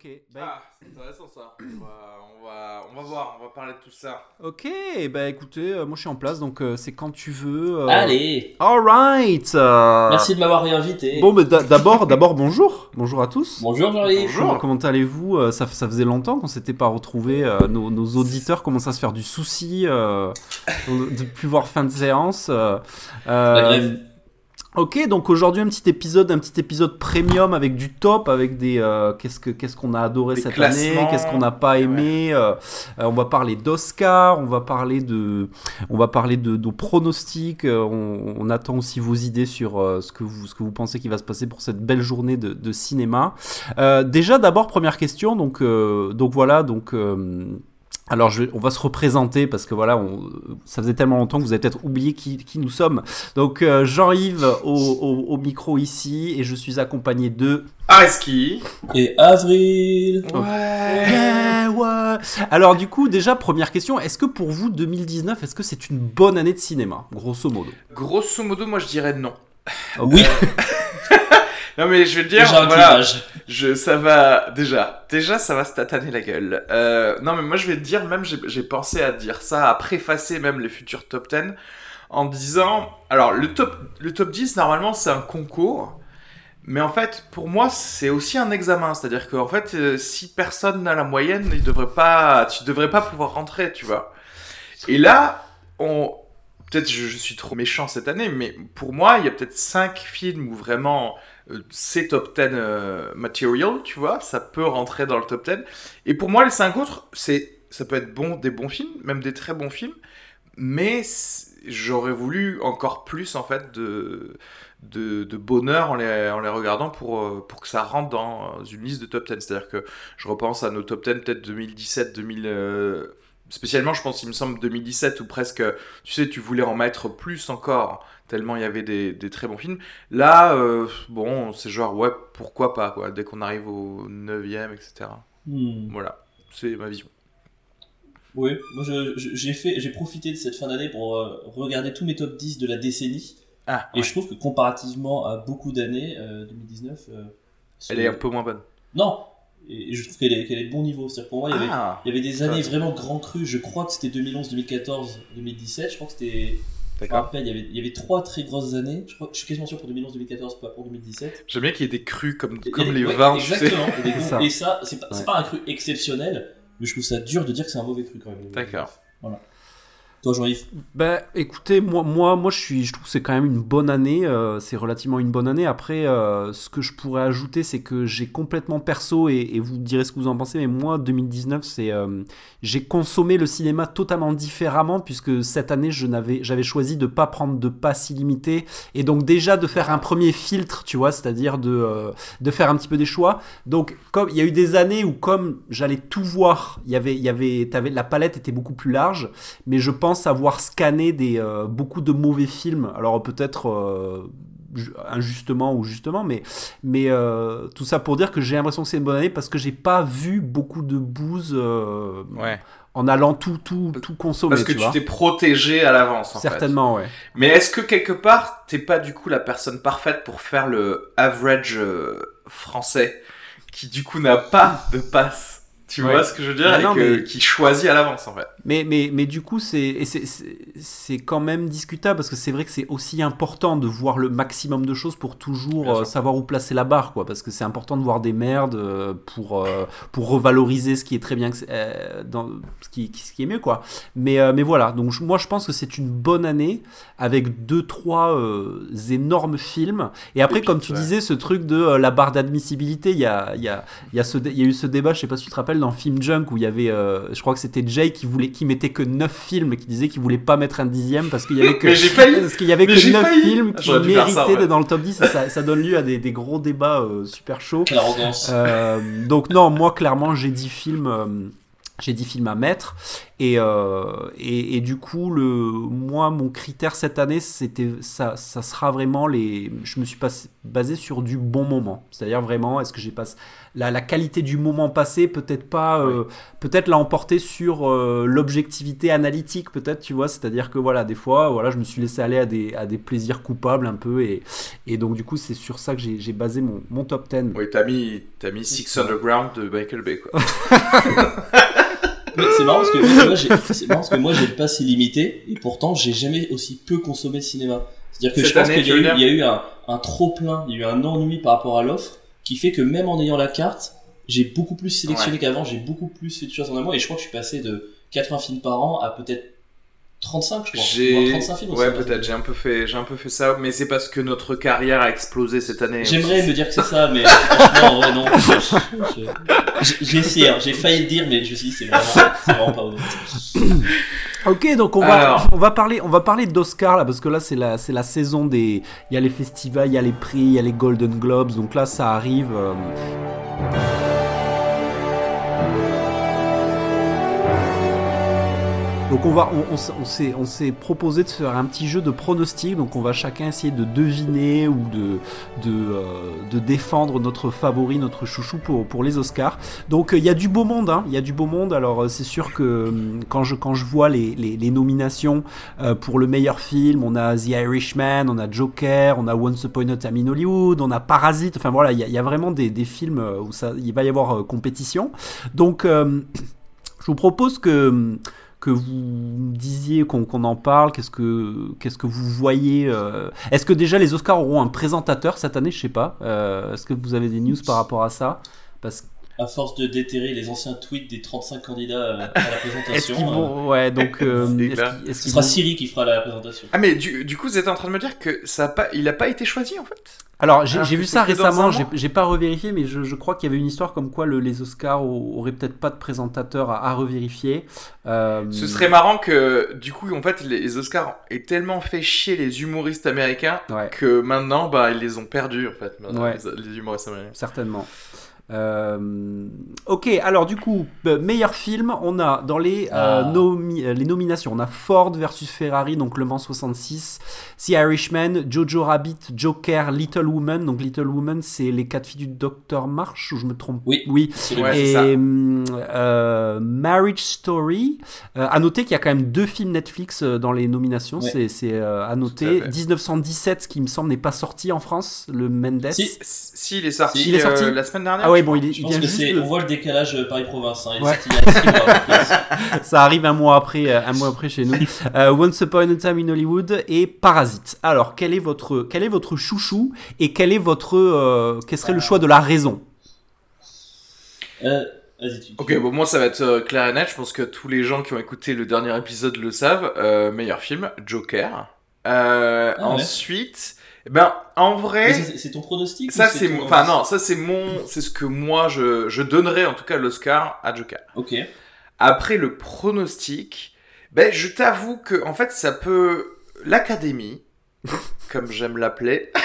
Ok, bah, Ah, c'est intéressant ça. On va, on, va, on va voir, on va parler de tout ça. ok, bah écoutez, euh, moi je suis en place, donc euh, c'est quand tu veux. euh. Allez, Alright euh, merci de m'avoir réinvité. Bon, d'a- d'abord, d'abord, bonjour. Bonjour à tous. Bonjour Jean-Yves. Comment, comment allez-vous ça, ça faisait longtemps qu'on s'était pas retrouvés. euh, nos, nos auditeurs commencent à se faire du souci euh, de plus voir fin de séance. euh, euh, La grève. Ok, donc aujourd'hui un petit épisode, un petit épisode premium avec du top, avec des euh, qu'est-ce que qu'est-ce qu'on a adoré Des cette année, qu'est-ce qu'on n'a pas aimé. euh, euh, on va parler d'Oscar, on va parler de, on va parler de nos pronostics. euh, on, on attend aussi vos idées sur euh, ce que vous ce que vous pensez qui va se passer pour cette belle journée de, de cinéma. Euh, déjà, d'abord première question, donc euh, donc voilà donc. Alors, je, on va se représenter parce que voilà, on, ça faisait tellement longtemps que vous avez peut-être oublié qui, qui nous sommes. Donc, euh, Jean-Yves au, au- au micro ici, et je suis accompagné de. Areski. Et Avril. Ouais. Ouais, ouais. Alors, du coup, déjà, première question est-ce que pour vous, 2019, est-ce que c'est une bonne année de cinéma, grosso modo? Grosso modo, moi je dirais non. Oui. Non mais je veux dire, Déjà voilà, je, ça va déjà, déjà ça va se tataner la gueule. Euh, non mais moi je vais te dire, même j'ai pensé à dire ça, à préfacer même les futurs top 10 en disant, alors le top, le top 10 normalement c'est un concours, mais en fait pour moi c'est aussi un examen, c'est-à-dire qu'en fait euh, si personne n'a la moyenne, il devrait pas, tu devrais pas pouvoir rentrer, tu vois. Et là, on, peut-être je, je suis trop méchant cette année, mais pour moi il y a peut-être 5 films où vraiment c'est top 10 euh, material, tu vois, ça peut rentrer dans le top 10. Et pour moi, les 5 autres, c'est, ça peut être bon, des bons films, même des très bons films, mais j'aurais voulu encore plus, en fait, de, de, bonheur en les, en les regardant pour, euh, pour que ça rentre dans une liste de top 10. C'est-à-dire que je repense à nos top 10, peut-être 2017, 2000... euh, Spécialement, je pense, il me semble 2017, où presque, tu sais, tu voulais en mettre plus encore, tellement il y avait des, des très bons films. Là, euh, bon, c'est genre, ouais, pourquoi pas, quoi, dès qu'on arrive au 9ème, etc. Hmm. Voilà, c'est ma vision. Oui, moi j'ai fait, j'ai profité de cette fin d'année pour euh, regarder tous mes top 10 de la décennie. Ah, Et je trouve que comparativement à beaucoup d'années, euh, 2019. euh, elle est un peu moins bonne. Non Et je trouve qu'elle est, qu'elle est de bon niveau. C'est-à-dire pour moi, il y avait, Ah, il y avait des années vraiment grand cru. Je crois que c'était 2011, 2014, 2017. Je crois que c'était. D'accord. il y, avait, il y avait trois très grosses années. Je, crois, je suis quasiment sûr pour 2011, 2014, pas pour 2017. J'aime bien qu'il y ait des crus comme, comme les ouais, vins, tu sais. Exactement. Et, ça. c'est pas, Ouais. pas un cru exceptionnel, mais je trouve ça dur de dire que c'est un mauvais cru quand même. D'accord. Voilà. Toi, Jean-Yves Ben, écoutez, moi, moi, moi, je suis, je trouve que c'est quand même une bonne année. euh, c'est relativement une bonne année. Après, euh, ce que je pourrais ajouter, c'est que j'ai complètement perso et, et vous direz ce que vous en pensez. Mais moi, 2019, c'est, euh, j'ai consommé le cinéma totalement différemment puisque cette année, je n'avais, j'avais choisi de pas prendre de pass illimité et donc déjà de faire un premier filtre, tu vois, c'est-à-dire de, de faire un petit peu des choix. Donc, comme il y a eu des années où, comme j'allais tout voir, il y avait, il y avait, t'avais, la palette était beaucoup plus large mais je pense avoir scanné des, euh, beaucoup de mauvais films. Alors peut-être euh, ju- injustement ou justement, mais, mais euh, tout ça pour dire que j'ai l'impression que c'est une bonne année parce que j'ai pas vu beaucoup de bouse euh, Ouais. en allant tout, tout, tout consommer. Parce que tu t'es protégé à l'avance, en fait. Certainement, ouais. Mais est-ce que quelque part, t'es pas du coup la personne parfaite pour faire le average euh, français qui du coup n'a pas de passe Tu Ouais. vois ce que je veux dire Ah Et non, que- mais- Qui choisit à l'avance en fait. Mais, mais, mais du coup, c'est quand même discutable parce que c'est vrai que c'est aussi important de voir le maximum de choses pour toujours euh, savoir où placer la barre, quoi. Parce que c'est important de voir des merdes euh, pour, euh, pour revaloriser ce qui est très bien, euh, dans, ce, qui, ce qui est mieux, quoi. Mais, mais voilà, donc moi je pense que c'est une bonne année avec deux, trois énormes films. Et après, comme tu ouais. disais, ce truc de la barre d'admissibilité, il y a, y, a, y, a ce y a eu ce débat, je sais pas si tu te rappelles, dans Film Junk où il y avait, euh, je crois que c'était Jay qui voulait, qui mettait que 9 films et qui disait qu'il voulait pas mettre un dixième parce qu'il y avait que, parce qu'il y avait Mais que j'ai 9 failli. films qui dû faire méritaient ouais. d'être dans le top 10 et ça, ça donne lieu à des, des gros débats euh, super chauds. Euh, donc non, moi clairement j'ai 10 films, euh, j'ai 10 films à mettre et, euh, et, et du coup le, moi mon critère cette année c'était ça, ça sera vraiment les, je me suis pas, basé sur du bon moment, c'est-à-dire vraiment est-ce que j'ai pas la, la qualité du moment passé peut-être pas, euh, peut-être l'a emporté sur euh, l'objectivité analytique peut-être tu vois, c'est-à-dire que voilà des fois voilà je me suis laissé aller à des, à des plaisirs coupables un peu et, et donc du coup c'est sur ça que j'ai j'ai basé mon, mon top 10. Oui, t'as mis, t'as mis Six Underground de Michael Bay quoi. C'est marrant parce que moi j'ai c'est marrant parce que moi j'ai le pass illimité et pourtant j'ai jamais aussi peu consommé de cinéma. C'est-à-dire que Cette je pense année, qu'il y, a eu- veux il y a eu un, un trop plein, il y a eu un ennui par rapport à l'offre qui fait que même en ayant la carte, j'ai beaucoup plus sélectionné qu'avant, j'ai beaucoup plus fait de choses en amont et je crois que je suis passé de 80 films par an à peut-être 35 je crois. J'ai, 35 films ouais peut-être, j'ai un peu fait, j'ai un peu fait ça, mais c'est parce que notre carrière a explosé cette année. J'aimerais me dire que c'est ça, mais franchement, ouais, non. Je- J'ai essayé, hein, j'ai failli le dire, mais je me suis dit, c'est vraiment, c'est vraiment pas honnête. Ok, donc on va, Alors. on va parler, on va parler d'Oscar là parce que là c'est la, c'est la saison des, il y a les festivals, il y a les prix, il y a les Golden Globes, donc là ça arrive. euh, Donc on va, on, on s'est, proposé de faire un petit jeu de pronostics. Donc on va chacun essayer de deviner ou de, de, euh, de défendre notre favori, notre chouchou pour, pour les Oscars. Donc euh, il y a du beau monde, hein. Il y a du beau monde. Alors euh, c'est sûr que hum, quand je quand je vois les, les, nominations euh, pour le meilleur film, on a The Irishman, on a Joker, on a Once Upon a Time in Hollywood, on a Parasite. Enfin voilà, il y y a vraiment des, des films où ça, il va y avoir compétition. Donc je vous propose que que vous disiez qu'on en parle, qu'est-ce que qu'est-ce que vous voyez euh, Est-ce que déjà les Oscars auront un présentateur cette année? Je sais pas. Euh, Est-ce que vous avez des news par rapport à ça? Parce À force de déterrer les anciens tweets des 35 candidats euh, à la est-ce présentation, qu'ils euh, vont Ouais, donc euh, est-ce ce sera vont- Siri qui fera la présentation. Ah mais du, du coup, vous êtes en train de me dire que ça a pas, il a pas été choisi en fait? Alors j'ai que vu ça récemment. J'ai pas revérifié, mais je, je crois qu'il y avait une histoire comme quoi le- les Oscars au- auraient peut-être pas de présentateur à, à revérifier. Euh, Ce serait marrant que du coup, en fait, les Oscars aient tellement fait chier les humoristes américains Ouais. que maintenant, bah, ils les ont perdus en fait, Ouais. les, les humoristes américains. Certainement. Euh, ok, alors du coup, euh, meilleur film, on a dans les, euh, Ah. nomi- les nominations, on a Ford versus Ferrari, donc Le Mans 66, The Irishman, Jojo Rabbit, Joker, Little Woman. Donc Little Woman, c'est les quatre filles du Docteur March, ou je me trompe? Oui. Oui. Ouais, Et ça. euh, Marriage Story. Euh, à noter qu'il y a quand même deux films Netflix dans les nominations. Ouais. C'est c'est, euh, à noter. à fait. 1917, ce qui me semble n'est pas sorti en France, le Mendes. Si. Si, il est sorti, Il est sorti euh, la semaine dernière. Ah ouais, bon, il, Je il pense vient que juste de- on voit le décalage euh, Paris-Province. Hein. Ouais. près. Ça arrive un mois après, euh, un mois après chez nous. Euh, Once Upon a Time in Hollywood et Parasite. Alors, quel est votre, quel est votre chouchou et quel est votre, euh, quel serait le choix de la raison? Euh, vas-y, tu. Ok, bon, moi ça va être euh, clair et net. Je pense que tous les gens qui ont écouté le dernier épisode le savent. Euh, meilleur film, Joker. Euh, Ah ouais. Ensuite, ben, en vrai, c'est, ton pronostic ça c'est, mon- enfin non, ça c'est mon, c'est ce que moi je, je donnerais en tout cas l'Oscar à Joker. Ok. Après le pronostic, ben je t'avoue que en fait ça peut l'académie, comme j'aime l'appeler.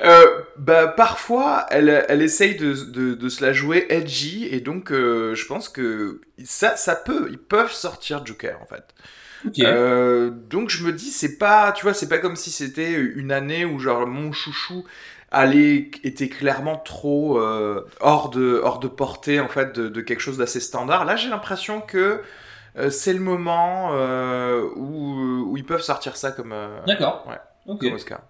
Euh, bah parfois elle, elle essaye de, de, de se la jouer edgy et donc euh, je pense que ça ça peut ils peuvent sortir Joker en fait Euh, donc je me dis c'est pas tu vois c'est pas comme si c'était une année où genre mon chouchou allait était clairement trop euh, hors de hors de portée en fait de, de quelque chose d'assez standard là j'ai l'impression que euh, c'est le moment où, où ils peuvent sortir ça comme, D'accord. ouais. Comme Oscar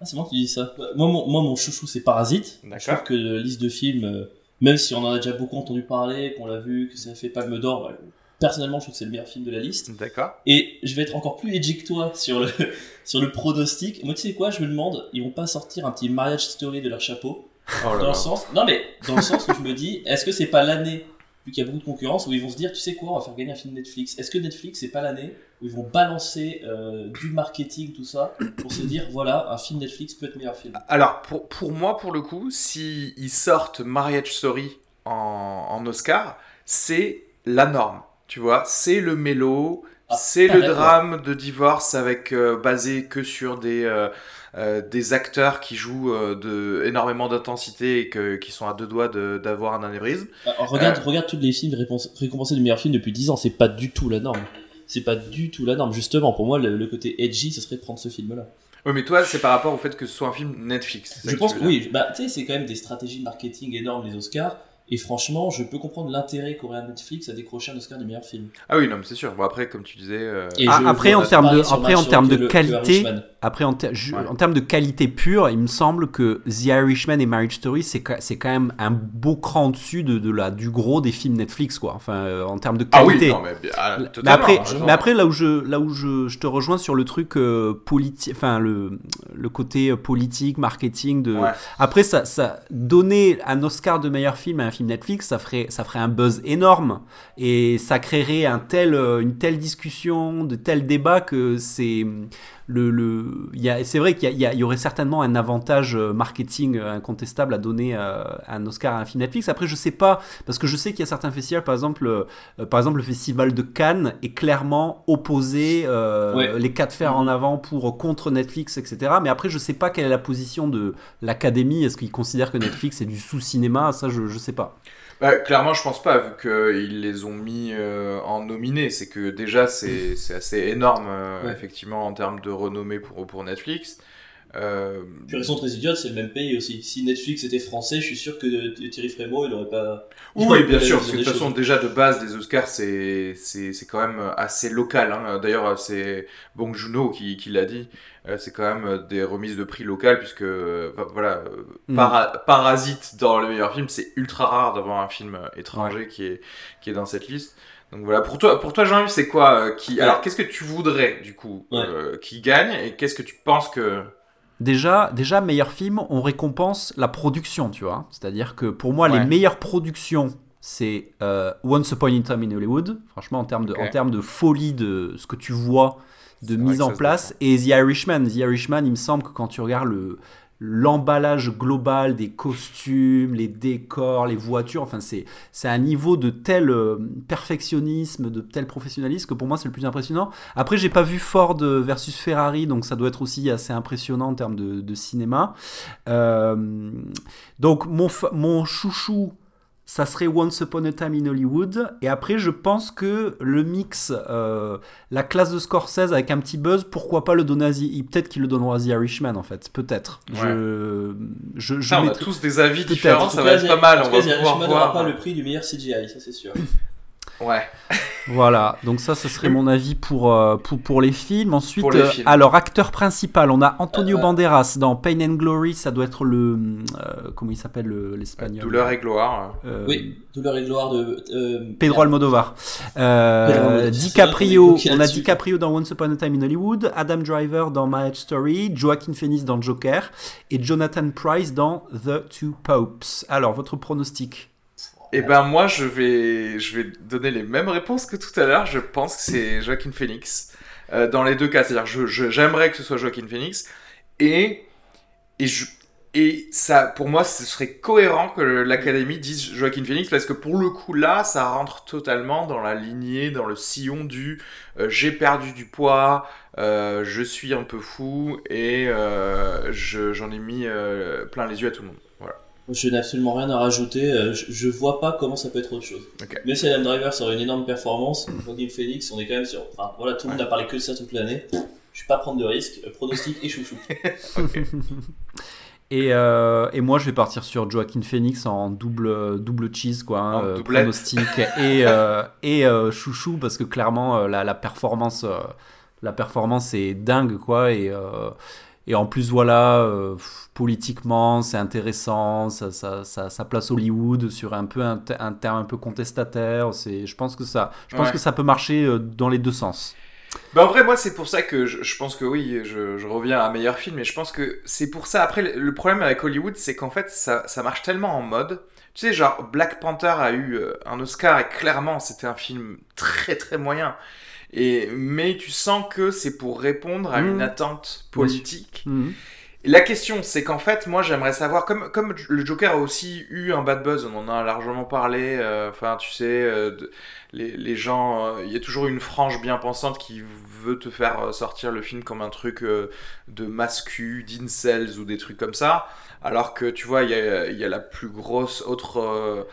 Ah, c'est moi qui dis ça. Moi, mon, moi, mon chouchou, c'est Parasite. Je trouve que la liste de films même si on en a déjà beaucoup entendu parler, qu'on l'a vu, que ça fait Palme d'Or, bah, personnellement, je trouve que c'est le meilleur film de la liste. D'accord. Et je vais être encore plus edgy que toi sur le, sur le pronostic. Moi, tu sais quoi, je me demande, ils vont pas sortir un petit mariage story de leur chapeau? Oh là dans là. le sens, non mais dans le sens où je me dis, est-ce que c'est pas l'année vu qu'il y a beaucoup de concurrence où ils vont se dire, tu sais quoi, on va faire gagner un film Netflix. Est-ce que Netflix c'est pas l'année où ils vont balancer euh, du marketing tout ça pour se dire, voilà, un film Netflix peut être meilleur film? Alors, pour, pour moi, pour le coup, si ils sortent Marriage Story en, en Oscar, c'est la norme. Tu vois, c'est le mélo, Ah, c'est le drame de divorce avec euh, basé que sur des euh, euh, des acteurs qui jouent euh, de énormément d'intensité et que, qui sont à deux doigts de- d'avoir un anévrisme. Alors, regarde, Euh. regarde tous les films récompensés du meilleur film depuis 10 ans, c'est pas du tout la norme. C'est pas du tout la norme. Justement, pour moi, le, le côté edgy, ce serait de prendre ce film-là. Oui, mais toi, c'est par rapport au fait que ce soit un film Netflix. Je pense que oui, bah, tu sais, c'est quand même des stratégies marketing énormes, les Oscars. Et franchement, je peux comprendre l'intérêt qu'aurait Netflix à décrocher un Oscar du meilleur film. Ah oui, non, mais c'est sûr. Bon, après, comme tu disais. euh, Ah, après, en termes de- après, en termes de le- qualité. Après, en, ter- ju- Ouais. en termes de qualité pure, il me semble que The Irishman et Marriage Story, c'est quand même un beau cran au-dessus de, de la, du gros des films Netflix, quoi. Enfin, euh, en termes de Ah oui, qualité. non, mais, ah, mais après, hein, mais après là où je là où je, je te rejoins sur le truc politique, enfin le, le côté euh, politique, marketing de. Ouais. Après ça ça donner un Oscar de meilleur film à un film Netflix, ça ferait un buzz énorme. Et ça créerait euh, une telle discussion, de tels débats que c'est le, le c'est vrai qu'il y, aurait certainement un avantage euh, marketing euh, incontestable à donner euh, un Oscar à un film Netflix. Après, je sais pas parce que je sais qu'il y a certains festivals, par exemple, euh, par exemple le festival de Cannes est clairement opposé euh, Ouais. les quatre fers en avant pour contre Netflix, etc. Mais après, je sais pas quelle est la position de l'Académie. Est-ce qu'ils considèrent que Netflix est du sous-cinéma? Ça, je je sais pas. Bah, clairement, je pense pas, vu qu'ils les ont mis euh, en nominé. C'est que déjà, c'est c'est assez énorme, euh, Ouais. effectivement, en termes de renommée pour, pour Netflix. Euh, Puis raison très idiote, c'est le même pays aussi. Si Netflix était français, je suis sûr que Thierry Frémaux, il aurait pas. Oui, il oui, bien sûr, parce que de toute façon, déjà de base, les Oscars, c'est c'est c'est quand même assez local. hein. D'ailleurs, c'est Bong Joon-ho qui, qui l'a dit. Euh, c'est quand même des remises de prix locales, puisque euh, voilà, euh, Mm. Para- Parasite dans le meilleur film, c'est ultra rare d'avoir un film euh, étranger qui est qui est dans cette liste. Donc voilà, pour toi, pour toi, Jean-Yves, c'est quoi euh, qui. Alors, qu'est-ce que tu voudrais du coup Ouais. euh, qui gagne et qu'est-ce que tu penses que Déjà, déjà, meilleur film, on récompense la production, tu vois. C'est-à-dire que pour moi, Ouais. les meilleures productions, c'est euh, Once Upon a Time in Hollywood. Franchement, en termes de, en termes de folie de ce que tu vois, de mise en place. Et The Irishman. The Irishman, il me semble que quand tu regardes le l'emballage global des costumes, les décors, les voitures, enfin c'est c'est un niveau de tel euh, perfectionnisme, de tel professionnalisme que pour moi c'est le plus impressionnant. Après j'ai pas vu Ford versus Ferrari, donc ça doit être aussi assez impressionnant en termes de, de cinéma. Euh, donc mon, mon chouchou, ça serait Once Upon a Time in Hollywood. Et après, je pense que le mix, euh, la classe de Scorsese avec un petit buzz, pourquoi pas le donner à The- Peut-être qu'il le donnera à The Irishman, en fait. Peut-être. Je, je, je Putain, on a tous des avis différents, ça va être pas mal. en On va pouvoir Irishman n'aura voir. pas le prix du meilleur CGI, ça c'est sûr. Ouais. Voilà, donc ça, ce serait mon avis pour, euh, pour, pour les films. Ensuite, Pour les euh, films. alors, acteur principal, on a Antonio Euh. Banderas dans Pain and Glory, ça doit être le. euh, comment il s'appelle le- l'espagnol? Douleur et gloire. Euh, Oui, Douleur et gloire de. euh, Pedro. Almodovar. Euh. DiCaprio, On a. DiCaprio dans Once Upon a Time in Hollywood, Adam Driver dans Marriage Story, Joaquin Phoenix dans Joker et Jonathan Price dans The Two Popes. Alors, votre pronostic? Eh ben moi je vais je vais donner les mêmes réponses que tout à l'heure. Je pense que c'est Joaquin Phoenix euh, dans les deux cas. C'est-à-dire je j'aimerais que ce soit Joaquin Phoenix et et je et ça pour moi ce serait cohérent que l'Académie dise Joaquin Phoenix parce que pour le coup là ça rentre totalement dans la lignée dans le sillon du euh, j'ai perdu du poids euh, je suis un peu fou et je- j'en ai mis plein les yeux à tout le monde. Je n'ai absolument rien à rajouter. euh, Je, je vois pas comment ça peut être autre chose. Ok. Même si Adam Driver sort une énorme performance, Joaquin Phoenix, on est quand même sur. Enfin voilà, tout le monde a parlé que de ça toute l'année. Je vais pas prendre de risques. Euh, Pronostic et chouchou. et, euh, et moi, je vais partir sur Joaquin Phoenix en double, double cheese, quoi. hein, euh, pronostic et, euh, et euh, chouchou, parce que clairement, la, la performance, la performance est dingue, quoi. Et, euh, Et en plus, voilà, euh, politiquement, c'est intéressant, ça, ça, ça, ça, place Hollywood sur un peu un, un terme un peu contestataire. C'est, je pense que ça, je pense Ouais. que ça peut marcher euh, dans les deux sens. Bah en vrai, moi, c'est pour ça que je, je pense que oui, je, je reviens à un meilleur film, mais je pense que c'est pour ça. Après, le, le problème avec Hollywood, c'est qu'en fait, ça, ça marche tellement en mode. Tu sais, genre, Black Panther a eu euh, un Oscar et clairement, c'était un film très très moyen. Et, mais tu sens que c'est pour répondre à Mmh. une attente politique. Et La question, c'est qu'en fait, moi, j'aimerais savoir, comme, comme le Joker a aussi eu un bad buzz, on en a largement parlé, euh, enfin, tu sais, euh, de- les, les gens, euh, il y a toujours une frange bien pensante qui veut te faire sortir le film comme un truc de mascu, d'incels ou des trucs comme ça, alors que, tu vois, il y a, il y a la plus grosse autre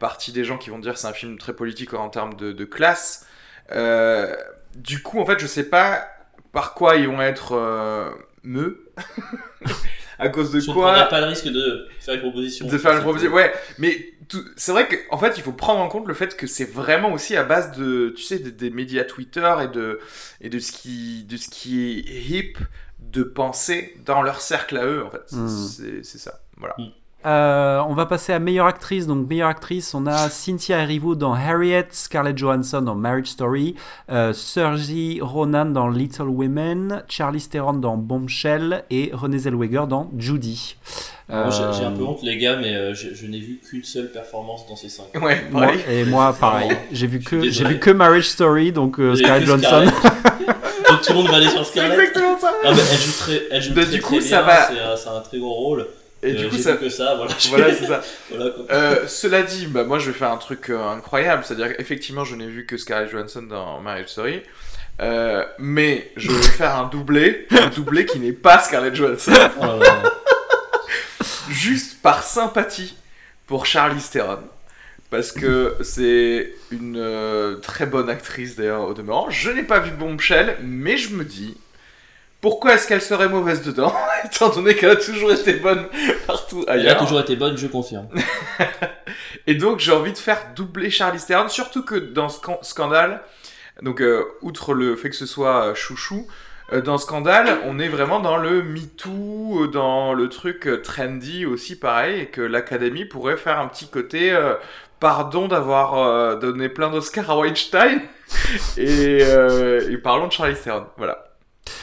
partie des gens qui vont dire que c'est un film très politique en termes de, de classe. Euh, du coup, en fait, je sais pas par quoi ils vont être euh, meux. à cause de Je quoi prendrai pas le risque de faire une proposition. de faire une proposition. Ouais, mais tout- c'est vrai qu'en fait, il faut prendre en compte le fait que c'est vraiment aussi à base de, tu sais, des, des médias Twitter et de et de ce qui de ce qui est hip de penser dans leur cercle à eux. En fait, Mm. c'est c'est ça. Voilà. Euh, on va passer à meilleure actrice. Donc meilleure actrice, on a Cynthia Erivo dans Harriet, Scarlett Johansson dans Marriage Story, euh, Saoirse Ronan dans Little Women, Charlize Theron dans Bombshell et Renée Zellweger dans Judy. J'ai- un peu Euh, honte, les gars, mais euh, je, je n'ai vu qu'une seule performance dans ces cinq. Ouais, Moi, pareil. et moi, pareil. J'ai vu que j'ai vu que Marriage Story, donc euh, Scarlett Johansson. Scarlett. Donc tout le monde va aller sur C'est Scarlett. exactement ça. Ah, elle joue très, elle joue Bah, très, du très coup, bien, ça va. C'est un, c'est un très gros rôle. Et Euh, du coup, ça. que ça, voilà. Voilà, c'est ça. Voilà. Euh, cela dit, bah, moi je vais faire un truc euh, incroyable, c'est-à-dire qu'effectivement je n'ai vu que Scarlett Johansson dans Marriage Story, euh, mais je vais faire un doublé, un doublé qui n'est pas Scarlett Johansson, Oh juste par sympathie pour Charlize Theron. Parce que c'est une très bonne actrice d'ailleurs au demeurant. Je n'ai pas vu Bombshell, mais je me dis, pourquoi est-ce qu'elle serait mauvaise dedans, étant donné qu'elle a toujours été bonne partout Elle a ailleurs. toujours été bonne, je confirme. Et donc j'ai envie de faire doubler Charlize Theron, surtout que dans Scan- Scandale, donc euh, outre le fait que ce soit euh, chouchou, euh, dans Scandale, on est vraiment dans le MeToo, dans le truc trendy aussi pareil, et que l'Académie pourrait faire un petit côté pardon d'avoir donné plein d'Oscars à Weinstein, et, et parlons de Charlize Theron, voilà.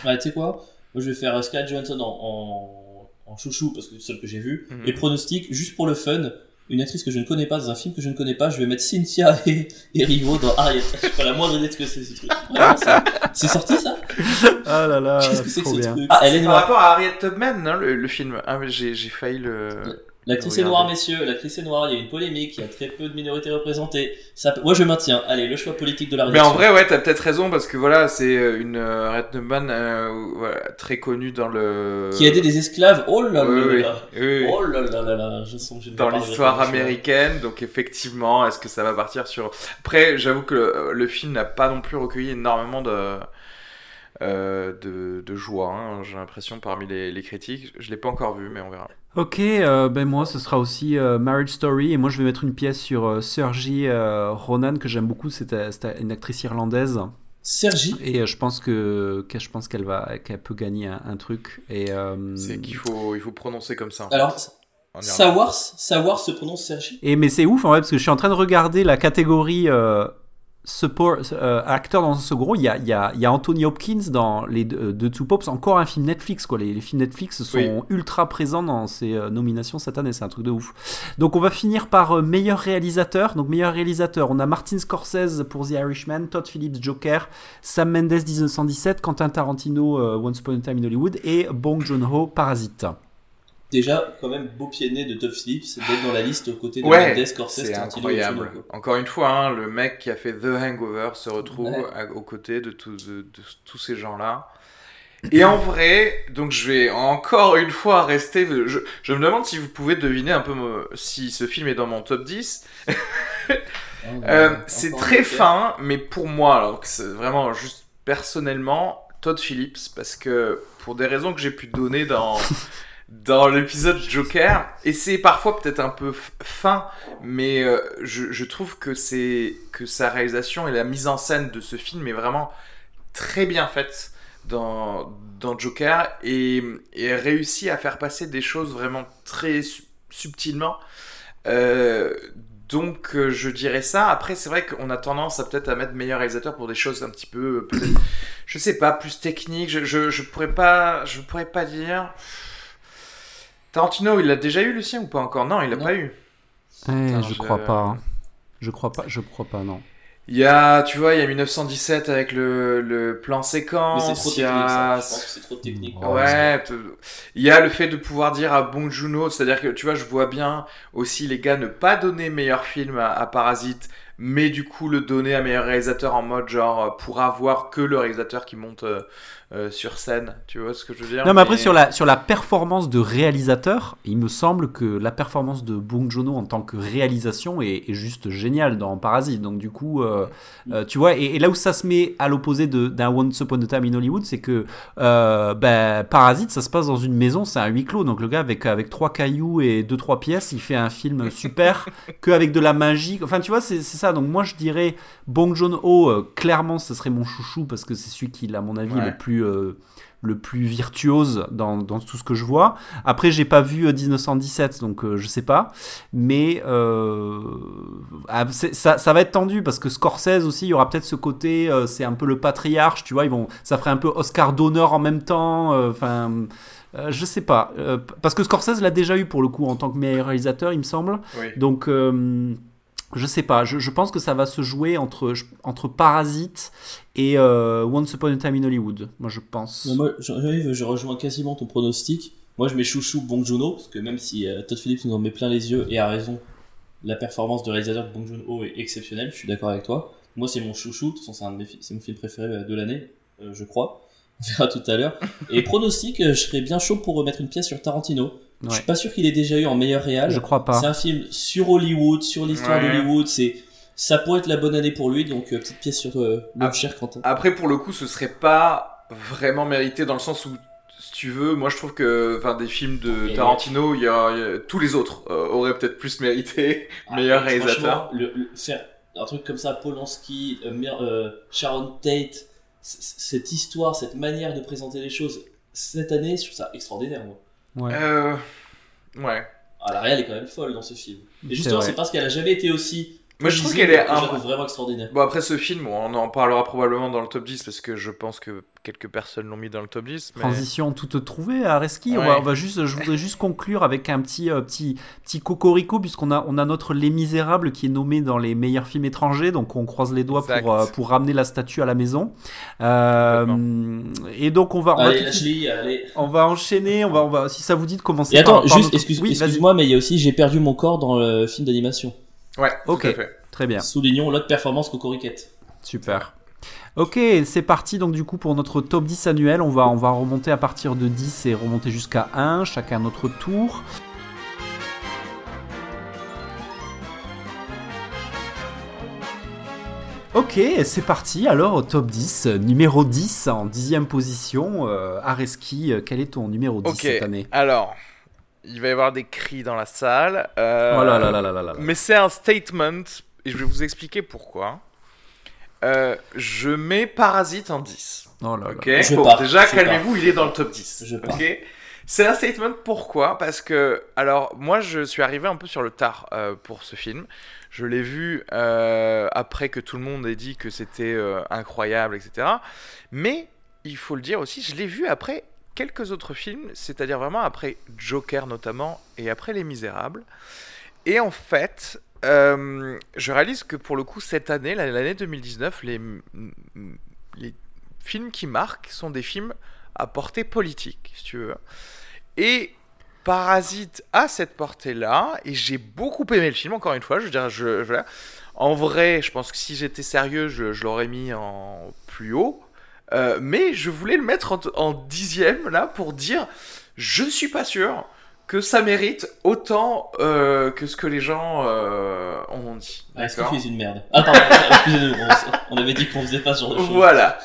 Ouais, tu sais quoi? Moi, je vais faire euh, Scarlett Johansson en, en, en chouchou, parce que c'est celle que j'ai vue. Mhm. Et pronostic, juste pour le fun, une actrice que je ne connais pas, dans un film que je ne connais pas, je vais mettre Cynthia et, et Rivo dans Harriet. Je pas la moindre idée de ce que c'est ce truc. C'est- sorti ça? Ah là là, Qu'est-ce que c'est que trop ce bien. truc? Ah, Elle c'est est par rapport à Harriet Tubman, non, le, le film. Ah, mais j'ai j'ai failli le... L'actrice est noire, messieurs. L'actrice est noire. Il y a une polémique. Il y a très peu de minorités représentées. Ça, moi, je maintiens. Allez, le choix politique de la Mais en rédaction. vrai, ouais, t'as peut-être raison parce que voilà, c'est euh, une euh, Red Newman euh, voilà, très connue dans le. Qui a aidé des esclaves. Oh là Oui, là oui, là. oui. Oh là là là là. Je sens que je ne Dans l'histoire américaine, donc effectivement, est-ce que ça va partir sur. Après, j'avoue que le, le film n'a pas non plus recueilli énormément de. euh, de, de joie, hein, j'ai l'impression, parmi les, les critiques. Je l'ai pas encore vu, mais on verra. Ok, euh, ben moi ce sera aussi euh, Marriage Story et moi je vais mettre une pièce sur euh, euh, Ronan que j'aime beaucoup, c'est une actrice irlandaise Sergi. et euh, je pense que, que je pense qu'elle va qu'elle peut gagner un, un truc et euh, C'est qu'il faut, il faut prononcer comme ça. Alors. Sawars, Sawars se prononce Sergi? et mais c'est ouf en vrai parce que je suis en train de regarder la catégorie euh, support euh, acteur dans un second. Il y a, il y, a, il y a Anthony Hopkins dans les deux, deux Two Pops, encore un film Netflix quoi. Les, les films Netflix sont Oui. ultra présents dans ces euh, nominations cette année, c'est un truc de ouf. Donc on va finir par euh, meilleur réalisateur. Donc meilleur réalisateur, on a Martin Scorsese pour The Irishman, Todd Phillips Joker, Sam Mendes 1917, Quentin Tarantino euh, Once Upon a Time in Hollywood et Bong Joon-ho Parasite. Déjà, quand même, beau pied de Todd Phillips d'être dans la liste aux côtés de Ouais, Mendes, Scorsese, C'est Tarantino et incroyable. Encore une fois, hein, le mec qui a fait The Hangover se retrouve Ouais. à- aux côtés de, tous- de- de tous ces gens-là. Et en vrai, donc je vais encore une fois rester. Je, je me demande si vous pouvez deviner un peu me- si ce film est dans mon top 10. Ah, Euh, c'est très fin, mais pour moi, alors que c'est vraiment juste personnellement, Todd Phillips, parce que pour des raisons que j'ai pu donner dans, dans l'épisode Joker, et c'est parfois peut-être un peu fin, mais euh, je, trouve que, c'est, que sa réalisation et la mise en scène de ce film est vraiment très bien faite. dans, dans Joker et, réussit à faire passer des choses vraiment très subtilement. Euh, donc euh, je dirais ça. Après c'est vrai qu'on a tendance à peut-être à mettre meilleur réalisateur pour des choses un petit peu je sais pas plus techniques. Je, je, je, pourrais pas je pourrais pas dire. Tarantino il l'a déjà eu le sien ou pas encore? Non il l'a pas eu. Eh, je, je crois pas. Hein. Je crois pas. Je crois pas non. Il y a, tu vois, il y a 1917 avec le, le plan séquence. Mais c'est trop technique, ça. Je pense que c'est trop technique. Ouais. Il y a le fait de pouvoir dire à Bong Joon-ho, c'est-à-dire que, tu vois, je vois bien aussi les gars ne pas donner meilleur film à, à Parasite, mais du coup le donner à meilleur réalisateur en mode genre pour avoir que le réalisateur qui monte euh, sur scène. Tu vois ce que je veux dire Non, mais après, sur, la, sur la performance de réalisateur, il me semble que la performance de Bong Joon-ho en tant que réalisation est, est, juste géniale dans Parasite. Donc, du coup, euh, euh, tu vois, et, et, là où ça se met à l'opposé d'un Once Upon a Time in Hollywood, c'est que ben, Parasite, ça se passe dans une maison, c'est un huis clos. Donc, le gars, avec, avec trois cailloux et deux, trois pièces, il fait un film super qu'avec de la magie. Enfin, tu vois, c'est ça. Donc, moi, je dirais Bong Joon-ho, clairement, ce serait mon chouchou parce que c'est celui qui, à mon avis, ouais. le plus euh, le plus virtuose dans, dans, tout ce que je vois. Après, j'ai pas vu 1917, donc euh, je sais pas. Mais euh, ah, ça, ça, va être tendu parce que Scorsese aussi, il y aura peut-être ce côté, euh, c'est un peu le patriarche, tu vois. Ils vont, ça ferait un peu Oscar d'honneur en même temps. euh, Enfin. je sais pas. parce que Scorsese l'a déjà eu pour le coup en tant que meilleur réalisateur, il me semble. Oui. Donc je sais pas, je, pense que ça va se jouer entre, entre Parasite et euh, Once Upon a Time in Hollywood. Moi, je pense. Moi, je, je, rejoins quasiment ton pronostic. Moi, je mets chouchou Bong Joon-ho, parce que même si euh, Todd Phillips nous en met plein les yeux et a raison, la performance de réalisateur de Bong Joon-ho est exceptionnelle, je suis d'accord avec toi. Moi, c'est mon chouchou, de toute façon, c'est mon film préféré de l'année, euh, je crois. On verra tout à l'heure. Et pronostic, je serais bien chaud pour remettre une pièce sur Tarantino. Ouais. Je suis pas sûr qu'il ait déjà eu en meilleur réal. Je crois pas. C'est un film sur Hollywood, sur l'histoire Ouais. d'Hollywood. C'est ça pourrait être la bonne année pour lui. Donc euh, petite pièce sur euh, le Ah. cher Quentin. Après, pour le coup, ce serait pas vraiment mérité dans le sens où, si tu veux, moi je trouve que enfin, des films de Et Tarantino, il y a, il y a- tous les autres euh, auraient peut-être plus mérité meilleur Ah, réalisateur. franchement, Le, le- faire un truc comme ça, Polanski, euh, euh, Sharon Tate, cette histoire, cette manière de présenter les choses cette année, je trouve ça extraordinaire. Moi. Ouais. Euh, ouais. Ah, la réelle est quand même folle dans ce film. Et justement, c'est parce qu'elle a jamais été aussi. Moi, je trouve qu'elle est un- vraiment extraordinaire. Bon, après ce film, on en parlera probablement dans le top 10 parce que je pense que quelques personnes l'ont mis dans le top 10. Mais... Transition toute trouvée à Reski. On, va, on va juste, je voudrais juste conclure avec un petit, euh, petit, petit cocorico puisqu'on a, on a notre Les Misérables qui est nommé dans les meilleurs films étrangers. Donc on croise les doigts Exact. pour, euh, pour ramener la statue à la maison. Euh, et donc on va, on va, Allez, tout de suite- Ashley, allez. on va enchaîner. On va, on va, si ça vous dit de commencer. Et attends, par- par juste, notre- excuse, Oui, vas-y. excuse-moi, mais il y a aussi J'ai perdu mon corps dans le film d'animation. Ouais, Ok. tout à fait. Très bien. Soulignons l'autre performance Cocoriquette. Super. Ok, c'est parti donc du coup pour notre top 10 annuel. On va, on va remonter à partir de 10 et remonter jusqu'à 1, chacun notre tour. Ok, c'est parti. Alors au top 10, euh, numéro 10 en dixième position. Euh, Areski, quel est ton numéro 10 Ok, cette année? alors, il va y avoir des cris dans la salle. euh, Oh là là là là là là. Mais c'est un statement et je vais vous expliquer pourquoi. Euh, je mets Parasite en 10. Oh là là. Ok, Je bon, pars, déjà calmez-vous, il est dans le top 10. Je pars. ok c'est un statement pourquoi? Parce que, alors, moi je suis arrivé un peu sur le tard euh, pour ce film. Je l'ai vu euh, après que tout le monde ait dit que c'était euh, incroyable, etc. Mais, il faut le dire aussi, je l'ai vu après quelques autres films, c'est-à-dire vraiment après Joker notamment, et après Les Misérables. Et en fait, euh, je réalise que pour le coup, cette année, l'année 2019, les, films qui marquent sont des films à portée politique, si tu veux. Et Parasite a cette portée-là, et j'ai beaucoup aimé le film, encore une fois. Je veux dire, en vrai, je pense que si j'étais sérieux, je l'aurais mis en plus haut. Euh, mais je voulais le mettre en, en dixième, là, pour dire, je ne suis pas sûr que ça mérite autant euh, que ce que les gens euh, ont dit. Ah, Est-ce fait une merde? Ah, pardon, excusez-nous, on, on avait dit qu'on faisait pas ce genre de choses. Voilà.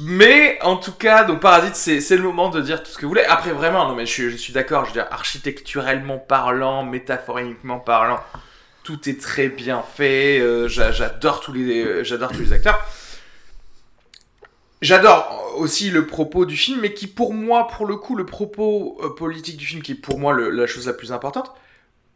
Mais en tout cas, donc Parasite, c'est le moment de dire tout ce que vous voulez. Après, vraiment, non mais je, suis- je suis d'accord. Je veux dire, architecturellement parlant, métaphoriquement parlant, tout est très bien fait. euh, j'a- j'adore tous les, j'adore tous les acteurs. J'adore aussi le propos du film, mais qui pour moi, pour le coup, le propos euh, politique du film, qui est pour moi la chose la plus importante,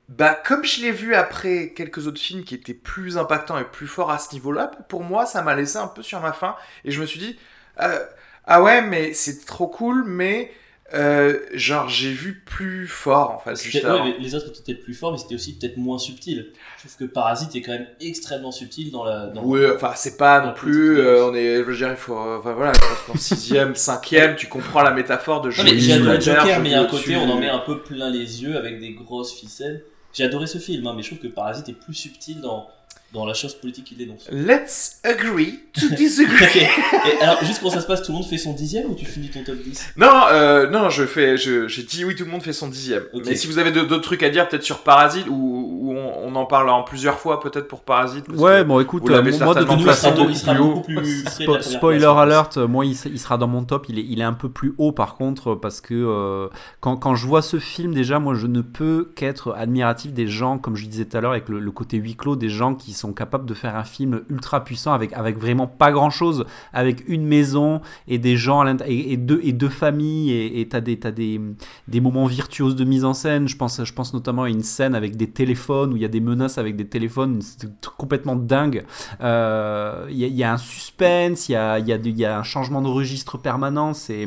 bah comme je l'ai vu après quelques autres films qui étaient plus impactants et plus forts à ce niveau-là, pour moi, ça m'a laissé un peu sur ma faim, et je me suis dit, euh, ah ouais, mais c'est trop cool, mais euh, genre j'ai vu plus fort en fait. Juste ouais, avant. mais les autres étaient peut-être plus forts, mais c'était aussi peut-être moins subtil. Je trouve que Parasite est quand même extrêmement subtil dans la. Dans... Oui, enfin c'est pas non plus. euh, on est, je veux dire, il faut, enfin voilà, je pense qu'en sixième, cinquième, tu comprends la métaphore de Non, mais j'ai adoré Joker, mais un au-dessus. côté, on en met un peu plein les yeux avec des grosses ficelles. J'ai adoré ce film, hein, mais je trouve que Parasite est plus subtil dans, dans la chose politique qu'il dénonce. Let's agree to disagree. Et alors, juste comment ça se passe Tout le monde fait son dixième ou tu finis ton top 10 non, euh, non, je fais, je- j'ai dit oui, tout le monde fait son dixième. Ok. Mais si vous avez d'autres trucs à dire, peut-être sur Parasite, ou, ou on, on en parle en plusieurs fois, peut-être pour Parasite. parce Ouais, que- bon, écoute, euh, moi de toute Nous, il sera, façon, il sera beaucoup plus Spo- spoiler place, alert, moi il, sera dans mon top, il est, il est un peu plus haut par contre parce que euh, quand, quand je vois ce film déjà moi je ne peux qu'être admiratif des gens comme je disais tout à l'heure avec le, le côté huis clos des gens qui sont capables de faire un film ultra puissant avec, avec vraiment pas grand chose avec une maison et des gens à et, et deux, et deux familles et t'as des, t'as des, des moments virtuoses de mise en scène je pense, je pense notamment à une scène avec des téléphones où il y a des menaces avec des téléphones c'est complètement dingue euh, Il y, a- il y a un suspense, il y a, y, a, y a un changement de registre permanent. C'est,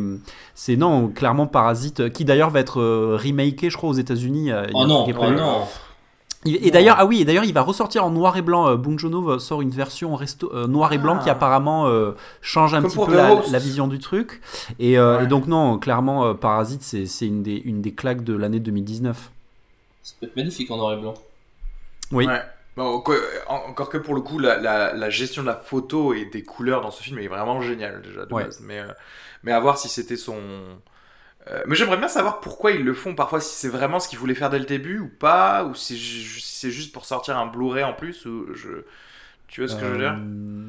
non, clairement Parasite, qui d'ailleurs va être euh, remaké, je crois, aux États-Unis. euh, Oh non, oh non. Et d'ailleurs, ah oui, et d'ailleurs, il va ressortir en noir et blanc. Euh, Bong Joon-ho sort une version resto, euh, noir et blanc Ah. qui apparemment euh, change un Comme petit peu la, vision du truc. Et, euh, Ouais. et donc non, clairement, euh, Parasite, c'est, c'est une des, une des claques de l'année 2019. Ça peut être magnifique en noir et blanc. Oui. Ouais. Bon, quoi, en- encore que pour le coup, la, la, la gestion de la photo et des couleurs dans ce film est vraiment géniale déjà de Ouais. base. Mais, euh, mais à voir si c'était son. Euh, mais j'aimerais bien savoir pourquoi ils le font parfois, si c'est vraiment ce qu'ils voulaient faire dès le début ou pas, ou si c'est juste pour sortir un Blu-ray en plus. Ou je... Tu vois ce que je veux dire Euh,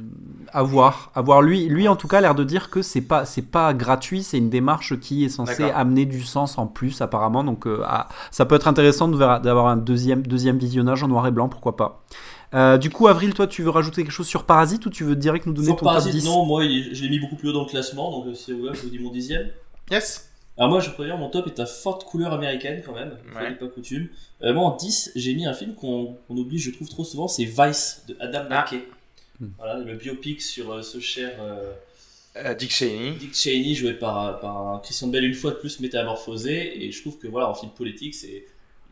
À voir, à voir. Lui, lui en tout cas, a l'air de dire que c'est pas, c'est pas gratuit, c'est une démarche qui est censée amener du sens en plus, apparemment. Donc, euh, ah, ça peut être intéressant d'avoir un deuxième, deuxième visionnage en noir et blanc, pourquoi pas. Euh, du coup, Avril, toi, tu veux rajouter quelque chose sur Parasite ou tu veux direct nous donner Sur ton top Parasite, 10 non, moi, je l'ai mis beaucoup plus haut dans le classement, donc si vous voulez, je vous dis mon dixième. Yes Alors moi, je préviens, mon top est à forte couleur américaine quand même, Ouais. pas coutume. Euh, moi, en 10, j'ai mis un film qu'on oublie, je trouve, trop souvent, c'est Vice, de Adam Ah. McKay. Hmm. Voilà, le biopic sur euh, ce cher euh, Euh, Dick Cheney. Dick Cheney, joué par, par Christian Bell une fois de plus métamorphosé, et je trouve que voilà, en film politique, c'est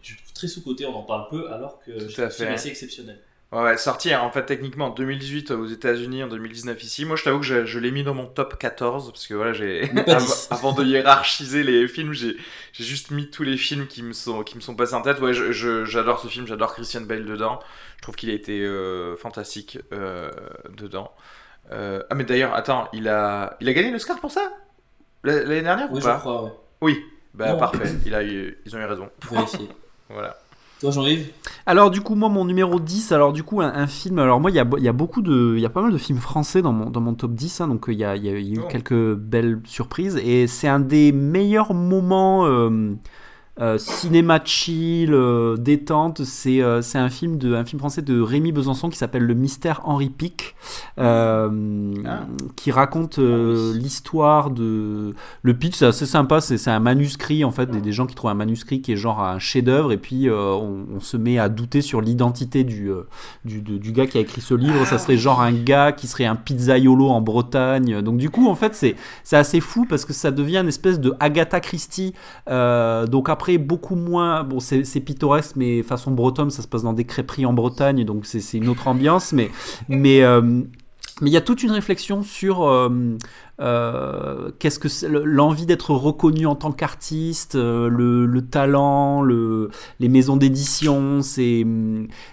je trouve très sous-côté, on en parle peu, alors que fait. assez exceptionnel. Ouais, sorti en fait techniquement en 2018 aux États-Unis, en 2019 ici. Moi, je t'avoue que je, je l'ai mis dans mon top 14 parce que voilà, j'ai avant, 10. avant de hiérarchiser les films, j'ai juste mis tous les films qui me sont qui me sont passés en tête. Ouais, je- je- j'adore ce film, j'adore Christian Bale dedans. Je trouve qu'il a été euh, fantastique euh, dedans. Euh, ah mais d'ailleurs, attends, il a il a gagné l'Oscar pour ça? L'année dernière Oui, ou je pas? crois, ouais. Oui, bah Non. parfait. Il a eu, ils ont eu raison. Voilà. Toi, Jean-Yves Alors du coup moi mon numéro 10 alors du coup un, un film alors moi il y a, il y a beaucoup de il y a pas mal de films français dans mon, dans mon top 10 hein, donc euh, il y, a, il y a eu Oh. quelques belles surprises et c'est un des meilleurs moments euh, cinéma chill euh, détente c'est euh, c'est un film de un film français de Rémi Besançon qui s'appelle Le Mystère Henri Pic euh, Ah. qui raconte euh, l'histoire de le pitch c'est assez sympa c'est un manuscrit en fait des, des gens qui trouvent un manuscrit qui est genre un chef d'œuvre et puis euh, on, on se met à douter sur l'identité du, euh, du, gars qui a écrit ce livre. Ça serait genre un gars qui serait un pizzaiolo en Bretagne. Donc du coup en fait c'est c'est assez fou parce que ça devient une espèce de Agatha Christie euh, donc après beaucoup moins bon c'est pittoresque mais façon bretonne ça se passe dans des crêperies en Bretagne donc c'est une autre ambiance mais mais euh, mais il y a toute une réflexion sur euh, qu'est-ce que l'envie d'être reconnu en tant qu'artiste, euh, le, le talent, le, les maisons d'édition. C'est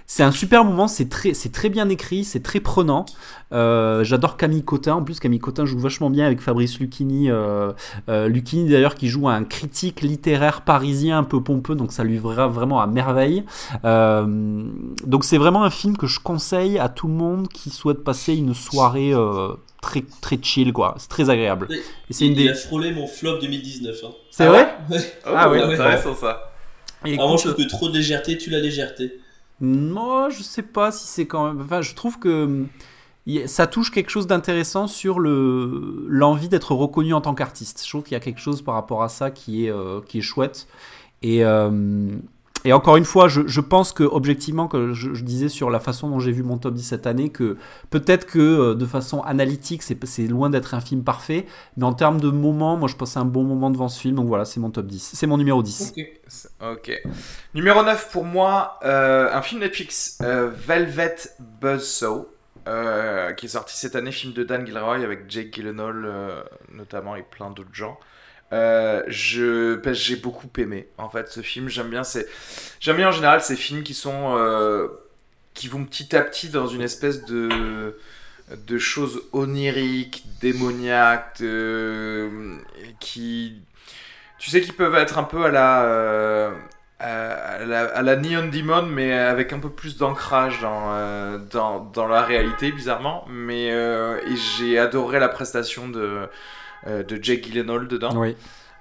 c'est un super moment. C'est très c'est très bien écrit, c'est très prenant. Euh, J'adore Camille Cotin. En plus, Camille Cotin joue vachement bien avec Fabrice Lucchini. Euh, euh, Lucchini d'ailleurs qui joue un critique littéraire parisien un peu pompeux, donc ça lui va vraiment à merveille. Euh, donc c'est vraiment un film que je conseille à tout le monde qui souhaite passer une soirée euh, très très chill quoi. C'est très agréable. Et c'est une il, des. il a frôlé mon flop 2019. Hein. C'est Ah vrai Ouais. Oh, Ah oui, intéressant ça. Et Ah, écoute, je trouve que trop de légèreté tue la légèreté. Moi, je sais pas si c'est quand même. Enfin, je trouve que ça touche quelque chose d'intéressant sur le l'envie d'être reconnu en tant qu'artiste. Je trouve qu'il y a quelque chose par rapport à ça qui est, qui est chouette. Et, et encore une fois, je, pense que objectivement, que je, disais sur la façon dont j'ai vu mon top 10 cette année, que peut-être que euh, de façon analytique, c'est loin d'être un film parfait, mais en termes de moments, moi je passais un bon moment devant ce film, donc voilà, c'est mon top 10. C'est mon numéro 10. Ok. Numéro 9 pour moi, euh, un film Netflix, euh, Velvet Buzzsaw. qui est sorti cette année, film de Dan Gilroy avec Jake Gyllenhaal notamment et plein d'autres gens. Euh, j'ai beaucoup aimé en fait ce film. J'aime bien bien en général ces films qui sont euh, qui vont petit à petit dans une espèce de de choses oniriques démoniaques qui tu sais qui peuvent être un peu à la euh, à, la, Neon Demon mais avec un peu plus d'ancrage dans, dans, dans la réalité bizarrement. Mais j'ai adoré la prestation de euh, de Jake Gyllenhaal dedans. Oui.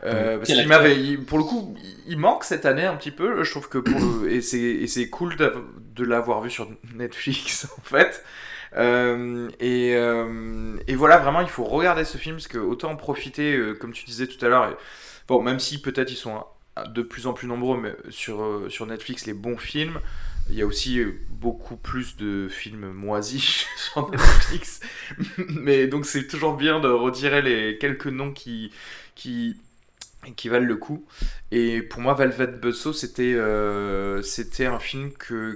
Euh, parce qu'il m'avait, pour le coup, il manque cette année un petit peu. Je trouve que pour et c'est cool de l'avoir vu sur Netflix en fait. Euh, et, et, voilà, vraiment, il faut regarder ce film parce que autant en profiter, comme tu disais tout à l'heure. Bon, même si peut-être ils sont de plus en plus nombreux mais sur, sur Netflix, les bons films. Il y a aussi euh, beaucoup plus de films moisis sur Netflix. Mais donc c'est toujours bien de retirer les quelques noms qui, qui, valent le coup. Et pour moi, Velvet Buzzsaw, c'était euh, c'était un film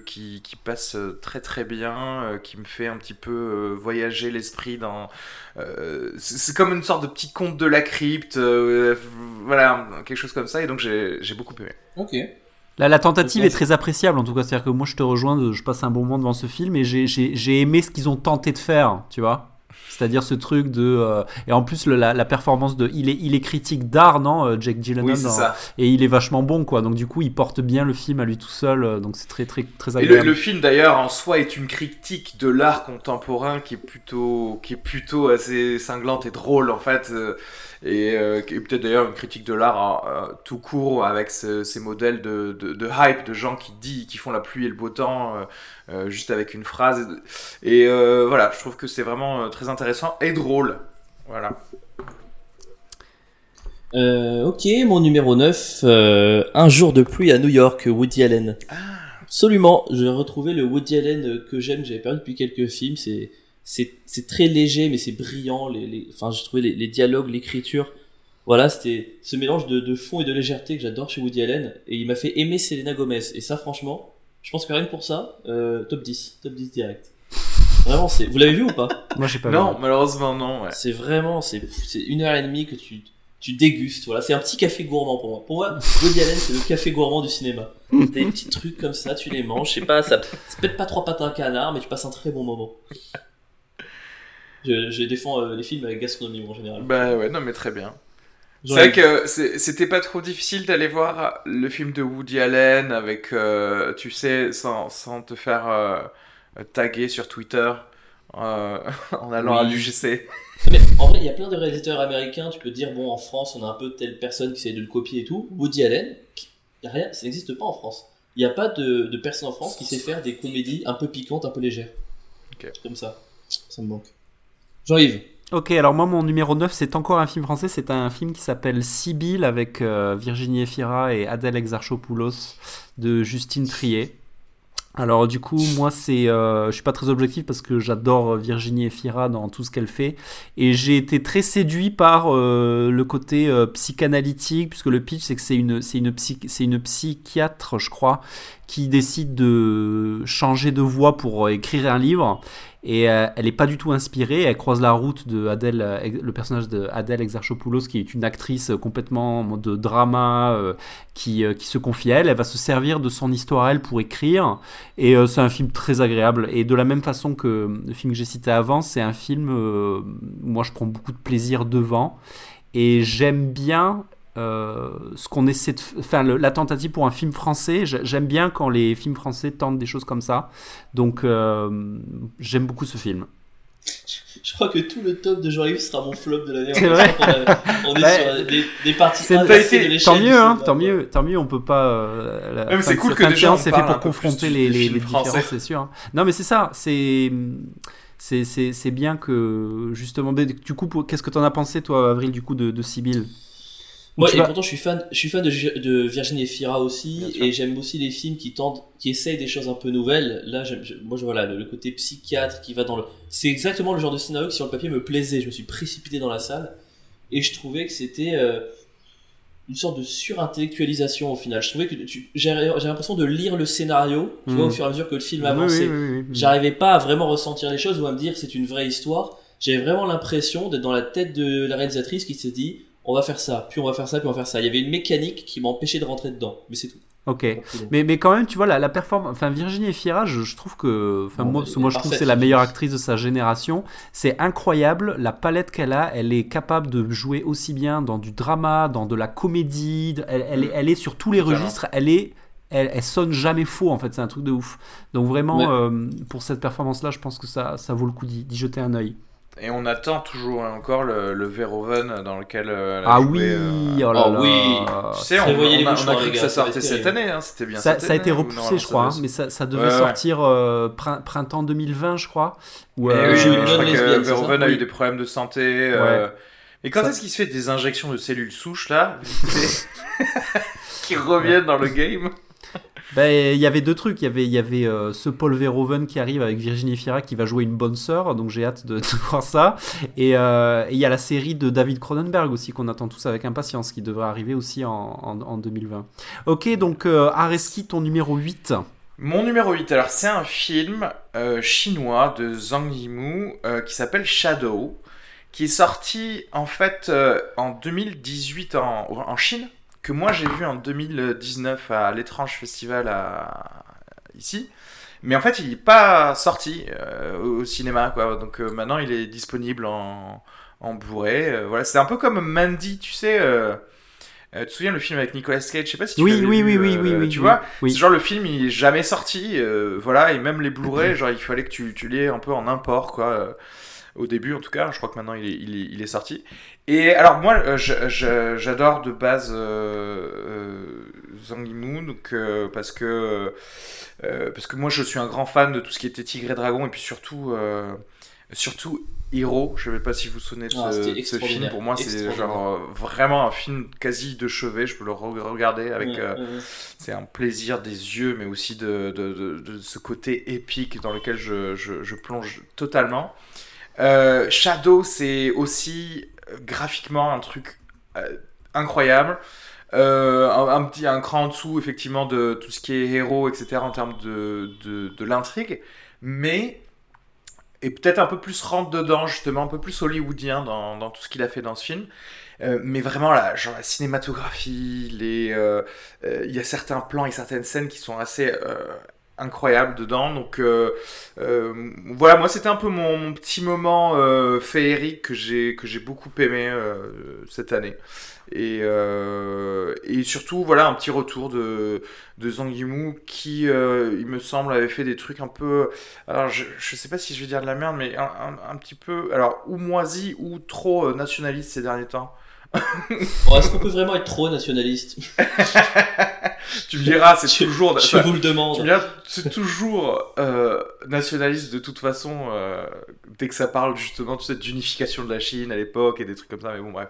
qui, passe très très bien, euh, qui me fait un petit peu voyager l'esprit dans. c'est comme une sorte de petit conte de la crypte, voilà, quelque chose comme ça. Et donc j'ai beaucoup aimé. Ok la tentative est très appréciable en tout cas. C'est-à-dire que moi, je te rejoins, je passe un bon moment devant ce film et j'ai aimé ce qu'ils ont tenté de faire, tu vois. C'est-à-dire ce truc de euh, et en plus la, performance de il est il est critique d'art non euh, Jack Gyllenhaal et il est vachement bon quoi donc du coup il porte bien le film à lui tout seul euh, donc c'est très très très agréable. Et le, film d'ailleurs en soi est une critique de l'art contemporain qui est plutôt qui est plutôt assez cinglante et drôle en fait et, euh, peut-être d'ailleurs une critique de l'art hein, euh, tout court avec ces modèles de, de, hype de gens qui disent qui font la pluie et le beau temps euh, juste avec une phrase. Et, voilà je trouve que c'est vraiment très intéressant et drôle. Voilà. Ok mon numéro 9 un jour de pluie à New York Woody Allen. Ah. absolument j'ai retrouvé le Woody Allen que j'aime j'avais perdu depuis quelques films. C'est c'est très léger mais c'est brillant les, les enfin j'ai trouvé les, les, dialogues l'écriture. Voilà c'était ce mélange de, de, fond et de légèreté que j'adore chez Woody Allen. Et il m'a fait aimer Selena Gomez. Et ça franchement je pense que rien que pour ça euh, top 10 top 10 direct. Vraiment c'est vous l'avez vu ou pas? Moi j'ai pas non malheureusement non ouais. c'est vraiment c'est une heure et demie que tu tu dégustes voilà. C'est un petit café gourmand pour moi. Pour moi Woody Allen c'est le café gourmand du cinéma. T'as des petits trucs comme ça tu les manges je sais pas ça c'est peut-être pas trois pattes à un canard mais tu passes un très bon moment. Je, défends euh, les films avec gastronomie en général. Bah ouais, non mais très bien. C'est vrai que c'était pas trop difficile d'aller voir le film de Woody Allen avec, euh, tu sais, sans, sans te faire euh, taguer sur Twitter en allant à l'UGC. Mais en vrai, il y a plein de réalisateurs américains, tu peux dire, bon, en France, on a un peu telle personne qui essaie de le copier et tout. Woody Allen, rien, ça n'existe pas en France. Il n'y a pas de, de, personne en France qui sait faire des comédies un peu piquantes, un peu légères. Comme ça. Ça me manque. Jean-Yves. Ok, alors moi mon numéro 9 c'est encore un film français, c'est un film qui s'appelle Sibyl avec euh, Virginie Efira et Adèle Exarchopoulos de Justine Trier. Alors du coup, moi, c'est, euh, je suis pas très objectif parce que j'adore Virginie Efira dans tout ce qu'elle fait, et j'ai été très séduit par euh, le côté psychanalytique, puisque le pitch c'est que c'est une, c'est une, c'est une psychiatre, je crois, qui décide de changer de voix pour écrire un livre, et euh, elle n'est pas du tout inspirée. Elle croise la route de Adèle, euh, le personnage de Exarchopoulos, qui est une actrice complètement de drama, euh, qui, qui, se confie à elle. Elle va se servir de son histoire elle pour écrire. Et c'est un film très agréable. Et de la même façon que le film que j'ai cité avant, c'est un film, moi je prends beaucoup de plaisir devant. Et j'aime bien euh, ce qu'on essaie de faire, la tentative pour un film français. J'aime bien quand les films français tentent des choses comme ça. Donc, euh, j'aime beaucoup ce film. Je crois que tout le top de Jean-Yves sera mon flop de l'année. On, est sur des, des parties de tant mieux, hein, tant mieux, tant mieux. On peut pas. Euh, c'est cool que déjà on c'est fait pour confronter les, les, les différences, c'est sûr. Hein. Non, mais c'est ça. C'est c'est bien que justement. Du coup, qu'est-ce que tu en as pensé, toi, Avril, du coup, de, de Sibyl Ouais, et pourtant je suis fan, je suis fan de, de Virginie Efira aussi, et j'aime aussi les films qui tentent, qui essayent des choses un peu nouvelles. Là, j'aime, moi, je, voilà, le, côté psychiatre qui va dans le, c'est exactement le genre de scénario qui sur le papier me plaisait. Je me suis précipité dans la salle, et je trouvais que c'était euh, une sorte de surintellectualisation au final. Je trouvais que j'ai l'impression de lire le scénario, tu vois, au hmm. fur et à mesure que le film avançait. J'arrivais pas à vraiment ressentir les choses ou à me dire c'est une vraie histoire. J'avais vraiment l'impression d'être dans la tête de la réalisatrice qui s'est dit on va faire ça, puis on va faire ça, puis on va faire ça. Il y avait une mécanique qui m'empêchait de rentrer dedans, mais c'est tout. Ok, mais, mais quand même, tu vois, la, la performance. Enfin, Virginie Efira, je, je trouve que. Enfin, moi, moi je trouve que c'est la meilleure actrice de sa génération. C'est incroyable, la palette qu'elle a. Elle est capable de jouer aussi bien dans du drama, dans de la comédie. Elle, elle, est, elle est sur tous les registres. Elle est. Elle, elle, sonne jamais faux en fait, c'est un truc de ouf. Donc vraiment, euh, pour cette performance-là, je pense que ça, ça vaut le coup d'y jeter un œil. Et on attend toujours encore le, le Verhoeven dans lequel euh, Ah oui, euh, oh là ah oui. Tu sais, on, on, a, on a cru que ça sortait cette année, hein, c'était bien. Ça, ça a été repoussé, je crois, hein, mais ça, ça devait sortir euh, printemps 2020, je crois. Ou, euh, je crois que Verhoeven a eu des problèmes de santé. Mais quand est-ce qu'il se fait des injections de cellules souches là qui reviennent dans le game? Ben, il y avait deux trucs. Il y avait, il y avait euh, ce Paul Verhoeven qui arrive avec Virginie Fira qui va jouer une bonne sœur, donc j'ai hâte de, voir ça. Euh, et il y a la série de David Cronenberg aussi qu'on attend tous avec impatience, qui devrait arriver aussi en, en, 2020. Ok, donc euh, Areski, ton numéro 8. Mon numéro 8, alors c'est un film chinois de Zhang Yimou qui s'appelle Shadow, qui est sorti en fait en 2018 en, en Chine que moi j'ai vu en 2019 à l'étrange festival à... ici. Mais en fait, il n'est pas sorti euh, au cinéma, quoi. Donc euh, maintenant, il est disponible en, en Blu-ray. Euh, voilà, c'est un peu comme Mandy, tu sais. tu te souviens le film avec Nicolas Cage? Je sais pas si tu oui, oui, oui, oui, oui, oui, tu vois, c'est genre le film il est jamais sorti, voilà, et même les Blu-ray, genre il fallait que tu, tu l'aies un peu en import, quoi au début en tout cas. Je crois que maintenant il est, il est, il est sorti. Et alors moi, euh, j'adore de base euh, euh Zhang Yimou, donc euh, parce que parce que moi je suis un grand fan de tout ce qui était Tigre et Dragon et puis surtout surtout Hero. Je ne sais pas si vous vous souvenez de ah, ce, film. Pour moi, c'est genre vraiment un film quasi de chevet. Je peux le regarder avec. C'est un plaisir des yeux, mais aussi de, de, de, ce côté épique dans lequel je, je, je plonge totalement. Shadow, c'est aussi graphiquement un truc euh, incroyable. Euh, un, petit un cran en dessous effectivement de tout ce qui est héros etc en termes de, de, l'intrigue mais et peut-être un peu plus rentre dedans justement un peu plus hollywoodien dans, tout ce qu'il a fait dans ce film euh, mais vraiment là genre la cinématographie les il y a certains plans et certaines scènes qui sont assez incroyable dedans. Donc euh, euh, voilà, moi c'était un peu mon, petit moment euh, féerique que j'ai que j'ai beaucoup aimé cette année. Et, et surtout voilà un petit retour de de Zhang Yimou qui il me semble avait fait des trucs un peu alors je, je sais pas si je vais dire de la merde mais un, un petit peu alors ou moisi ou trop nationaliste ces derniers temps Est-ce qu'on peut vraiment être trop nationaliste Tu me diras, c'est toujours. Je vous le demande. c'est toujours euh, nationaliste de toute façon euh, dès que ça parle justement tu sais, d'unification de la Chine à l'époque et des trucs comme ça. Mais bon bref.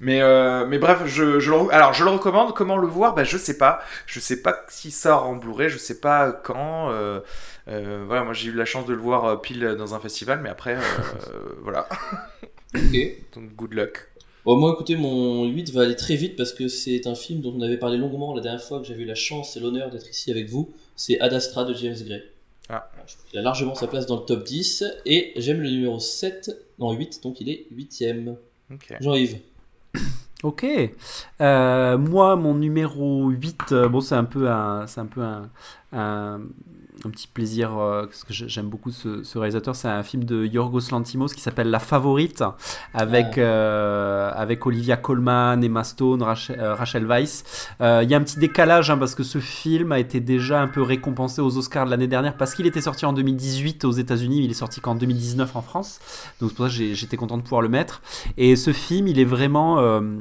Mais euh, mais bref, je, je le, alors je le recommande. Comment le voir? Bah je sais pas. Je sais pas s'il sort en Blu-ray. Je sais pas quand. voilà, moi j'ai eu la chance de le voir pile dans un festival, mais après voilà. Ok. Donc good luck. Bon, moi, écoutez, mon 8 va aller très vite parce que c'est un film dont on avait parlé longuement la dernière fois que j'avais eu la chance et l'honneur d'être ici avec vous. C'est Ad Astra de James Gray. Ah. Il a largement sa place dans le top 10 et j'aime le numéro 7, non 8, donc il est 8ème. Jean-Yves. Ok. Euh, moi, mon numéro 8, euh, bon, c'est un peu un, c'est un peu un, un, un petit plaisir, euh, parce que j'aime beaucoup ce, réalisateur. C'est un film de Yorgos Lantimos qui s'appelle La Favorite, avec, euh, avec Olivia Colman, Emma Stone, Rachel, euh, Rachel Weisz. Il y a un petit décalage, hein, parce que ce film a été déjà un peu récompensé aux Oscars de l'année dernière, parce qu'il était sorti en 2018 aux États-Unis, il est sorti qu'en 2019 en France. Donc c'est pour ça que j'étais content de pouvoir le mettre. Et ce film, il est vraiment...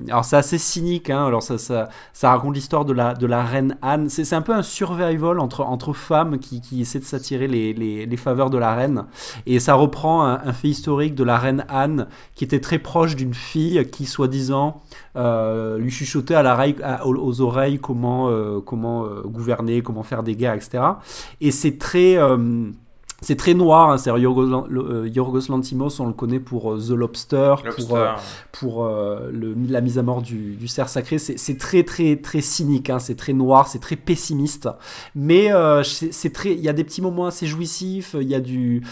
alors c'est assez cynique, hein, alors ça, ça, ça raconte l'histoire de la, de la reine Anne. C'est un peu un survival entre, entre femmes qui qui essaie de s'attirer les, les, faveurs de la reine. Et ça reprend un, fait historique de la reine Anne, qui était très proche d'une fille qui, soi-disant, euh, lui chuchotait aux, oreilles comment, euh, comment gouverner, comment faire des guerres, etc. Et c'est très c'est très noir, hein, c'est Yorgos, euh, Yorgos, Lantimos, on le connaît pour euh, The Lobster, pour, euh, pour le, la mise à mort du, du cerf sacré. C'est très très très cynique, hein, c'est très noir, c'est très pessimiste. Mais c'est très, il y a des petits moments assez jouissifs. Il y a du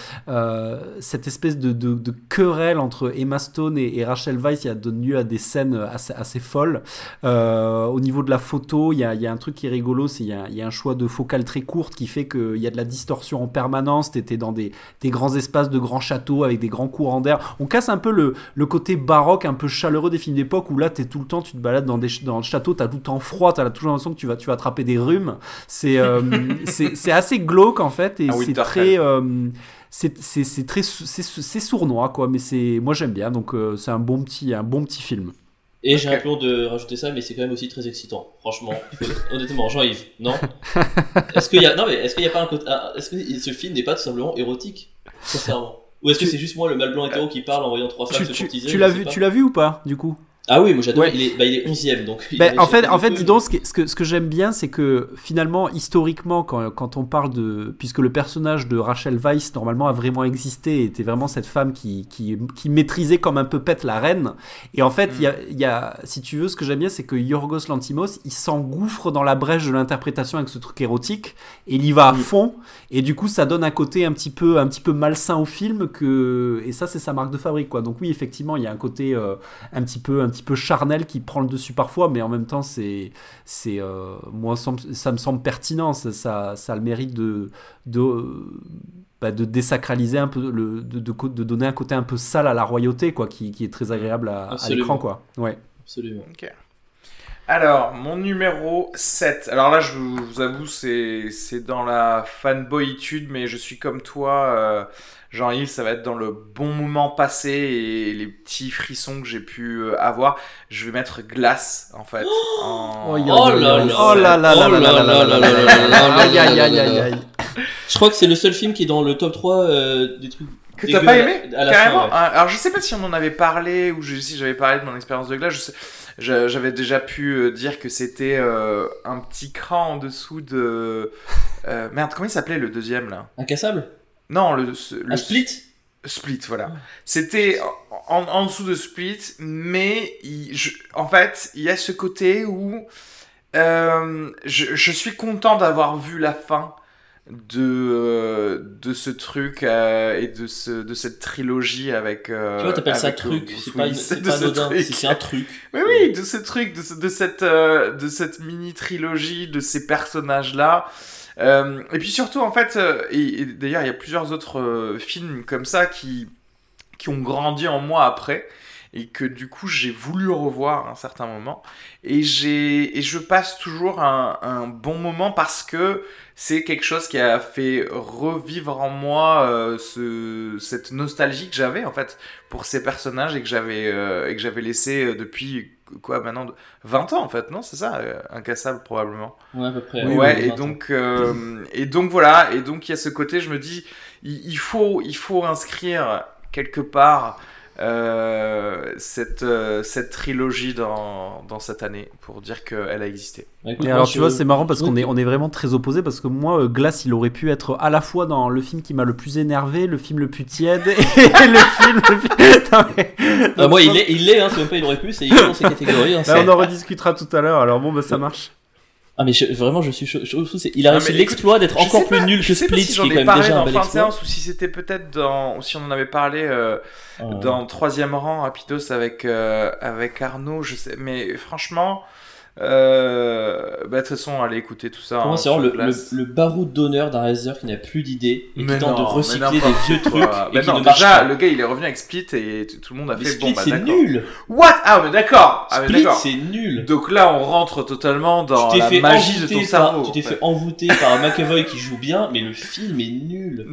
cette espèce de, de, querelle entre Emma Stone et, Rachel Weisz, il y a donne lieu à des scènes assez, assez folles. au niveau de la photo, il y a, il y a un truc qui est rigolo, c'est il, il y a, un choix de focale très courte qui fait qu'il y a de la distorsion en permanence était dans des, grands espaces de grands châteaux avec des grands courants d'air. On casse un peu le, côté baroque, un peu chaleureux des films d'époque où là, es tout le temps, tu te balades dans, des, dans le château, tu as tout le temps froid, tu as toujours l'impression que tu vas, tu vas attraper des rhumes. C'est euh, c'est assez glauque en fait et c'est très. Euh, c'est très c'est sournois quoi mais c'est moi j'aime bien donc euh, c'est un bon petit un bon petit film et j'ai un peu honte de rajouter ça, mais c'est quand même aussi très excitant. Franchement, honnêtement, Jean-Yves, non Est-ce qu'il y a, non mais est-ce qu'il y a pas un côté, ah, est-ce que ce film n'est pas tout simplement érotique, sincèrement? Ou est-ce que c'est juste moi le mal blanc hétéro qui parle en voyant trois femmes se courtiser Tu l'as vu, tu l'as vu ou pas, du coup? Ah oui, moi j'adore. Il, est, bah, il est 11ème donc. Bah, en fait, en fait, dis donc, ce que, ce que, ce que j'aime bien, c'est que finalement, historiquement, quand, quand, on parle de. Puisque le personnage de Rachel Weisz, normalement, a vraiment existé, était vraiment cette femme qui, qui, qui maîtrisait comme un peu pète la reine. Et en fait, il y, a, mm. y, a, si tu veux, ce que j'aime bien, c'est que Yorgos Lantimos, il s'engouffre dans la brèche de l'interprétation avec ce truc érotique, et il y va à fond. Et du coup, ça donne un côté un petit peu, un petit peu malsain au film, que. Et ça, c'est sa marque de fabrique, quoi. Donc oui, effectivement, il y a un côté euh, un petit peu. Un petit peu charnel qui prend le dessus parfois, mais en même temps, c'est, c'est, euh, moi, ça me semble pertinent. Ça, ça, a le mérite de, de, bah, de désacraliser un peu, le, de, de, donner un côté un peu sale à la royauté, quoi, qui, qui est très agréable à, l'écran, quoi. Ouais. Absolument. Alors, mon numéro 7. Alors là, je vous, avoue, c'est, c'est dans la fanboyitude, mais je suis comme toi. Euh, Jean-Yves, ça va être dans le bon moment passé et les petits frissons que j'ai pu euh, avoir. Je vais mettre glace en fait. Oh là là Oh là là là là là là là Aïe aïe aïe aïe Je crois que c'est le seul film qui est dans le top 3 des trucs que t'as pas aimé Carrément. Alors je sais pas si on en avait parlé ou si j'avais parlé de mon expérience de glace. J'avais déjà pu dire que c'était un petit cran en dessous de. merde, comment il s'appelait le deuxième là Incassable non, le, le Split? Split, voilà. C'était en, dessous de Split, mais en fait, il y a ce côté où euh, je, suis content d'avoir vu la fin de, euh, de ce truc euh, et de, ce, de cette trilogie avec. tu vois, t'appelles ça truc, c'est pas, pas anodin, c'est un truc. Mais oui, de ce truc, de, de cette, de cette mini trilogie, de ces personnages-là. Euh, et puis surtout, en fait, euh, et, d'ailleurs, il y a plusieurs autres euh, films comme ça qui, qui ont grandi en moi après et que du coup j'ai voulu revoir à un certain moment. Et j'ai et je passe toujours un, un, bon moment parce que c'est quelque chose qui a fait revivre en moi ce, cette nostalgie que j'avais en fait pour ces personnages et que j'avais et que j'avais laissé depuis quoi maintenant 20 ans en fait non c'est ça euh, incassable probablement. Ouais à peu près. Ouais et donc euh, et donc voilà et donc il y a ce côté je me dis il, faut il faut inscrire quelque part euh, cette, euh, cette trilogie dans, dans, cette année pour dire qu'elle a existé. Et alors tu vois c'est marrant parce qu'on est, on est vraiment très opposés parce que moi euh, Glace il aurait pu être à la fois dans le film qui m'a le plus énervé, le film le plus tiède et le film... Le moi il l'est, il est, hein, c'est même pas il aurait pu, c'est dans ces catégories. Hein, bah, on en rediscutera tout à l'heure alors bon bah ça marche. Ah mais vraiment je suis chaud, il a réussi l'exploit d'être encore plus nul que Split si qui est quand même déjà un bel exploit. Séance, ou si c'était peut-être dans ou si on en avait parlé euh, oh. dans troisième rang Rapidos avec euh, avec Arnaud je sais mais franchement euh, bah, de toute façon, allez écouter tout ça. Hein, c'est vraiment le, le, le, baroud d'honneur d'un réalisateur qui n'a plus d'idées et qui tente de recycler des vieux trucs et qui ne déjà, le gars il est revenu avec Split et tout le monde a mais fait Split, bon bah c'est nul. What? Ah mais d'accord. Ah, Split c'est nul. Donc là on rentre totalement dans la magie de ton cerveau. Tu t'es fait envoûter par un McAvoy qui joue bien, mais le film est nul.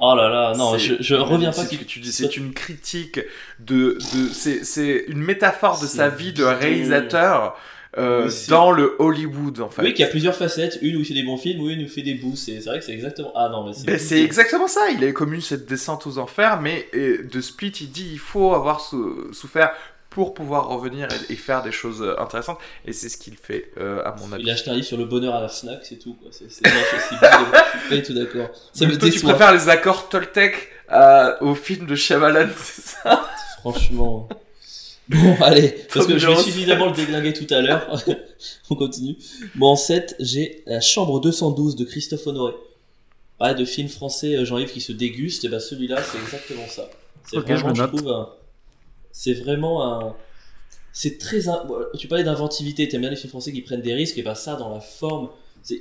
Oh là là, non, je, je reviens pas. Ce que tu dis, c'est une critique de, de c'est une métaphore de sa vie de réalisateur euh, Oui, dans le Hollywood en fait. Oui, qui a plusieurs facettes. Une où il fait des bons films, une où il fait des bouts. C'est vrai que c'est exactement. Ah non, mais c'est. Ben, c'est exactement ça, il a connu cette descente aux enfers, mais de Split, il dit il faut avoir sou- souffert pour pouvoir revenir et, faire des choses euh, intéressantes, et c'est ce qu'il fait, euh, à mon avis. Il a acheté un livre sur le bonheur à la Fnac, c'est tout. quoi. C'est c'est. Je suis pas tout d'accord. Ça me Toi, tu préfères les accords Toltec euh, au film de Shyamalan, c'est ça? Franchement. Bon, allez, parce que je vais Ambiance. suffisamment le déglinguer tout à l'heure. On continue. Bon, en 7, j'ai La Chambre 212 de Christophe Honoré. Ouais, de film français euh, Jean-Yves qui se déguste, et ben celui-là, c'est exactement ça. C'est vraiment, je, trouve, un- c'est vraiment un. C'est très. Tu parlais d'inventivité, t'aimes bien les films français qui prennent des risques, et ben ça, dans la forme,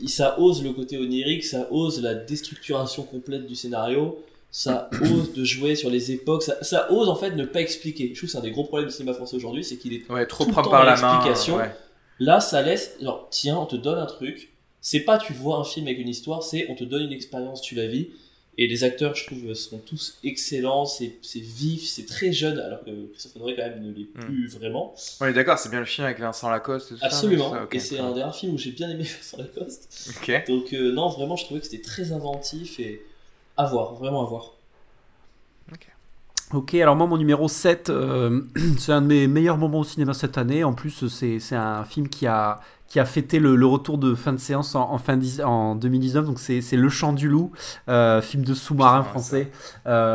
ça ose le côté onirique, ça ose la déstructuration complète du scénario, ça ose de jouer sur les époques, ça, ça ose en fait ne pas expliquer. Je trouve que c'est un des gros problèmes du cinéma français aujourd'hui, c'est qu'il est Ouais, trop Tout le temps par dans la main. l'explication. ouais. Là, ça laisse, genre, tiens, on te donne un truc. C'est pas tu vois un film avec une histoire, c'est on te donne une expérience, tu la vis. Et les acteurs, je trouve, sont tous excellents, c'est vif, c'est très jeune, alors que Christophe Honoré, quand même, ne l'est Mm. plus vraiment. On est d'accord, c'est bien le film avec Vincent Lacoste et tout Absolument. ça, et c'est un des rares films où j'ai bien aimé Vincent Lacoste. Ok. Donc, euh, non, vraiment, je trouvais que c'était très inventif et à voir, vraiment à voir. Ok, alors moi mon numéro 7, euh, c'est un de mes meilleurs moments au cinéma cette année. En plus, c'est c'est un film qui a, qui a fêté le, le retour de fin de séance en, en fin dix- en 2019. Donc c'est Le Chant du Loup, euh, film de sous-marin ouais, français,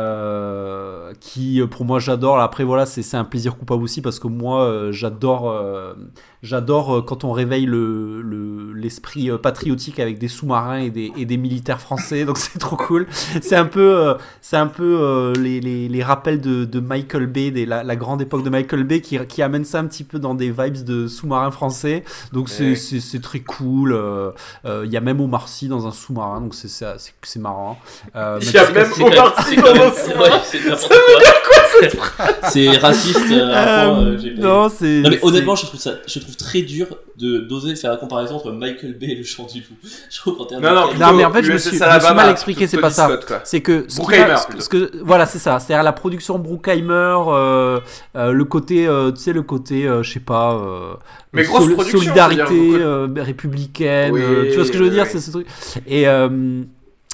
euh, qui pour moi j'adore. Après voilà, c'est un plaisir coupable aussi parce que moi euh, j'adore euh, j'adore quand on réveille le le- l'esprit euh, patriotique avec des sous-marins et des, et des militaires français. Donc c'est trop cool. C'est un peu... c'est un peu les, les, les rappels de, de Michael Bay, des, la, la grande époque de Michael Bay, qui, qui amène ça un petit peu dans des vibes de sous-marin français. Donc c'est Ouais. C'est- très cool. euh, euh, Il y a même Omar Sy dans un sous-marin, donc c'est ça- marrant. Euh, Il y a même Omar Sy dans un sous-marin. ouais, c'est n'importe quoi. C'est raciste euh, à un point, euh, j'ai pas- non, c'est. Non mais c'est- honnêtement, je trouve ça, je trouve très dur de d'oser faire la comparaison entre Michael Bay et le chant du loup. Je trouve qu'en termes Non, de mais en fait, je me USS suis- je me suis Alabama, mal expliqué, c'est Tony pas ça. Scott, quoi. C'est que ce, qui Bruckheimer, va- ce- plutôt. ce que voilà, c'est ça. C'est-à-dire la production Bruckheimer, euh, euh, le côté, euh, tu sais, le côté, euh, je sais pas, euh, Mais grosse production, solidarité c'est-à-dire euh, républicaine. Oui, euh, tu vois ce que je veux oui, dire, oui. c'est ce truc. Et euh,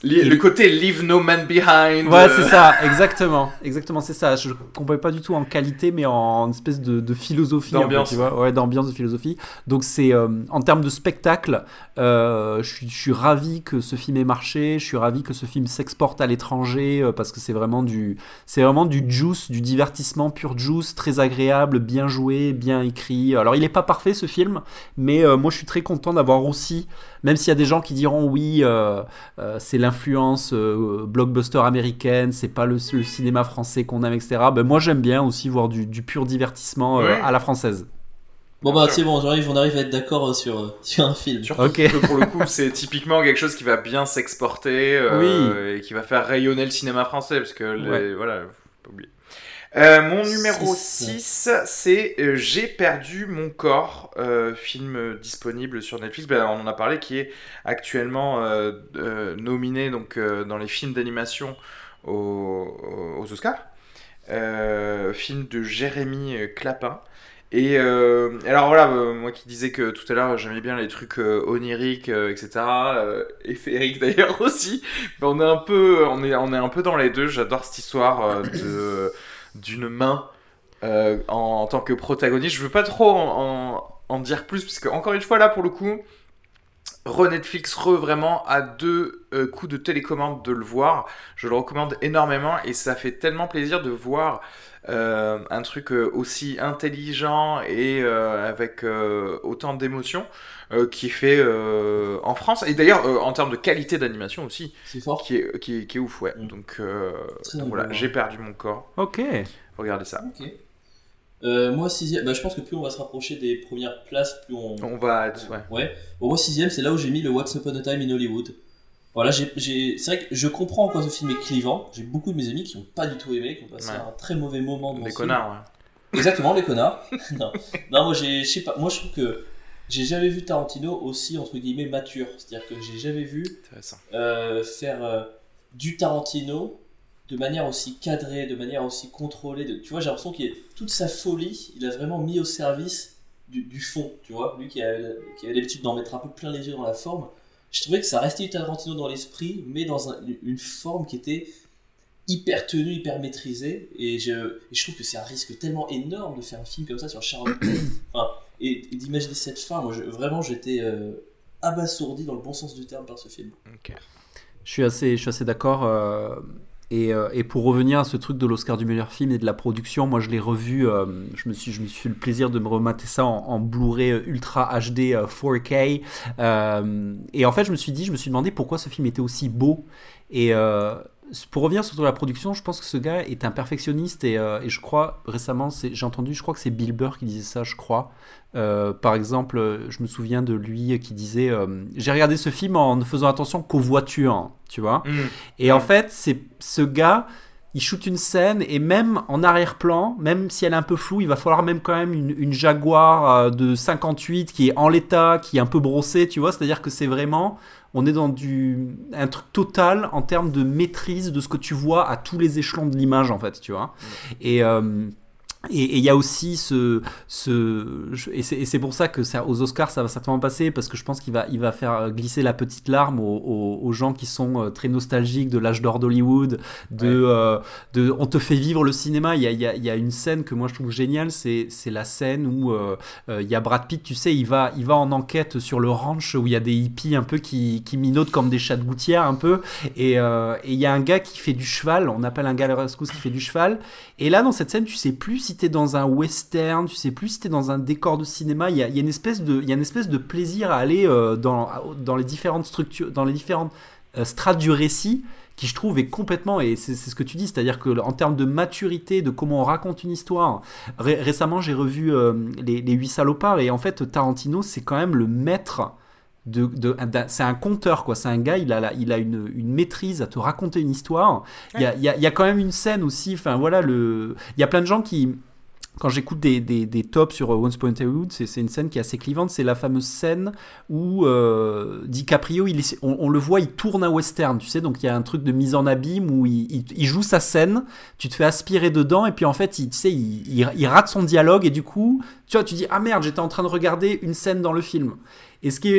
Le côté Leave No Man Behind. Ouais, euh, c'est ça, exactement, exactement, c'est ça. Je comprenais pas du tout en qualité, mais en espèce de, de philosophie, D'ambiance. tu vois, ouais, d'ambiance, de philosophie. Donc c'est euh, en termes de spectacle, euh, je suis, je suis ravi que ce film ait marché. Je suis ravi que ce film s'exporte à l'étranger parce que c'est vraiment du, c'est vraiment du juice, du divertissement pur juice, très agréable, bien joué, bien écrit. Alors il est pas parfait ce film, mais moi je suis très content d'avoir aussi, même s'il y a des gens qui diront oui. euh, euh, c'est l'influence euh, blockbuster américaine, c'est pas le, le cinéma français qu'on aime, etc. Ben, moi j'aime bien aussi voir du, du pur divertissement euh, Ouais. à la française. Bon bah c'est bon, j'arrive, on arrive à être d'accord sur sur un film. Surtout Ok. que pour le coup, c'est typiquement quelque chose qui va bien s'exporter euh, et qui va faire rayonner le cinéma français, parce que les- Ouais. voilà. Euh, mon numéro Six. 6, c'est euh, J'ai perdu mon corps, euh, film disponible sur Netflix. Ben, on en a parlé, qui est actuellement euh, nominé donc, euh, dans les films d'animation aux, aux Oscars. Euh, film de Jérémy Clapin. Et euh, alors voilà, moi qui disais que tout à l'heure j'aimais bien les trucs oniriques, euh, etc. euh, et féeriques d'ailleurs aussi. Ben, on est un peu, on est, on est un peu dans les deux. J'adore cette histoire euh, de d'une main euh, en, tant que protagoniste. Je veux pas trop en, dire plus parce que encore une fois là pour le coup, re-Netflix re vraiment à deux euh, coups de télécommande de le voir. Je le recommande énormément et ça fait tellement plaisir de voir euh, un truc euh, aussi intelligent et euh, avec euh, autant d'émotion euh, qui fait euh, en France et d'ailleurs euh, en termes de qualité d'animation aussi C'est fort. qui est, qui est, qui est ouf ouais Mm. donc, euh, voilà j'ai perdu mon corps Ok. regardez ça. Euh, moi sixième, bah je pense que plus on va se rapprocher des premières places, plus on. on va être ouais. Ouais. Bon, moi sixième, c'est là où j'ai mis le What's Upon a Time in Hollywood. Voilà, j'ai, j'ai... c'est vrai que je comprends en quoi ce film est clivant. J'ai beaucoup de mes amis qui ont pas du tout aimé, qui ont passé Ouais. un très mauvais moment devant film. connards ouais. Exactement, les connards. non. non, moi j'ai, je sais pas, moi je trouve que j'ai jamais vu Tarantino aussi entre guillemets mature. C'est-à-dire que j'ai jamais vu euh, faire euh, du Tarantino de manière aussi cadrée, de manière aussi contrôlée. De... Tu vois, j'ai l'impression qu'il a toute sa folie, il a vraiment mis au service du, fond, tu vois. Lui qui, a, qui avait l'habitude d'en mettre un peu plein les yeux dans la forme. Je trouvais que ça restait Tarantino dans l'esprit, mais dans une forme qui était hyper tenue, hyper maîtrisée. Et je, je trouve que c'est un risque tellement énorme de faire un film comme ça sur Charlotte. enfin, et, d'imaginer cette fin. Moi, vraiment, j'étais euh, abasourdi dans le bon sens du terme par ce film. Je suis assez, je suis assez d'accord. Euh, et, euh, et, pour revenir à ce truc de l'Oscar du meilleur film et de la production, moi je l'ai revu, je, me suis, je me suis fait le plaisir de me remater ça en, Blu-ray Ultra HD 4K. et en fait, je me suis dit, je me suis demandé pourquoi ce film était aussi beau. Et, pour revenir sur la production, je pense que ce gars est un perfectionniste et, euh, et je crois récemment, j'ai entendu, je crois que c'est Bill Burr qui disait ça, je crois. Euh, par exemple, je me souviens de lui qui disait euh, J'ai regardé ce film en ne faisant attention qu'aux voitures, tu vois. Mmh. Et en fait, c'est ce gars, il shoot une scène et même en arrière-plan, même si elle est un peu floue, il va falloir même quand même une, une Jaguar de 58 qui est en l'état, qui est un peu brossée, tu vois. C'est-à-dire que c'est vraiment on est dans du, un truc total en termes de maîtrise de ce que tu vois à tous les échelons de l'image, en fait, tu vois. Et, euh, et il y a aussi ce, ce et c'est pour ça que ça, aux Oscars ça va certainement passer parce que je pense qu'il va, il va faire glisser la petite larme aux, aux, gens qui sont euh, très nostalgiques de l'âge d'or d'Hollywood, de, euh, de, on te fait vivre le cinéma. Il y a, y a, y a une scène que moi je trouve géniale, c'est la scène où euh, il y a Brad Pitt, tu sais, il va, il va en enquête sur le ranch où il y a des hippies un peu qui, qui minautent comme des chats de gouttière un peu, et il y a un gars qui fait du cheval, on appelle un gars qui fait du cheval, et là dans cette scène tu sais plus si t'es dans un western, tu sais plus si t'es dans un décor de cinéma. Il y a, une espèce de, y a une espèce de plaisir à aller euh, dans, dans les différentes structures, dans les différentes euh, strates du récit qui je trouve est complètement, et c'est ce que tu dis, c'est-à-dire que en termes de maturité, de comment on raconte une histoire, récemment j'ai revu euh, les, les 8 salopards, et en fait Tarantino c'est quand même le maître de, de, c'est un conteur quoi c'est un gars il a il a une, une, maîtrise à te raconter une histoire il y, a, il, y a, il y a quand même une scène aussi enfin voilà le il y a plein de gens qui quand j'écoute des, des, des, tops sur Once Upon a Hollywood, c'est une scène qui est assez clivante. C'est la fameuse scène où euh, DiCaprio, il on, le voit, il tourne un western, tu sais. Donc il y a un truc de mise en abîme où il, il, joue sa scène, tu te fais aspirer dedans, et puis en fait, il, tu sais, il, rate son dialogue, et du coup, tu vois, tu dis Ah merde, j'étais en train de regarder une scène dans le film. Et ce qui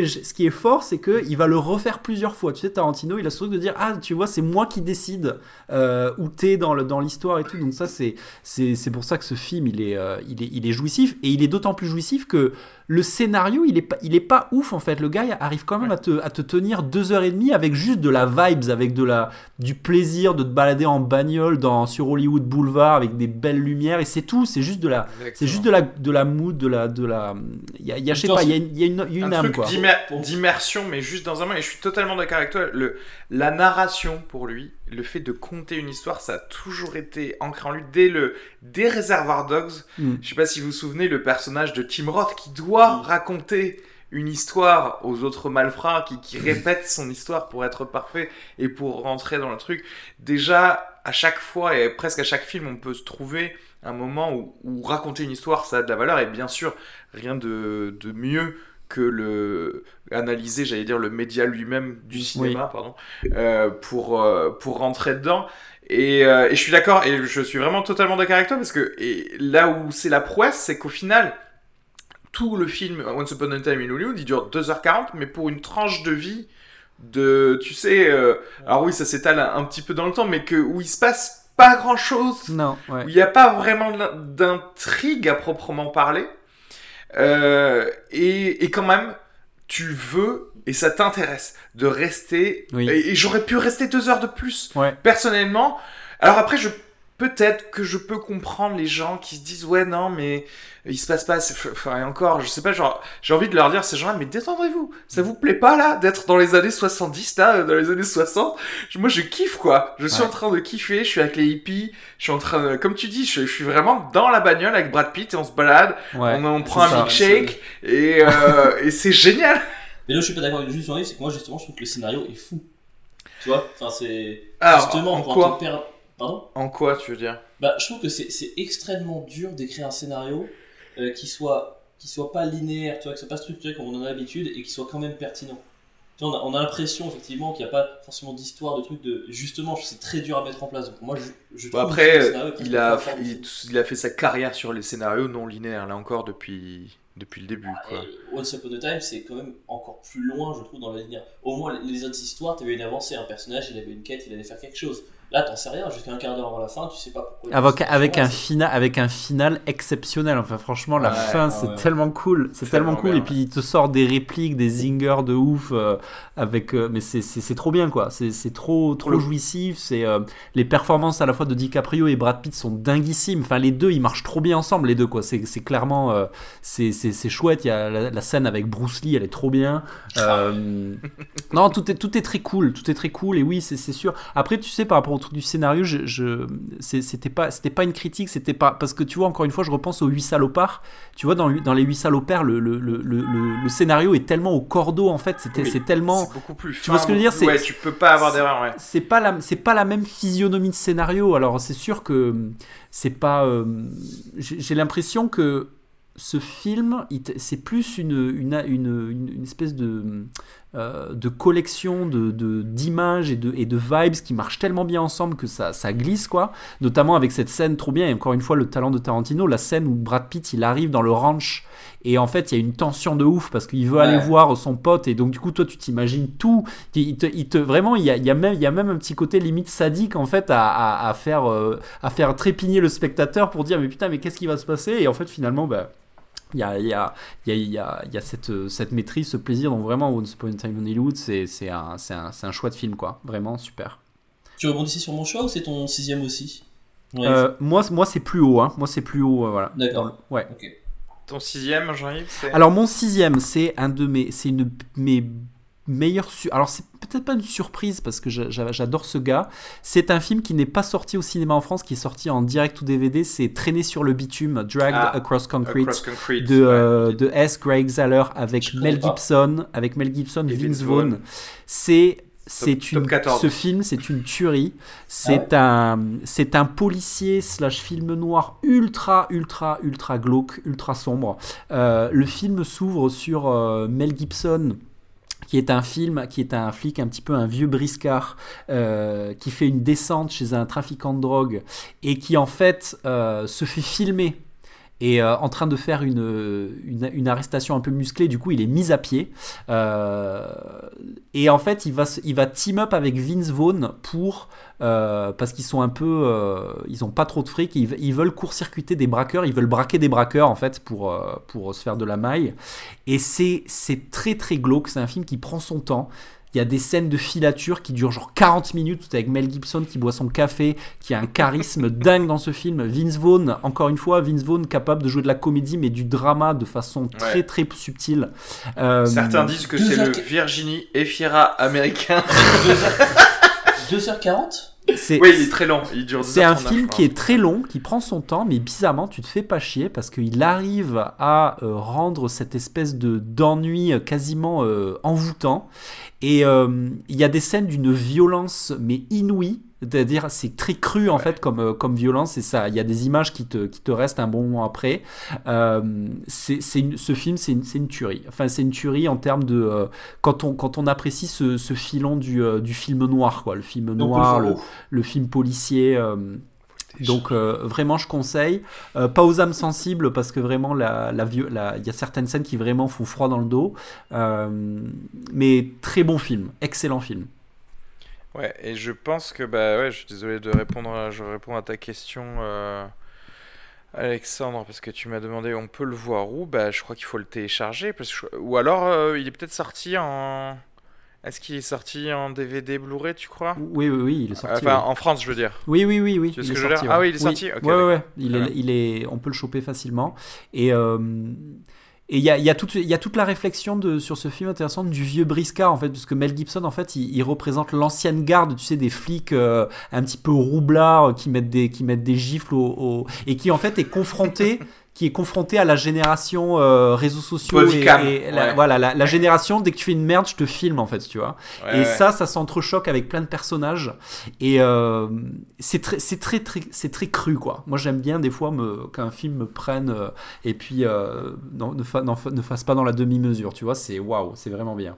est, fort, c'est qu'il va le refaire plusieurs fois. Tu sais, Tarantino, il a ce truc de dire Ah, tu vois, c'est moi qui décide euh, où t'es dans l'histoire et tout. Donc, ça, c'est pour ça que ce film, euh, il est jouissif. Et il est d'autant plus jouissif que le scénario, il est pas, il est pas ouf en fait. Le gars arrive quand même à, te, à te tenir deux heures et demie avec juste de la vibes, avec de la, du plaisir de te balader en bagnole dans, sur Hollywood Boulevard avec des belles lumières et c'est tout. C'est juste de la, c'est juste de la, de la mood, de la, de la. Il y a, y a je sais pas, il y a, y a une, y a une âme quoi. D'immersion, mais juste dans un moment. Et je suis totalement d'accord avec toi. Le, la narration pour lui, le fait de conter une histoire, ça a toujours été ancré en lui dès le dès Reservoir Dogs. Mm. Je sais pas si vous vous souvenez le personnage de Tim Roth qui doit mm. raconter une histoire aux autres malfrats, qui, qui répète son histoire pour être parfait et pour rentrer dans le truc. Déjà, à chaque fois et presque à chaque film, on peut se trouver un moment où, où raconter une histoire, ça a de la valeur et bien sûr, rien de, de mieux que le analyser, j'allais dire, le média lui-même du cinéma, pardon, euh, pour, euh, pour rentrer dedans. Et, euh, et je suis d'accord, et je suis vraiment totalement d'accord avec toi, parce que et là où c'est la prouesse, c'est qu'au final, tout le film Once Upon a Time in Hollywood, il dure 2h40, mais pour une tranche de vie de, tu sais, alors oui, ça s'étale un, petit peu dans le temps, mais que où il se passe pas grand chose, non, où il n'y a pas vraiment d'intrigue à proprement parler. Euh, et, et, quand même, tu veux et ça t'intéresse de rester. Et, j'aurais pu rester deux heures de plus. Personnellement. Alors après, je peut-être que je peux comprendre les gens qui se disent ouais non mais il se passe pas enfin encore je sais pas genre j'ai envie de leur dire ces gens-là mais détendez-vous ça vous plaît pas là d'être dans les années 70 là dans les années 60 moi je kiffe quoi. Je suis en train de kiffer je suis avec les hippies je suis en train de comme tu dis je, suis vraiment dans la bagnole avec Brad Pitt et on se balade on, prend un milkshake et euh, et c'est génial. Mais là je suis pas d'accord avec juste c'est que moi justement je trouve que le scénario est fou. Tu vois enfin c'est justement en quoi en quoi, tu veux dire bah, Je trouve que c'est extrêmement dur d'écrire un scénario euh, qui soit qui soit pas linéaire, tu vois, que soit pas structuré comme on en a l'habitude et qui soit quand même pertinent. Tu vois, on a, l'impression effectivement qu'il n'y a pas forcément d'histoire, de trucs de. Justement, c'est très dur à mettre en place. Donc moi, je, trouve après, il a, il, a fait sa carrière sur les scénarios non linéaires, là encore, depuis depuis le début. Quoi. Et Once Upon a Time, c'est quand même encore plus loin, je trouve, dans la ligne. Au moins, les autres histoires, tu avais une avancée. Un personnage, il avait une quête, il allait faire quelque chose. Là, t'en sais rien, jusqu'à un quart d'heure avant la fin, tu sais pas pourquoi. Avec, avec, un, final, avec un final exceptionnel. Enfin, franchement, la fin, c'est tellement cool. C'est tellement cool. et puis, il te sort des répliques, des zingers de ouf. Euh, avec, euh, mais c'est trop bien, quoi. C'est trop, trop jouissif. C'est euh, les performances à la fois de DiCaprio et Brad Pitt sont dinguissimes. Enfin, les deux, ils marchent trop bien ensemble, les deux, quoi. C'est clairement. c'est chouette. Il y a la, scène avec Bruce Lee, elle est trop bien. non, tout est, tout est très cool. Tout est très cool. Et oui, c'est sûr. Après, tu sais, par rapport au truc du scénario, je, je c'était pas, c'était pas une critique, c'était pas parce que tu vois encore une fois, je repense aux huit salopards. Tu vois dans, dans les huit salopards, le, le, le, le, scénario est tellement au cordeau en fait, c'était c'est tellement beaucoup plus. Tu vois ce que je veux dire? C'est tu peux pas avoir d'erreur. Ouais. C'est pas la c'est pas la même physionomie de scénario. Alors c'est sûr que c'est pas. Euh, j'ai l'impression que ce film, c'est plus une, une, une, une, espèce de, euh, de collection de, d'images et de, et de vibes qui marchent tellement bien ensemble que ça, ça glisse, quoi. Notamment avec cette scène trop bien, et encore une fois, le talent de Tarantino, la scène où Brad Pitt, il arrive dans le ranch, et en fait, il y a une tension de ouf parce qu'il veut aller voir son pote, et donc du coup, toi, tu t'imagines tout. Il te, il te vraiment, il y, a, il, y a même, il y a même un petit côté limite sadique, en fait, à, à, faire, euh, à faire trépigner le spectateur pour dire, mais putain, mais qu'est-ce qui va se passer? Et en fait, finalement, bah il y a, y a, y a, y a, y a cette, cette, maîtrise, ce plaisir. Donc vraiment, Once Upon a Time in Hollywood, c'est un, un, un, choix de film, quoi. Vraiment super. Tu rebondissais sur mon choix ou c'est ton sixième aussi? Euh, Moi, moi c'est plus haut. Hein. Moi, c'est plus haut. Euh, voilà. D'accord. Ouais. Ton sixième, Jean-Yves Alors, mon sixième, c'est un de mes, c'est une de mes meilleur. Alors, c'est peut-être pas une surprise parce que j'adore ce gars. C'est un film qui n'est pas sorti au cinéma en France, qui est sorti en direct ou DVD. C'est Traîner sur le bitume, Dragged ah, Across, Concrete, de, euh, de S. Greg Zeller avec Mel Gibson, avec Mel Gibson, Vince Vaughn. C'est c'est une, ce film, c'est une tuerie. C'est ah un, c'est un policier slash film noir ultra, ultra, ultra glauque, ultra sombre. Euh, le film s'ouvre sur euh, Mel Gibson qui est un film, qui est un flic un petit peu un vieux briscard, euh, qui fait une descente chez un trafiquant de drogue et qui en fait euh, se fait filmer et euh, en train de faire une, une, arrestation un peu musclée. Du coup, il est mis à pied. Euh, et en fait, il va, il va team up avec Vince Vaughn pour. Euh, parce qu'ils sont un peu. ils ont pas trop de fric. Ils, ils veulent court-circuiter des braqueurs. Ils veulent braquer des braqueurs, en fait, pour, pour se faire de la maille. Et c'est très, très glauque. C'est un film qui prend son temps. Il y a des scènes de filature qui durent genre 40 minutes avec Mel Gibson qui boit son café, qui a un charisme dingue dans ce film. Vince Vaughn, encore une fois, Vince Vaughn capable de jouer de la comédie mais du drama de façon très très subtile. Euh, Certains disent que c'est le Virginie Efira américain. 2h40 oui, il est très long. C'est un film qui est très long, qui prend son temps, mais bizarrement, tu te fais pas chier parce qu'il arrive à euh, rendre cette espèce de d'ennui quasiment euh, envoûtant. Et euh, il y a des scènes d'une violence mais inouïe. C'est-à-dire, c'est très cru en fait comme, euh, comme violence et ça, il y a des images qui te, qui te restent un bon moment après. Euh, c'est, ce film, c'est une, une, tuerie. Enfin, c'est une tuerie en termes de. quand, on, quand on apprécie ce, ce filon du, du film noir, quoi. Le film noir, le, le, film policier. Donc euh, vraiment, je conseille. Euh, pas aux âmes sensibles parce que vraiment, la, il y a certaines scènes qui vraiment font froid dans le dos. Euh, mais très bon film, excellent film. Ouais, et je pense que bah ouais, je suis désolé de répondre, à, je réponds à ta question, Alexandre, parce que tu m'as demandé on peut le voir où? Bah je crois qu'il faut le télécharger parce ou alors il est peut-être sorti en est-ce qu'il est sorti en DVD Blu-ray, tu crois? Oui, oui, oui, il est sorti. Enfin, en France, je veux dire. Oui, oui, oui, oui. Tu ce que je veux dire? Ah oui, il est sorti? Oui. ouais, ouais, Il, est, il est, on peut le choper facilement. Et euh, et il y a, y, a y a toute la réflexion de, sur ce film intéressant du vieux briscard en fait, parce que Mel Gibson en fait, il, représente l'ancienne garde, tu sais, des flics euh, un petit peu roublards qui mettent des, qui mettent des gifles au, et qui en fait est confronté qui est confronté à la génération euh, réseaux sociaux et, la, voilà la, génération dès que tu fais une merde je te filme en fait tu vois. Et ça ça s'entrechoque avec plein de personnages. Et euh, c'est très c'est très, très c'est très cru quoi. Moi j'aime bien des fois me qu'un film me prenne euh, et puis non, ne, ne, fasse pas dans la demi mesure tu vois. C'est waouh c'est vraiment bien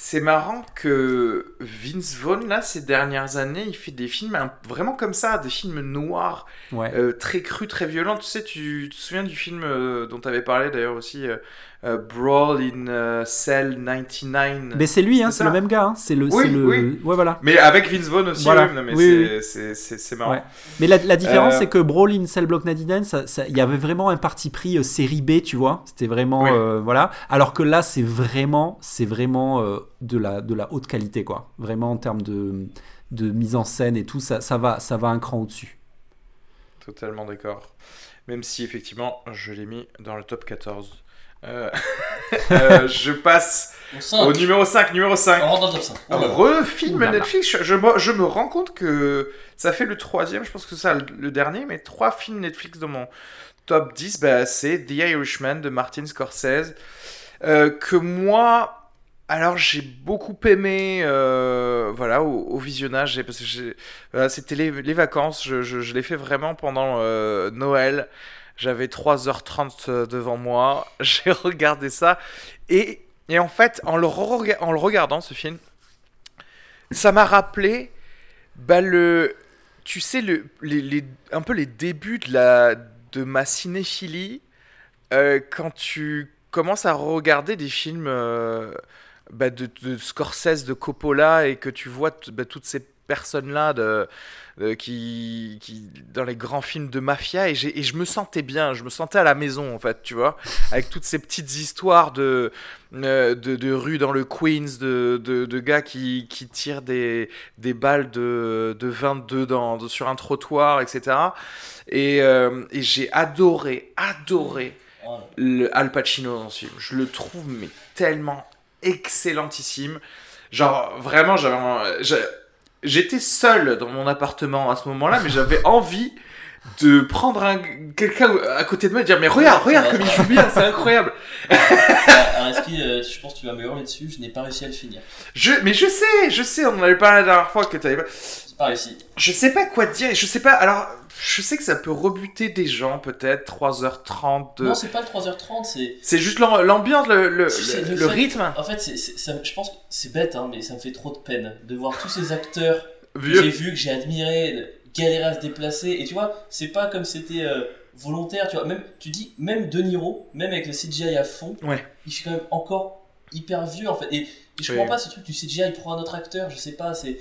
c'est marrant que Vince Vaughn, là, ces dernières années, il fait des films vraiment comme ça, des films noirs, euh, très crus, très violents. Tu sais, tu te souviens du film euh, dont tu avais parlé d'ailleurs aussi, euh, Brawl in euh, Cell 99. Mais c'est lui, hein, c'est le même gars. Hein. C'est le, oui, le... Oui. Ouais, voilà. Mais avec Vince Vaughn aussi. Voilà. mais oui, c'est marrant. Mais la, la différence, euh, c'est que Brawl in Cell Block 99, il y avait vraiment un parti pris série B, tu vois. C'était vraiment voilà. Alors que là, c'est vraiment, vraiment de la de la haute qualité, quoi. Vraiment en termes de de mise en scène et tout, ça, ça va, ça va un cran au-dessus. Totalement d'accord. Même si effectivement, je l'ai mis dans le top 14. Euh, euh, je passe au, numéro 5. Numéro 5. Refilm Netflix. Je, je, me rends compte que ça fait le troisième, je pense que c'est ça le dernier, mais trois films Netflix dans mon top 10, bah, c'est The Irishman de Martin Scorsese. Euh, que moi, alors j'ai beaucoup aimé voilà, au, visionnage, parce que c'était les, les, vacances, je, je, je l'ai fait vraiment pendant Noël. J'avais 3h30 euh, devant moi. J'ai regardé ça. Et, et, en fait, en le, regardant, ce film, ça m'a rappelé bah, le, tu sais, le, les, un peu les débuts de, la, de ma cinéphilie. Euh, quand tu commences à regarder des films euh, bah, de, de, Scorsese, de Coppola, et que tu vois bah, toutes ces personnes-là de, qui, qui, dans les grands films de mafia et, et, je me sentais bien, je me sentais à la maison en fait, tu vois, avec toutes ces petites histoires de, euh, de, de rue dans le Queens, de, de, gars qui, qui, tirent des, des balles de, de 22 dans, sur un trottoir, etc. Et, euh, et j'ai adoré, adoré le Al Pacino dans ce film. Je le trouve mais tellement excellentissime. Genre, vraiment, j'avais j'étais seul dans mon appartement à ce moment-là, mais j'avais envie de prendre un, quelqu'un à côté de moi et dire mais regarde, regarde comme il joue bien, c'est incroyable. Alors est-ce que euh, je pense que tu vas me hurler dessus, je n'ai pas réussi à le finir. Je, mais je sais, je sais, on en avait parlé la dernière fois que tu avais pas. pas réussi. Je sais pas quoi te dire, je sais pas. Alors, je sais que ça peut rebuter des gens peut-être 3h30. Non, c'est pas le 3h30, c'est. C'est juste l'ambiance, le, le, le, rythme. En fait, c'est, je pense que c'est bête, hein, mais ça me fait trop de peine de voir tous ces acteurs que j'ai vus, que j'ai admirés galérer à se déplacer. Et tu vois, c'est pas comme c'était euh, volontaire, tu vois. Même, tu dis, même De Niro, même avec le CGI à fond, ouais. il fait quand même encore hyper vieux en fait. Et, je comprends pas ce truc du CGI pour un autre acteur, je sais pas, c'est.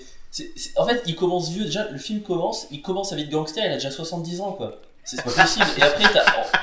En fait, il commence vieux, déjà, le film commence, il commence avec Gangster, il a déjà 70 ans, quoi. C'est pas possible. Et après,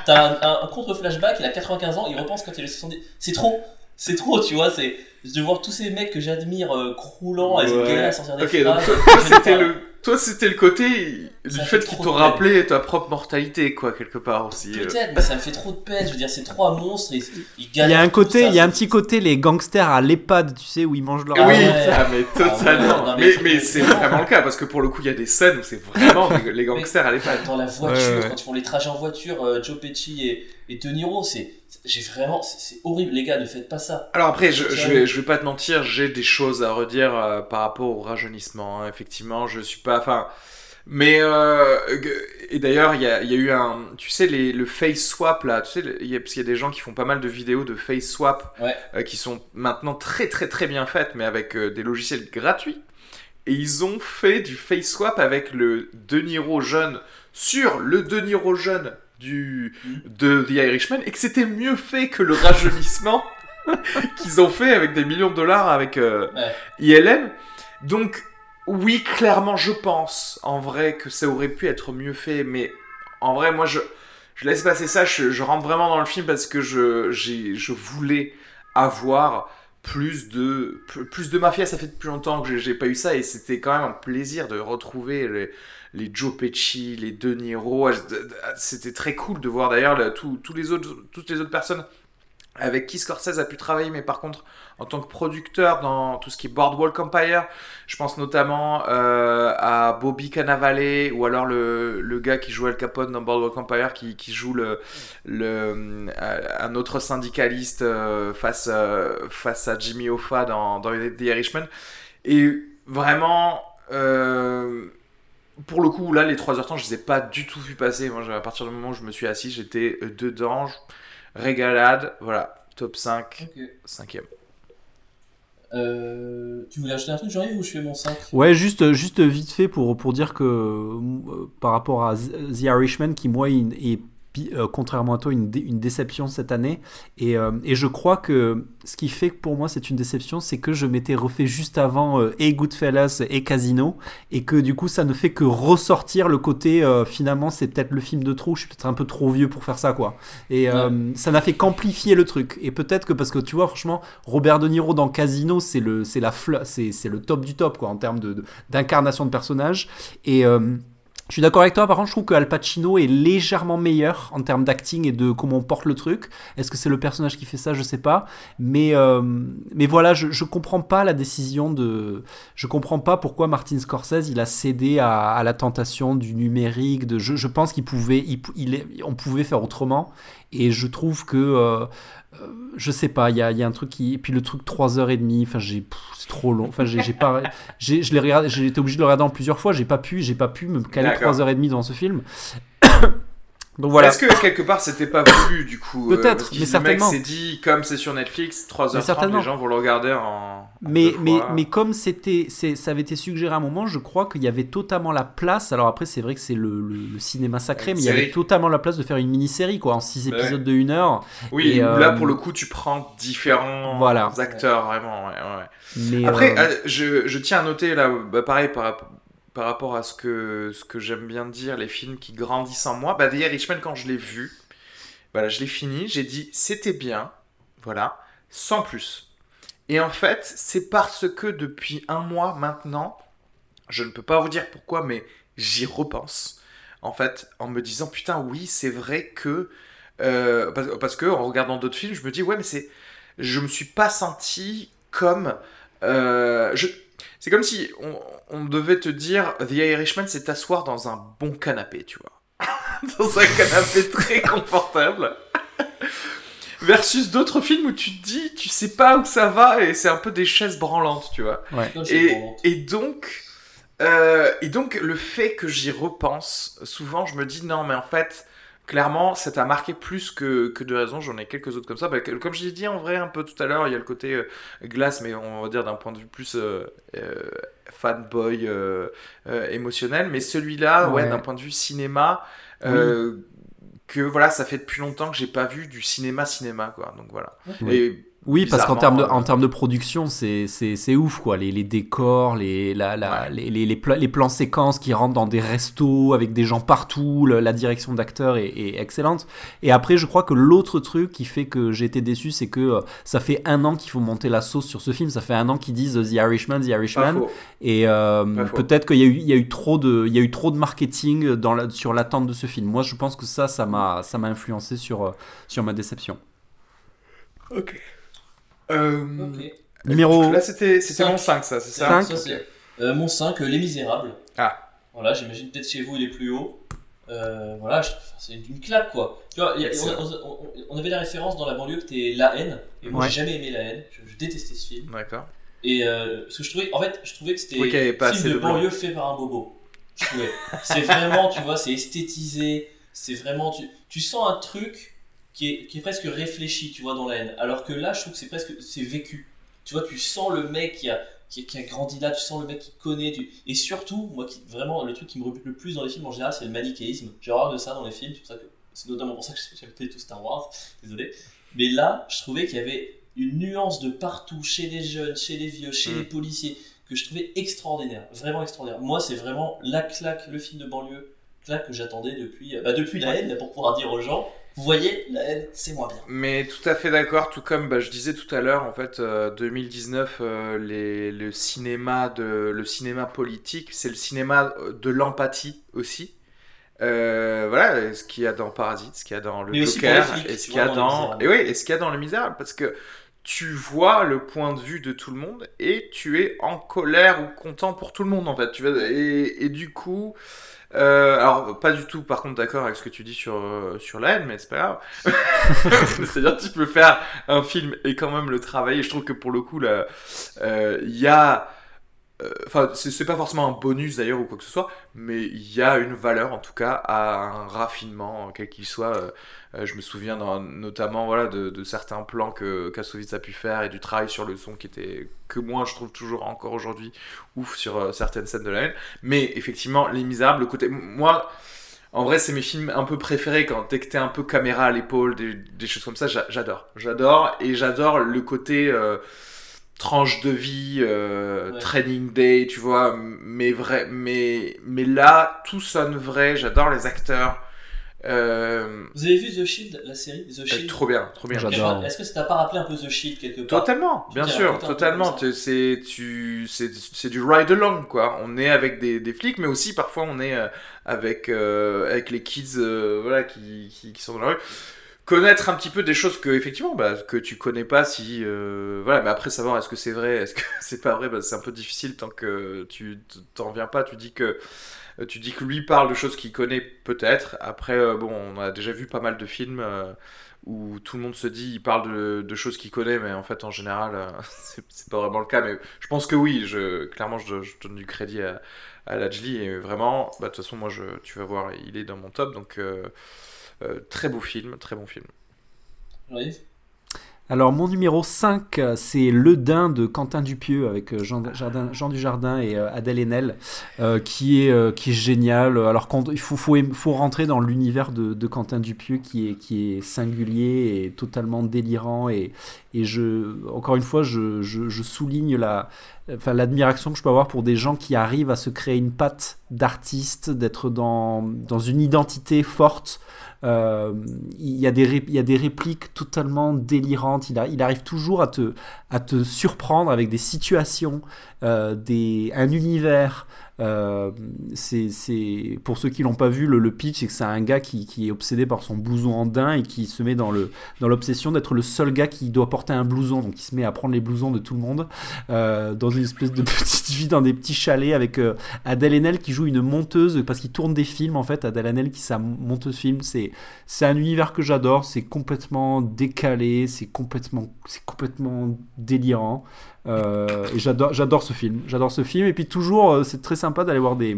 t'as un, un contre-flashback, il a 95 ans, il repense quand il est 70. C'est trop, c'est trop, tu vois, c'est de voir tous ces mecs que j'admire euh, croulant et ouais. à sortir des Ok, donc c'était le toi, c'était le côté du fait qu'il te rappelait ta propre mortalité, quoi, quelque part aussi. Euh. Peut-être, mais ça me fait trop de peine. Je veux dire, c'est trois monstres, ils, il y a un côté, il y a un petit côté, les gangsters à l'EHPAD, tu sais, où ils mangent leur. Oui, ah, mais ah, totalement. mais, mais, c'est vraiment le cas, parce que pour le coup, il y a des scènes où c'est vraiment les gangsters à l'EHPAD. Dans la voiture, quand ils font les trajets en voiture, euh, Joe Pesci et, et De Niro, c'est j'ai vraiment c'est horrible les gars ne faites pas ça. Alors après je, je, vais, je vais pas te mentir j'ai des choses à redire euh, par rapport au rajeunissement hein. effectivement je suis pas enfin mais euh, et d'ailleurs il y a, y a, eu un tu sais les, le face swap là tu sais y a, parce qu'il y a des gens qui font pas mal de vidéos de face swap euh, qui sont maintenant très très très bien faites mais avec des logiciels gratuits. Et ils ont fait du face swap avec le De Niro jeune sur le De Niro jeune du, de The Irishman et que c'était mieux fait que le rajeunissement qu'ils ont fait avec des millions de dollars avec euh, ILM. Donc, oui, clairement, je pense en vrai que ça aurait pu être mieux fait, mais en vrai, moi, je, je laisse passer ça. Je, je rentre vraiment dans le film parce que je, je voulais avoir plus de plus de mafia ça fait depuis longtemps que j'ai pas eu ça et c'était quand même un plaisir de retrouver les, les Joe Pesci, les De Niro. C'était très cool de voir d'ailleurs les autres, toutes les autres personnes avec qui Scorsese a pu travailler, mais par contre en tant que producteur dans tout ce qui est Boardwalk Empire, je pense notamment euh, à Bobby Cannavale ou alors le, le, gars qui joue Al Capone dans Boardwalk Empire, qui, qui joue le, le, euh, un autre syndicaliste euh, face, face à Jimmy Hoffa dans, dans The Irishman. Et vraiment, pour le coup, là, les 3 h temps, je les ai pas du tout vu passer. Moi, à partir du moment où je me suis assis, j'étais euh, dedans, régalade. Voilà, top 5, 5 5 Euh, tu voulais ajouter un truc, Jean-Yves, ou je fais mon 5 Ouais, juste, juste vite fait pour, pour dire que euh, par rapport à The Irishman, qui moi est euh, contrairement à toi, une, une, déception cette année. Et, euh, et, je crois que ce qui fait que pour moi c'est une déception, c'est que je m'étais refait juste avant euh, et Goodfellas et Casino, et que du coup ça ne fait que ressortir le côté finalement c'est peut-être le film de trop, je suis peut-être un peu trop vieux pour faire ça quoi. Et ça n'a fait qu'amplifier le truc. Et peut-être que parce que tu vois franchement Robert De Niro dans Casino c'est le c'est la c'est le top du top quoi en termes de d'incarnation de, de personnage et je suis d'accord avec toi, par contre, je trouve que Al Pacino est légèrement meilleur en termes d'acting et de comment on porte le truc. Est-ce que c'est le personnage qui fait ça? Je sais pas. Mais, euh, mais voilà, je, je comprends pas la décision de. Je comprends pas pourquoi Martin Scorsese il a cédé à, la tentation du numérique. De, je, je pense qu'il pouvait, il, il, on pouvait faire autrement. Et je trouve que. Euh, je sais pas, il y a, y a, un truc qui. Et puis le truc 3h30, enfin, j'ai. C'est trop long. Enfin, j'ai pas. J'ai été obligé de le regarder en plusieurs fois, j'ai pas pu, j'ai pas pu me caler 3h30 dans ce film. Donc voilà. Est-ce que quelque part c'était pas voulu du coup euh, Peut-être, mais certainement. Le mec s'est dit comme c'est sur Netflix, 3h30 les gens vont le regarder en. mais mais mais comme c'était ça avait été suggéré à un moment, je crois qu'il y avait totalement la place. Alors après c'est vrai que c'est le, le, cinéma sacré, mais il y avait totalement la place de faire une mini-série quoi en 6 bah épisodes de 1 heure. Oui, là euh, pour le coup tu prends différents voilà. acteurs vraiment. Ouais, mais après euh, je, je, tiens à noter là, bah, pareil par par rapport à ce que, ce que j'aime bien dire, les films qui grandissent en moi, bah, The Irishman, quand je l'ai vu, voilà, je l'ai fini, j'ai dit c'était bien, voilà, sans plus. Et en fait, c'est parce que depuis un mois maintenant, je ne peux pas vous dire pourquoi, mais j'y repense. En fait, en me disant putain, oui, c'est vrai que. Euh, parce, que en regardant d'autres films, je me dis ouais, mais c'est. Je me suis pas senti comme. Euh, c'est comme si on, devait te dire The Irishman, c'est t'asseoir dans un bon canapé, tu vois. dans un canapé très confortable. Versus d'autres films où tu te dis, tu sais pas où ça va et c'est un peu des chaises branlantes, tu vois. Et, et, donc, euh, et donc, le fait que j'y repense, souvent je me dis, non, mais en fait, clairement, ça t'a marqué plus que, que de raison. J'en ai quelques autres comme ça. Bah, comme je l'ai dit en vrai un peu tout à l'heure, il y a le côté euh, glace, mais on va dire d'un point de vue plus euh, euh, fanboy émotionnel. Mais celui-là, ouais, d'un point de vue cinéma, que voilà, ça fait depuis longtemps que j'ai pas vu du cinéma cinéma, quoi. Donc voilà. Et oui, parce qu'en termes de, en termes de production, c'est, c'est, ouf, quoi. Les, les décors, les, la, la, les, les, les, plans séquences qui rentrent dans des restos avec des gens partout, la direction d'acteurs est, est, excellente. Et après, je crois que l'autre truc qui fait que j'ai été déçu, c'est que euh, ça fait un an qu'il faut monter la sauce sur ce film. Ça fait un an qu'ils disent The Irishman, The Irishman. Et euh, peut-être qu'il y a, eu, il y, a eu trop de, il y a eu trop de marketing dans la, sur l'attente de ce film. Moi, je pense que ça, ça m'a, ça m'a influencé sur, euh, sur ma déception. Ok. Euh, Numéro. Là, c'était mon 5, ça, c'est ça, euh, Mon 5, euh, Les Misérables. Ah. Voilà, j'imagine peut-être chez vous il est plus haut. voilà, c'est une claque quoi. Tu vois, on, avait la référence dans la banlieue que t'es La haine, et moi j'ai jamais aimé La haine, je, détestais ce film. D'accord. Et parce que je trouvais, en fait, je trouvais que c'était un film de banlieue fait par un bobo. c'est vraiment, tu vois, c'est esthétisé, c'est vraiment, tu, tu sens un truc qui est, qui est presque réfléchi, tu vois, dans la haine. Alors que là, je trouve que c'est presque, c'est vécu. Tu vois, tu sens le mec qui a, qui, qui, a grandi là, tu sens le mec qui connaît. Et surtout, moi, qui, vraiment, le truc qui me rebute le plus dans les films en général, c'est le manichéisme. J'ai horreur de ça dans les films, c'est pour ça que c'est notamment pour ça que j'ai tout Star Wars, désolé. Mais là, je trouvais qu'il y avait une nuance de partout, chez les jeunes, chez les vieux, chez mm. les policiers, que je trouvais extraordinaire, vraiment extraordinaire. Moi, c'est vraiment la claque, le film de banlieue, claque que j'attendais depuis, bah, depuis la haine, pour pouvoir dire aux gens, vous voyez, la haine, c'est moins bien. Mais tout à fait d'accord, tout comme bah, je disais tout à l'heure, en fait, 2019, euh, euh, les, le, cinéma de, le cinéma politique, c'est le cinéma de l'empathie aussi. Euh, voilà, ce qu'il y a dans Parasite, ce qu'il y a dans Le Joker, et ce qu'il y a dans... Et oui, et ce qu'il y a dans Le Misérable, parce que tu vois le point de vue de tout le monde et tu es en colère ou content pour tout le monde en fait. Tu vas et, et du coup, euh, alors, pas du tout, par contre, d'accord avec ce que tu dis sur, euh, sur la haine, mais c'est pas grave. C'est-à-dire, tu peux faire un film et quand même le travailler. Je trouve que pour le coup, il euh, y a Enfin, c'est pas forcément un bonus d'ailleurs ou quoi que ce soit, mais il y a une valeur en tout cas à un raffinement, quel qu'il soit. Je me souviens notamment voilà, de, certains plans que Kassovitz a pu faire et du travail sur le son qui était, que moi je trouve toujours encore aujourd'hui ouf sur certaines scènes de la haine. Mais effectivement, Les Misérables, le côté. Moi. En vrai, c'est mes films un peu préférés quand dès que t'es un peu caméra à l'épaule, des, choses comme ça, j'adore. J'adore et j'adore le côté euh, tranche de vie, euh, training day, tu vois. Mais vrai, mais mais là, tout sonne vrai. J'adore les acteurs. Euh, Vous avez vu The Shield, la série The Shield Trop bien, trop bien. Est-ce que ça t'a pas rappelé un peu The Shield quelque part Totalement, bien sûr, totalement. C'est tu, c'est du ride along quoi. On est avec des, des, flics, mais aussi parfois on est euh, avec euh, avec les kids, voilà, qui, qui, sont dans la rue. Connaître un petit peu des choses que effectivement, bah, que tu connais pas si, voilà. Mais après savoir est-ce que c'est vrai, est-ce que c'est pas vrai, bah, c'est un peu difficile tant que tu t'en viens pas. Tu dis que euh, tu dis que lui parle de choses qu'il connaît peut-être. Après, euh, bon, on a déjà vu pas mal de films euh, où tout le monde se dit il parle de, choses qu'il connaît, mais en fait, en général, c'est pas vraiment le cas. Mais je pense que oui, je, clairement, je, donne du crédit à, à Lajli. Et vraiment, bah, de toute façon, moi, je, tu vas voir, il est dans mon top. Donc, très beau film, très bon film. Alors mon numéro 5, c'est Le Dain de Quentin Dupieux avec euh, Jean, Dujardin et euh, Adèle Haenel, euh, qui, est, qui est génial. Alors il faut, faut, rentrer dans l'univers de, Quentin Dupieux qui est, qui est singulier et totalement délirant. Et, et je, encore une fois, je, je, souligne la, enfin, l'admiration que je peux avoir pour des gens qui arrivent à se créer une patte d'artiste, d'être dans, une identité forte. Euh, il, y a des répliques totalement délirantes. Il, arrive toujours à te, à te surprendre avec des situations, euh, des, un univers, euh, c'est pour ceux qui l'ont pas vu, le, pitch, c'est que c'est un gars qui, est obsédé par son blouson en et qui se met dans le dans l'obsession d'être le seul gars qui doit porter un blouson. Donc il se met à prendre les blousons de tout le monde euh, dans une espèce de petite vie dans des petits chalets avec euh, Adèle Haenel qui joue une monteuse parce qu'il tourne des films en fait. Adèle Haenel qui sa monteuse film. C'est un univers que j'adore. C'est complètement décalé, c'est complètement c'est complètement délirant. Euh, et j'adore, j'adore ce film. J'adore ce film. Et puis toujours, euh, c'est très sympa d'aller voir des,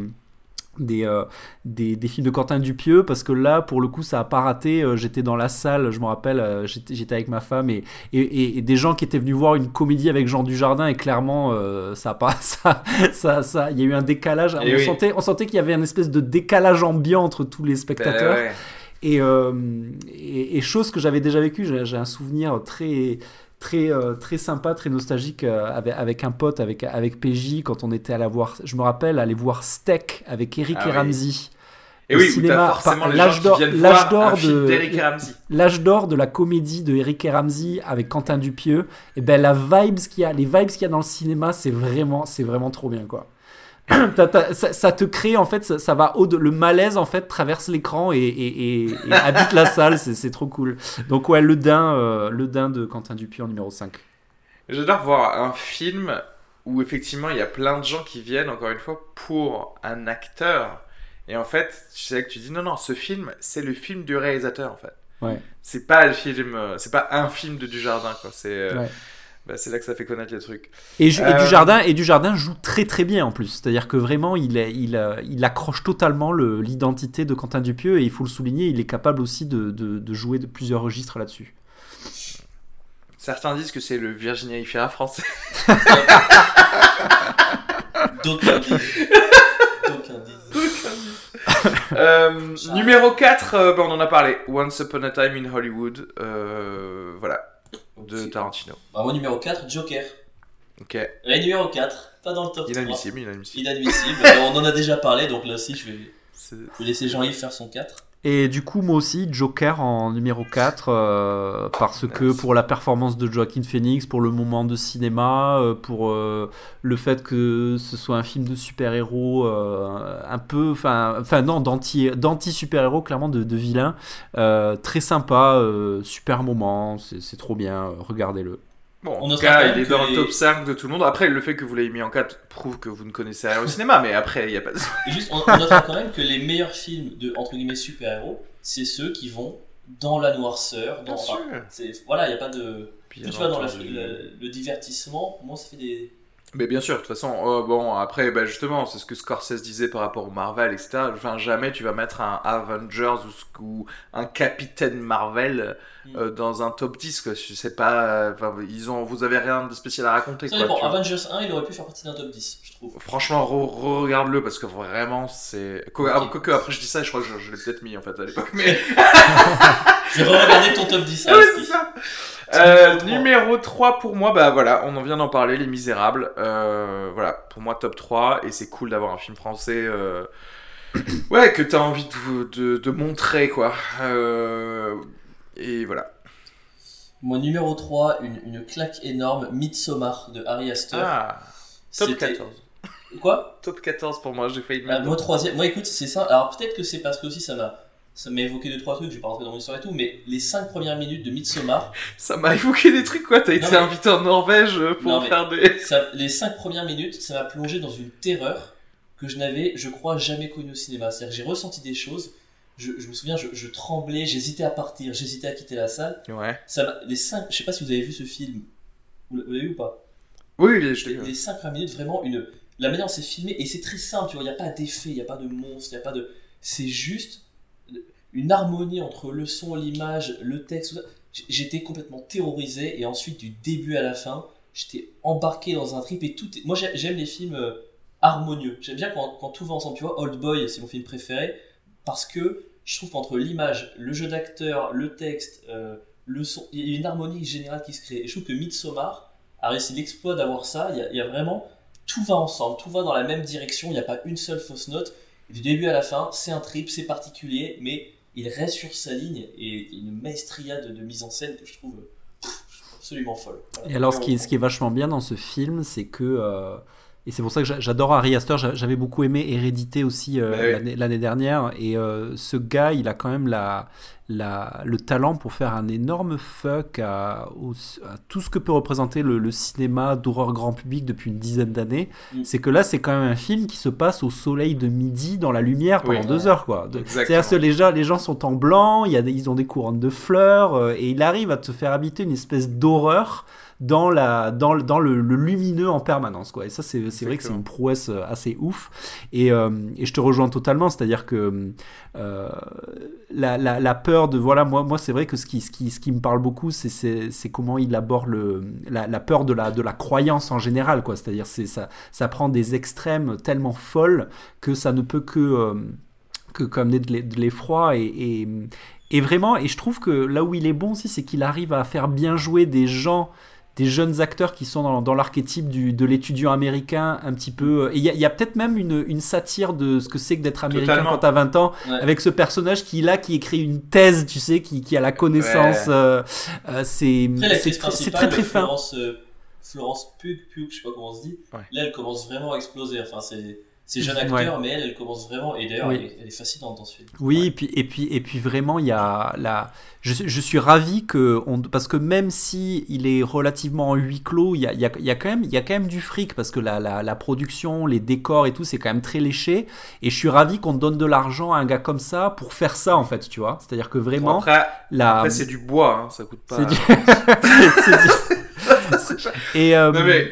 des, euh, des, des, films de Quentin Dupieux parce que là, pour le coup, ça a pas raté. j'étais dans la salle, je me rappelle, j'étais, j'étais avec ma femme et, et, des gens qui étaient venus voir une comédie avec Jean Dujardin et clairement, ça a pas, ça, ça, ça, il y a eu un décalage. Eh on, sentait, on sentait qu'il y avait un espèce de décalage ambiant entre tous les spectateurs. Ben et, et, et, chose que j'avais déjà vécu, j'ai un souvenir très très, euh, très sympa, très nostalgique euh, avec, avec, un pote, avec, avec PJ, quand on était allé voir, je me rappelle, aller voir Steak avec Eric ah et Ramsey. Et oui, cinéma, l'âge d'or, l'âge d'or de l'âge d'or de la comédie de Eric et Ramsey avec Quentin Dupieux. Et ben la vibes qu'il y a, les vibes qu'il y a dans le cinéma, c'est vraiment, c'est vraiment trop bien quoi. ça, te crée en fait, ça, va au le malaise en fait traverse l'écran et, habite la salle, c'est trop cool. Donc ouais, le Dain, euh, le Dain de Quentin Dupieux en numéro 5. J'adore voir un film où effectivement il y a plein de gens qui viennent encore une fois pour un acteur et en fait tu sais que tu dis non non ce film c'est le film du réalisateur en fait. Ouais. C'est pas le film, euh, c'est pas un film de Dujardin quoi. C'est euh, bah, c'est là que ça fait connaître les trucs. Et, du jardin, et du jardin joue très très bien en plus. C'est-à-dire que vraiment, il, il, euh, il accroche totalement l'identité de Quentin Dupieux et il faut le souligner, il est capable aussi de, de, jouer de plusieurs registres là-dessus. Certains disent que c'est le Virginia Ifira français. D'autres disent. Euh, numéro 4, euh, bah, on en a parlé. Once Upon a Time in Hollywood. voilà de Tarantino. Bah, moi, numéro 4, Joker. Ok. Et numéro 4, pas dans le top inadmissible, 3. Inadmissible, inadmissible. on en a déjà parlé, donc là aussi, je vais, je vais laisser Jean-Yves faire son 4. Et du coup, moi aussi, Joker en numéro 4, euh, parce que pour la performance de Joaquin Phoenix, pour le moment de cinéma, euh, pour euh, le fait que ce soit un film de super-héros un peu, enfin, non, d'anti-super-héros, clairement de, de vilain, très sympa, super moment, c'est trop bien, regardez-le. Bon, en tout cas, il est dans le top 5 de tout le monde. Après, le fait que vous l'ayez mis en 4 prouve que vous ne connaissez rien au cinéma, mais après, il n'y a pas de. juste, on, notera quand même que les meilleurs films de, entre guillemets, super-héros, c'est ceux qui vont dans la noirceur. Dans, voilà, il n'y a pas de. tu vois, dans le, divertissement, moi, ça fait des. Mais bien sûr, de toute façon, euh, bon, après, bah, justement, c'est ce que Scorsese disait par rapport au Marvel, etc. Enfin, jamais tu vas mettre un Avengers ou, ou un Capitaine Marvel Mm. euh, dans un top 10, quoi. Je sais pas, euh, enfin, ils ont, vous avez rien de spécial à raconter, quoi. vois. Avengers 1, il aurait pu faire partie d'un top 10, je trouve. Franchement, re- re-regarde-le parce que vraiment, c'est. Ah, quoique, après, je dis ça, je crois que je, je l'ai peut-être mis en fait à l'époque, mais. Je vais re-regarder ton top 10. Ah ouais, c'est ça. Euh, numéro trois. numéro 3 pour moi, bah voilà, on en vient d'en parler, Les Misérables. Euh, voilà, pour moi top 3, et c'est cool d'avoir un film français euh, ouais, que t'as envie de, de, de montrer, quoi. Euh, et voilà. Mon numéro 3, une, une claque énorme, Midsommar de Harry Astor. Ah, top C'était- 14. Quoi? Top 14 pour moi, j'ai failli le Ah, mettre. Moi, troisième. Moi, écoute, c'est ça. Alors, peut-être que c'est parce que aussi ça m'a. Ça m'a évoqué deux trois trucs, je vais pas rentrer dans mon histoire et tout, mais les 5 premières minutes de Midsommar, Ça m'a évoqué des trucs, quoi. T'as été mais- invité en Norvège pour Non, faire des. ça- les 5 premières minutes, ça m'a plongé dans une terreur que je n'avais, je crois, jamais connue au cinéma. C'est-à-dire que j'ai ressenti des choses, je, je me souviens, je, je tremblais, j'hésitais à partir, j'hésitais à quitter la salle. Ouais. Ça les 5, je sais pas si vous avez vu ce film, vous l'avez vu ou pas? Oui, oui, je les, l'ai vu. les 5 premières minutes, vraiment, une, la manière dont c'est filmé, et c'est très simple, tu vois, il n'y a pas d'effet, il n'y a pas de monstre, il n'y a pas de. C'est juste une harmonie entre le son, l'image, le texte. J'étais complètement terrorisé, et ensuite, du début à la fin, j'étais embarqué dans un trip, et tout. est- Moi, j'ai- j'aime les films euh, harmonieux. J'aime bien quand, tout va ensemble, tu vois. Old Boy, c'est mon film préféré, parce que je trouve qu'entre l'image, le jeu d'acteur, le texte, euh, le son, il y a une harmonie générale qui se crée. Je trouve que Midsommar a réussi l'exploit d'avoir ça. Il y a vraiment tout va ensemble, tout va dans la même direction. Il n'y a pas une seule fausse note. Du début à la fin, c'est un trip, c'est particulier, mais il reste sur sa ligne et une maestria de, de mise en scène que je trouve, pff, je trouve absolument folle. Voilà. Et alors, ce qui, est, ce qui est vachement bien dans ce film, c'est que. Et c'est pour ça que j'a- j'adore Harry Astor. j'a- J'avais beaucoup aimé Hérédité aussi euh, Bah oui. l'année- dernière. Et euh, ce gars, il a quand même la, la, le talent pour faire un énorme fuck à, au- à tout ce que peut représenter le, le cinéma d'horreur grand public depuis une dizaine d'années. Mm. C'est que là, c'est quand même un film qui se passe au soleil de midi dans la lumière pendant Oui. deux heures. quoi. C'est-à-dire que les gens, les gens sont en blanc, il y a des- ils ont des couronnes de fleurs, euh, et il arrive à te faire habiter une espèce d'horreur dans, la, dans, le- dans le, le lumineux en permanence. Quoi. Et ça, c'est vrai que c'est une prouesse euh, assez ouf. Et, euh, et je te rejoins totalement, c'est-à-dire que euh, la, la, la peur de... Voilà, moi, moi c'est vrai que ce qui, ce, qui, ce qui me parle beaucoup, c'est- comment il aborde le, la, la peur de la, de la croyance en général. C'est-à-dire c'est ça, ça prend des extrêmes tellement folles que ça ne peut que... euh, que comme de l'e- de l'effroi et, et, et vraiment et je trouve que là où il est bon aussi c'est qu'il arrive à faire bien jouer des gens des jeunes acteurs qui sont dans, dans l'archétype du- de l'étudiant américain un petit peu et il y a, il y a peut-être même une, une satire de ce que c'est que d'être américain Totalement. quand t'as 20 ans Ouais. avec ce personnage qui là qui écrit une thèse tu sais qui, qui a la connaissance Ouais. euh, euh, c'est c'est très- très fin Florence, euh, Florence Pugh, Pugh, je sais pas comment on se dit, Ouais. là elle commence vraiment à exploser. Enfin, c'est c'est jeune Ouais. acteur, mais elle, elle commence vraiment. Et d'ailleurs, Oui. elle, est- elle est fascinante dans ce film. Oui, Ouais. et, puis, et, puis, et puis vraiment, il y a la... je, suis- je suis ravi que... On... Parce que même si il est relativement en huis clos, il y a, il y a, il y a quand, même, il y a quand même du fric, parce que la, la, la production, les décors et tout, c'est quand même très léché. Et je suis ravi qu'on donne de l'argent à un gars comme ça pour faire ça, en fait, tu vois. C'est-à-dire que Bon, vraiment... après, la... après, c'est du bois, hein, ça coûte pas. c'est du- c'est du- Et... euh, Non mais.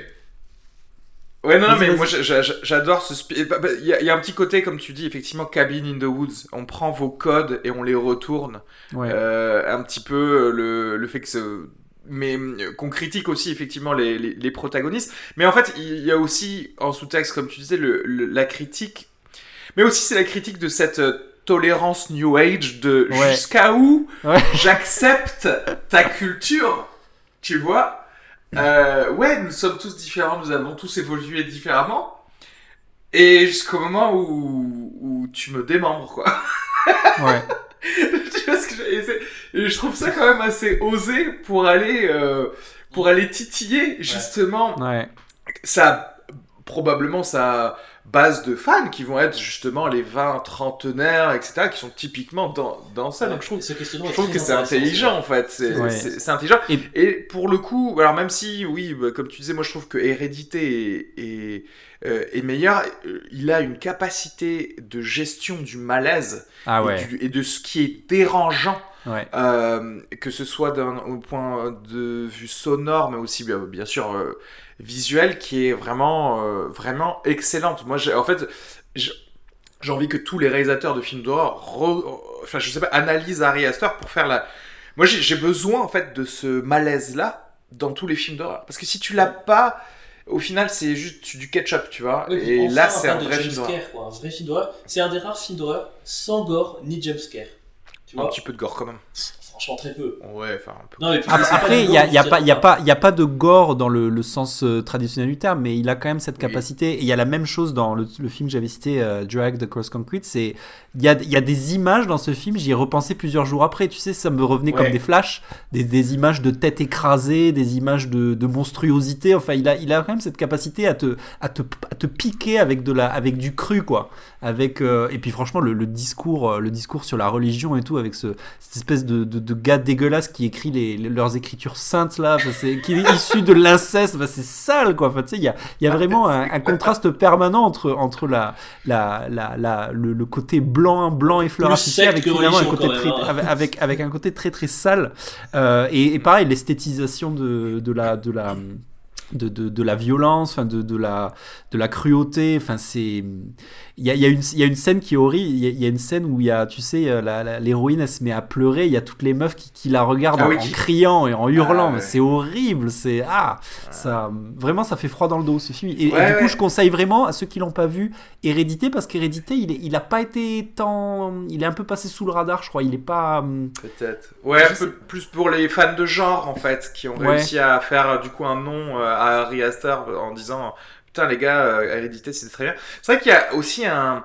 Ouais, non, non, mais moi j'a- j'a- j'adore ce. spi- bah, bah, Il y, a- il y a un petit côté, comme tu dis, effectivement, Cabin in the Woods. On prend vos codes et on les retourne. ouais. Euh, un petit peu le, le fait que ce. Mais euh, qu'on critique aussi effectivement les, les, les protagonistes. Mais en fait, il y a aussi en sous-texte, comme tu disais, le, le- la critique. Mais aussi, c'est la critique de cette euh, tolérance New Age de Ouais. jusqu'à où Ouais. j'accepte ta culture, tu vois? Euh, ouais, nous sommes tous différents, nous avons tous évolué différemment. Et jusqu'au moment où, où tu me démembres, quoi. ouais. tu vois ce que je, et c'est- et je trouve ça quand même assez osé pour aller, euh, pour aller titiller, justement, ouais. ça, probablement sa base de fans qui vont être justement les 20 trentenaires, etc., qui sont typiquement dans, dans ça. Donc je trouve Ce je trouve que c'est intelligent en fait, c'est Ouais. intelligent. Et- Et... pour le coup, alors même si, oui, bah, comme tu disais, moi je trouve que Hérédité est, est, euh, est meilleur, euh, il a une capacité de gestion du malaise Ah et, ouais. du- et de ce qui est dérangeant, ouais. euh, que ce soit d'un au point de vue sonore, mais aussi bien, bien sûr euh, visuelle qui est vraiment, euh, vraiment excellente. Moi, j'ai, en fait, j'ai envie que tous les réalisateurs de films d'horreur, re- enfin, je sais pas, analysent Ari Aster pour faire la. Moi, j'ai besoin en fait de ce malaise-là dans tous les films d'horreur. Parce que si tu l'as pas, au final, c'est juste du ketchup, tu vois. Et enfin, là, c'est un vrai film d'horreur. jumpscare, quoi, un vrai film d'horreur. C'est un des rares films d'horreur sans gore ni jumpscare. Tu Un petit peu de gore quand même. Franchement très peu. Ouais, enfin un peu. Non, mais puis, Après, il n'y a, y a pas, il y a littéralement. pas, il y a pas de gore dans le, le sens euh, traditionnel du terme, mais il a quand même cette Oui. capacité. Et il y a la même chose dans le, le film que j'avais cité, euh, Drag the Cross Concrete. C'est il y a, il y a des images dans ce film. J'y ai repensé plusieurs jours après. Tu sais, ça me revenait Ouais. comme des flashs, des, des images de tête écrasée, des images de, de monstruosité. Enfin, il a, il a quand même cette capacité à te, à te, à te piquer avec de la, avec du cru, quoi. Avec euh, et puis franchement, le, le discours, euh, le discours sur la religion et tout, avec ce, cette espèce de, de, de gars dégueulasse qui écrit les, les- leurs écritures saintes là, enfin, qui est issu de l'inceste, enfin, c'est sale quoi. Enfin, tu sais, il y a, il y a vraiment un, un contraste permanent entre, entre la, la, la, la- le, le côté blanc, blanc et fleur avec finalement un côté très, hein. avec, avec, avec un côté très très sale. Euh, et, et pareil, l'esthétisation de, de la, de la de, de, de la violence, enfin de, de, la, de la cruauté. Enfin, c'est. Il y a, y, a y a une scène qui est horrible. Il y a, il y a une scène où il y a, tu sais, euh, l'héroïne, elle se met à pleurer. Il y a toutes les meufs qui, qui la regardent Ah en, oui, en qui- criant et en hurlant. ouais. C'est horrible. C'est. Ah ça, Vraiment, ça fait froid dans le dos ce film. Et, et Ouais, du coup, je conseille vraiment à ceux qui l'ont pas vu Hérédité parce qu'Hérédité, il, est- il a pas été tant. Il est un peu passé sous le radar, je crois. Il est pas. hum, Peut-être. Ouais, un peu plus pour les fans de genre en fait, qui ont réussi à faire du coup un nom euh, à Harry Astor en disant putain les gars, euh, Hérédité c'était très bien. C'est vrai qu'il y a aussi un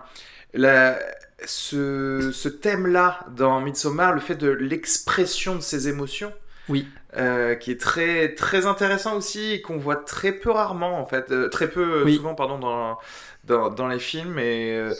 la, ce, ce thème-là dans Midsommar, le fait de l'expression de ses émotions. Oui. euh, qui est très très intéressant aussi et qu'on voit très peu rarement en fait, euh, très peu Oui. souvent pardon dans dans, dans les films et euh,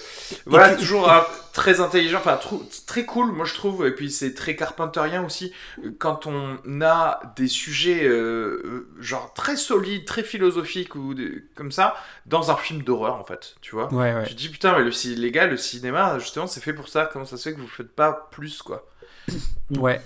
voilà toujours euh, très intelligent enfin très cool moi je trouve et puis c'est très carpenterien aussi quand on a des sujets euh, euh, genre très solides très philosophiques ou comme ça dans un film d'horreur en fait tu vois Ouais, ouais. je dis putain mais le les gars le cinéma justement c'est fait pour ça comment ça se fait que vous faites pas plus quoi Ouais.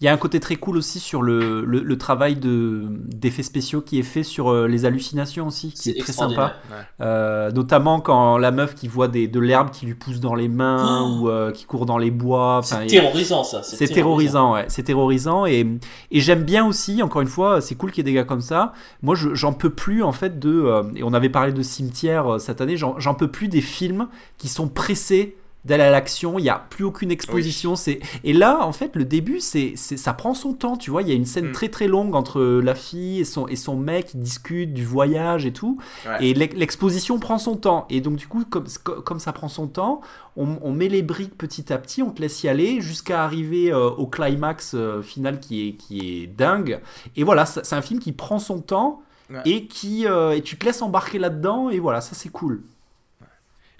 Il y a un côté très cool aussi sur le, le, le travail de, d'effets spéciaux qui est fait sur euh, les hallucinations aussi, qui est très sympa. Euh, notamment quand la meuf qui voit des, de l'herbe qui lui pousse dans les mains Oh. ou euh, qui court dans les bois. C'est terrorisant ça. c'est terrorisant, ouais. C'est terrorisant et, et j'aime bien aussi, encore une fois, c'est cool qu'il y ait des gars comme ça. Moi, je- j'en peux plus en fait de. euh, et on avait parlé de cimetière cette année, j'en peux plus des films qui sont pressés d'aller à l'action, il n'y a plus aucune exposition. c'est Et là, en fait, le début, c'est ça prend son temps, tu vois. Il y a une scène Mm. très très longue entre la fille et son, et son mec qui discutent du voyage et tout. Ouais. Et l'ex- l'exposition prend son temps. Et donc, du coup, comme, comme ça prend son temps, on, on met les briques petit à petit, on te laisse y aller jusqu'à arriver euh, au climax euh, final qui est, qui est dingue. Et voilà, c'est un film qui prend son temps Ouais. et qui euh, et tu te laisses embarquer là-dedans. Et voilà, ça c'est cool.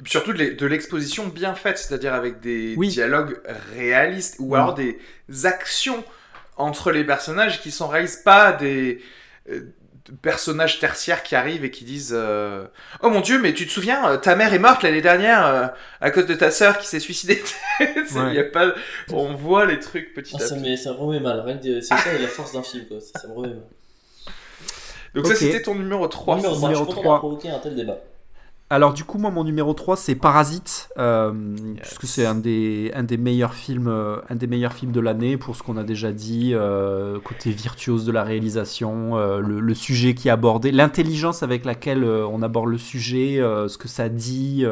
Et puis surtout de l'e- de l'exposition bien faite, c'est-à-dire avec des Oui. dialogues réalistes ou Mm. alors des actions entre les personnages qui sont réalistes, pas des euh, personnages tertiaires qui arrivent et qui disent euh, Oh mon dieu, mais tu te souviens, euh, ta mère est morte l'année dernière euh, à cause de ta sœur qui s'est suicidée. Ouais. y a pas... On voit les trucs petit Ah, à ça, petit. me, ça me remet mal. Rien que de- C'est ça la force d'un film quoi. Ça, ça me remet mal. Donc ça c'était ton numéro 3. Numéro c'est trois, ça je suis numéro content trois. d'avoir provoqué un tel débat. Alors du coup, moi, mon numéro 3, c'est Parasite, euh, Yes. puisque c'est un des, un des meilleurs films, euh, un des meilleurs films de l'année pour ce qu'on a déjà dit, euh, côté virtuose de la réalisation, le, le sujet qui est abordé, l'intelligence avec laquelle on aborde le sujet, ce que ça dit,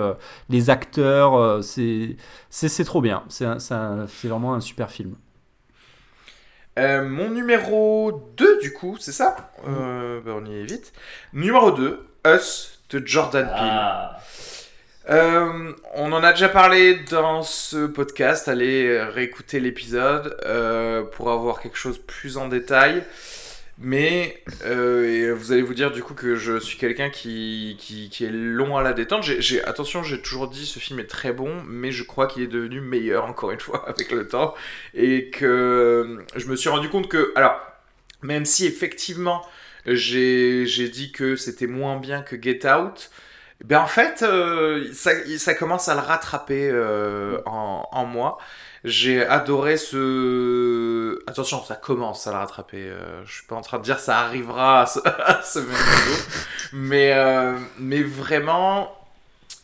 les acteurs, c'est, c'est, trop bien. C'est, vraiment un super film. Mon numéro 2, du coup, c'est ça? Bah, On y est vite. Numéro 2, Us de Jordan Peele. Ah, Euh, on en a déjà parlé dans ce podcast. Allez réécouter l'épisode euh, pour avoir quelque chose plus en détail. Mais euh, et vous allez vous dire du coup que je suis quelqu'un qui, qui, qui est long à la détente. Attention, j'ai toujours dit ce film est très bon, mais je crois qu'il est devenu meilleur encore une fois avec le temps. Et que je me suis rendu compte que, alors, même si effectivement j'ai, dit que c'était moins bien que Get Out, ben en fait, euh, ça, ça commence à le rattraper euh, en, en moi. J'ai adoré ce. Attention, ça commence à la rattraper. Euh, je suis pas en train de dire ça arrivera à ce, à même niveau. mais, euh, mais vraiment.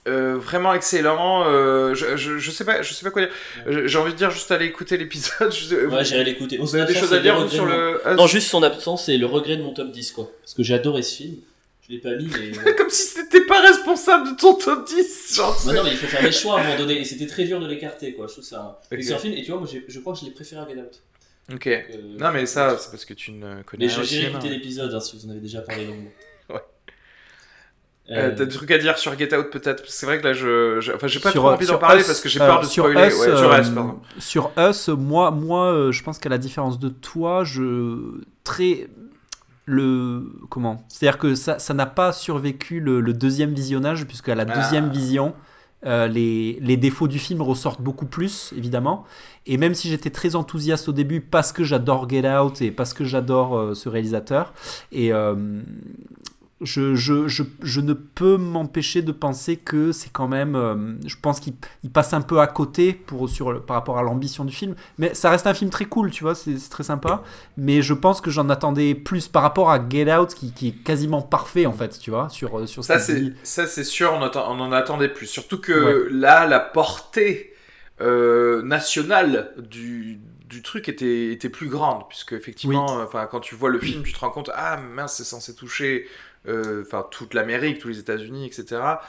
Euh, vraiment excellent. euh, je, je, je sais pas, je sais pas quoi dire. J'ai envie de dire juste aller écouter l'épisode. Ouais, j'irai l'écouter. Vous son avez des absence, choses à c'est dire le sur regret de le. mon- Non, juste son absence et le regret de mon top 10, quoi. Parce que j'ai adoré ce film. Je l'ai pas mis, mais. Comme si t'étais pas responsable de ton top 10. Genre, Bah non, mais il faut faire des choix à un moment donné. Et c'était très dur de l'écarter, quoi. Je trouve que c'est un film. Et tu vois, moi, je crois que je l'ai préféré à Get Out. Ok. Donc, euh, Non, mais ça, c'est parce que tu ne connais Mais je- au j'irai écouter l'épisode hein, si vous en avez déjà parlé longuement. Euh, Euh, T'as des trucs à dire sur Get Out peut-être? C'est vrai que là, je, je- enfin, j'ai pas Sur- trop envie sur d'en parler Us, parce que j'ai euh, peur de sur spoiler. Us, ouais, sur euh, Us, pardon. Sur Us, moi, moi euh, je pense qu'à la différence de toi, je. Très. Le. Comment? C'est-à-dire que ça ça n'a pas survécu le, le deuxième visionnage, puisque à la Ah. deuxième vision. euh, les, les défauts du film ressortent beaucoup plus, évidemment. Et même si j'étais très enthousiaste au début parce que j'adore Get Out et parce que j'adore euh, ce réalisateur, et euh, je, je, je, je ne peux m'empêcher de penser que c'est quand même. euh, je pense qu'il il passe un peu à côté pour, sur, par rapport à l'ambition du film. Mais ça reste un film très cool, tu vois, c'est très sympa. Mais je pense que j'en attendais plus par rapport à Get Out qui, qui est quasiment parfait, en fait, tu vois, sur, euh, sur ce Ça, c'est ça, c'est sûr, on, attend- on en attendait plus. Surtout que Ouais. là, la portée euh, nationale du, du truc était, était plus grande. Puisque, effectivement, enfin, quand tu vois le film, tu te rends compte, ah mince, c'est censé toucher enfin, toute l'Amérique, tous les États-Unis, etc.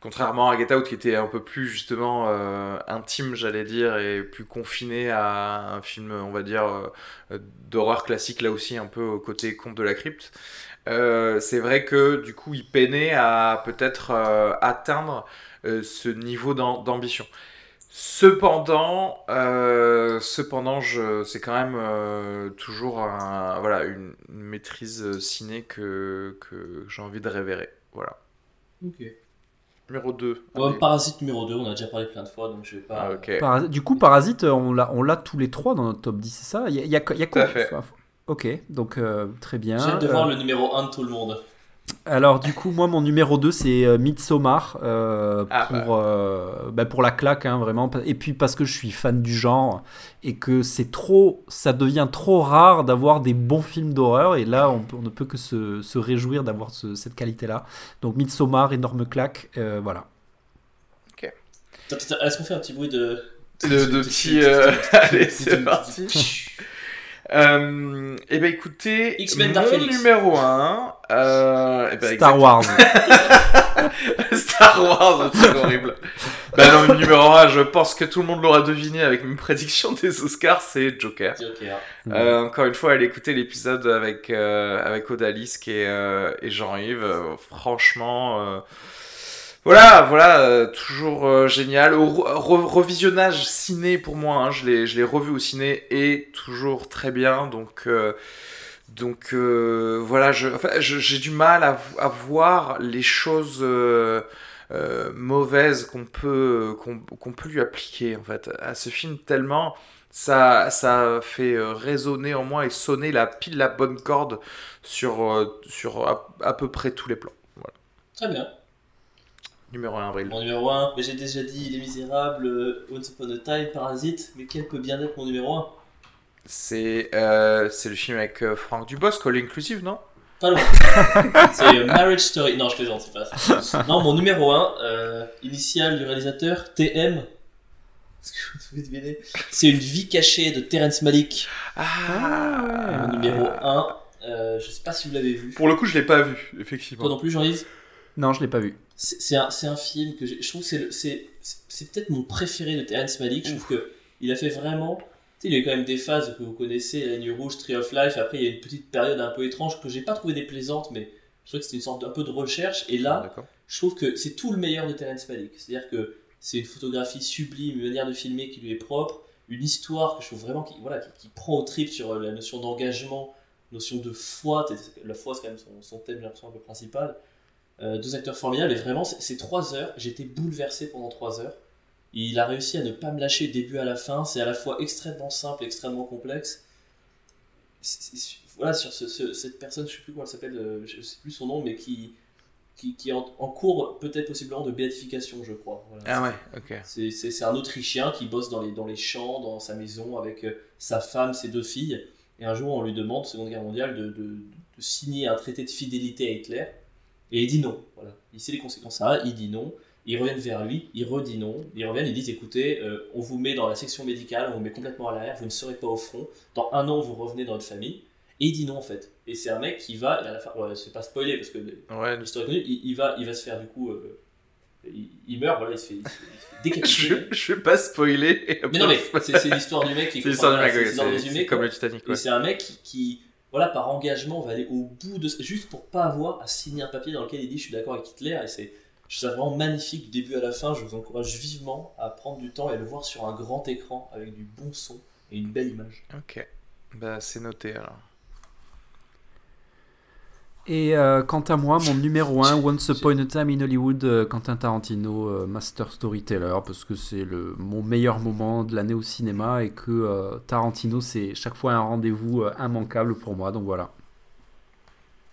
Contrairement à Get Out qui était un peu plus justement euh, intime, j'allais dire, et plus confiné à un film, on va dire, euh, d'horreur classique, là aussi un peu au côté conte de la crypte. Euh, c'est vrai que du coup, il peinait à peut-être euh, atteindre euh, ce niveau d'am- d'ambition. Cependant, euh, cependant, je, c'est quand même euh, toujours un, voilà, une, une maîtrise euh, ciné que, que j'ai envie de révérer. Voilà. Ok. Numéro 2. Ouais, Parasite numéro 2, on a déjà parlé plein de fois, donc je vais pas. Ah, Du coup, Parasite, on l'a on l'a tous les trois dans notre top 10, c'est ça? Il y a, y a- y quoi à fait. Enfin, Ok, donc euh, très bien. J'ai hâte de Euh, voir le numéro 1 de tout le monde. Alors du coup, moi, mon numéro 2, c'est euh, Midsommar, euh, Ah, pour, euh, bah, pour la claque, hein, vraiment. Et puis parce que je suis fan du genre, et que c'est trop, ça devient trop rare d'avoir des bons films d'horreur, et là, on, peut- on ne peut que se, se réjouir d'avoir ce- cette qualité-là. Donc Midsommar, énorme claque, euh, voilà. Attends, Est-ce qu'on fait un petit bruit de. De, euh, Allez, c'est parti. Euh, eh ben écoutez, X-Men mon Dark numéro 1, euh, eh ben, Star Wars. Star Wars, c'est horrible. bah non, le numéro 1, je pense que tout le monde l'aura deviné avec mes prédictions des Oscars, c'est Joker. Joker. Euh, encore une fois, allez écouter l'épisode avec, euh, avec Odalisque et, euh, et Jean-Yves. Euh, franchement, euh, voilà, voilà, euh, toujours euh, génial. Au re- re- revisionnage ciné pour moi, hein, je l'ai revu au ciné et toujours très bien. Donc, euh, donc voilà, j'ai du mal à, voir les choses mauvaises qu'on peut, peut lui appliquer en fait à ce film tellement ça, ça fait résonner en moi et sonner la pile la bonne corde sur, sur à, peu près tous les plans. Très bien. Numéro 1 avril. Mon numéro 1, mais j'ai déjà dit Les Misérables, euh, Once Upon a Time, Parasite, mais quel peut bien être mon numéro 1 C'est euh, c'est le film avec euh, Franck Dubosc, All Inclusive, non? Pas loin. c'est euh, Marriage Story. Non, je plaisante, c'est pas ça. Non, mon numéro 1, euh, initial du réalisateur, TM. Est-ce que vous pouvez deviner C'est une vie cachée de Terrence Malick. Ah, Mon numéro 1, euh, je sais pas si vous l'avez vu. Pour le coup, je l'ai pas vu, Toi effectivement. non plus, Jean-Yves? Non, je l'ai pas vu. C'est un, c'est un film que je trouve que c'est c'est peut-être mon préféré de Terrence Malick. Je trouve que il a fait vraiment. Tu sais, il y a eu quand même des phases que vous connaissez, La Nuit Rouge, Tree of Life. Après, il y a une petite période un peu étrange que j'ai pas trouvé déplaisante, mais je trouvais que c'était une sorte d'un peu de recherche. Et là, je trouve que c'est tout le meilleur de Terrence Malick. C'est-à-dire que c'est une photographie sublime, une manière de filmer qui lui est propre, une histoire que je trouve vraiment qui, voilà, qui, qui prend au trip sur euh, la notion d'engagement, notion de foi. La foi, c'est quand même son, son thème, j'ai l'impression, un peu principal. Euh, deux acteurs formidables, et vraiment, c'est c'est trois heures. J'étais bouleversé pendant trois heures. Il a réussi à ne pas me lâcher du début à la fin. C'est à la fois extrêmement simple, extrêmement complexe. Voilà, sur ce- ce- cette personne, je sais plus comment elle s'appelle, euh, je sais plus son nom, mais qui, qui, qui est en, en cours peut-être possiblement de béatification, je crois. Voilà. Ah ouais, ok. C'est- un Autrichien qui bosse dans les, dans les champs, dans sa maison, avec euh, sa femme, ses deux filles. Et un jour, on lui demande, Seconde Guerre mondiale, de, de- de signer un traité de fidélité à Hitler. Et il dit non. Voilà. Il sait les conséquences. Ça, il dit non. Ils reviennent vers lui, il redit non. Ils reviennent, ils disent écoutez, euh, on vous met dans la section médicale, on vous met complètement à l'arrière, vous ne serez pas au front. Dans un an, vous revenez dans votre famille. Et il dit non en fait. Et c'est un mec qui va, à la fin, ouais, c'est pas spoiler parce que Ouais, l'histoire est connue, il, il va, il va se faire du coup. euh, il, il meurt, voilà, il se fait, il se décapiter. je, je vais pas spoiler. Mais non, mais c'est l'histoire du mec qui C'est l'histoire du voilà, mec, ouais, c'est comme le Titanic. Et Ouais. c'est un mec qui, qui, voilà, par engagement, va aller au bout de juste pour pas avoir à signer un papier dans lequel il dit je suis d'accord avec Hitler. Et c'est, vraiment magnifique du début à la fin. Je vous encourage vivement à prendre du temps et à le voir sur un grand écran avec du bon son et une belle image. Ok. Bah, c'est noté alors. Et euh, quant à moi, mon numéro 1, Once Upon a Time in Hollywood, euh, Quentin Tarantino, euh, Master Storyteller, parce que c'est le, mon meilleur moment de l'année au cinéma et que euh, Tarantino, c'est chaque fois un rendez-vous euh, immanquable pour moi, donc voilà.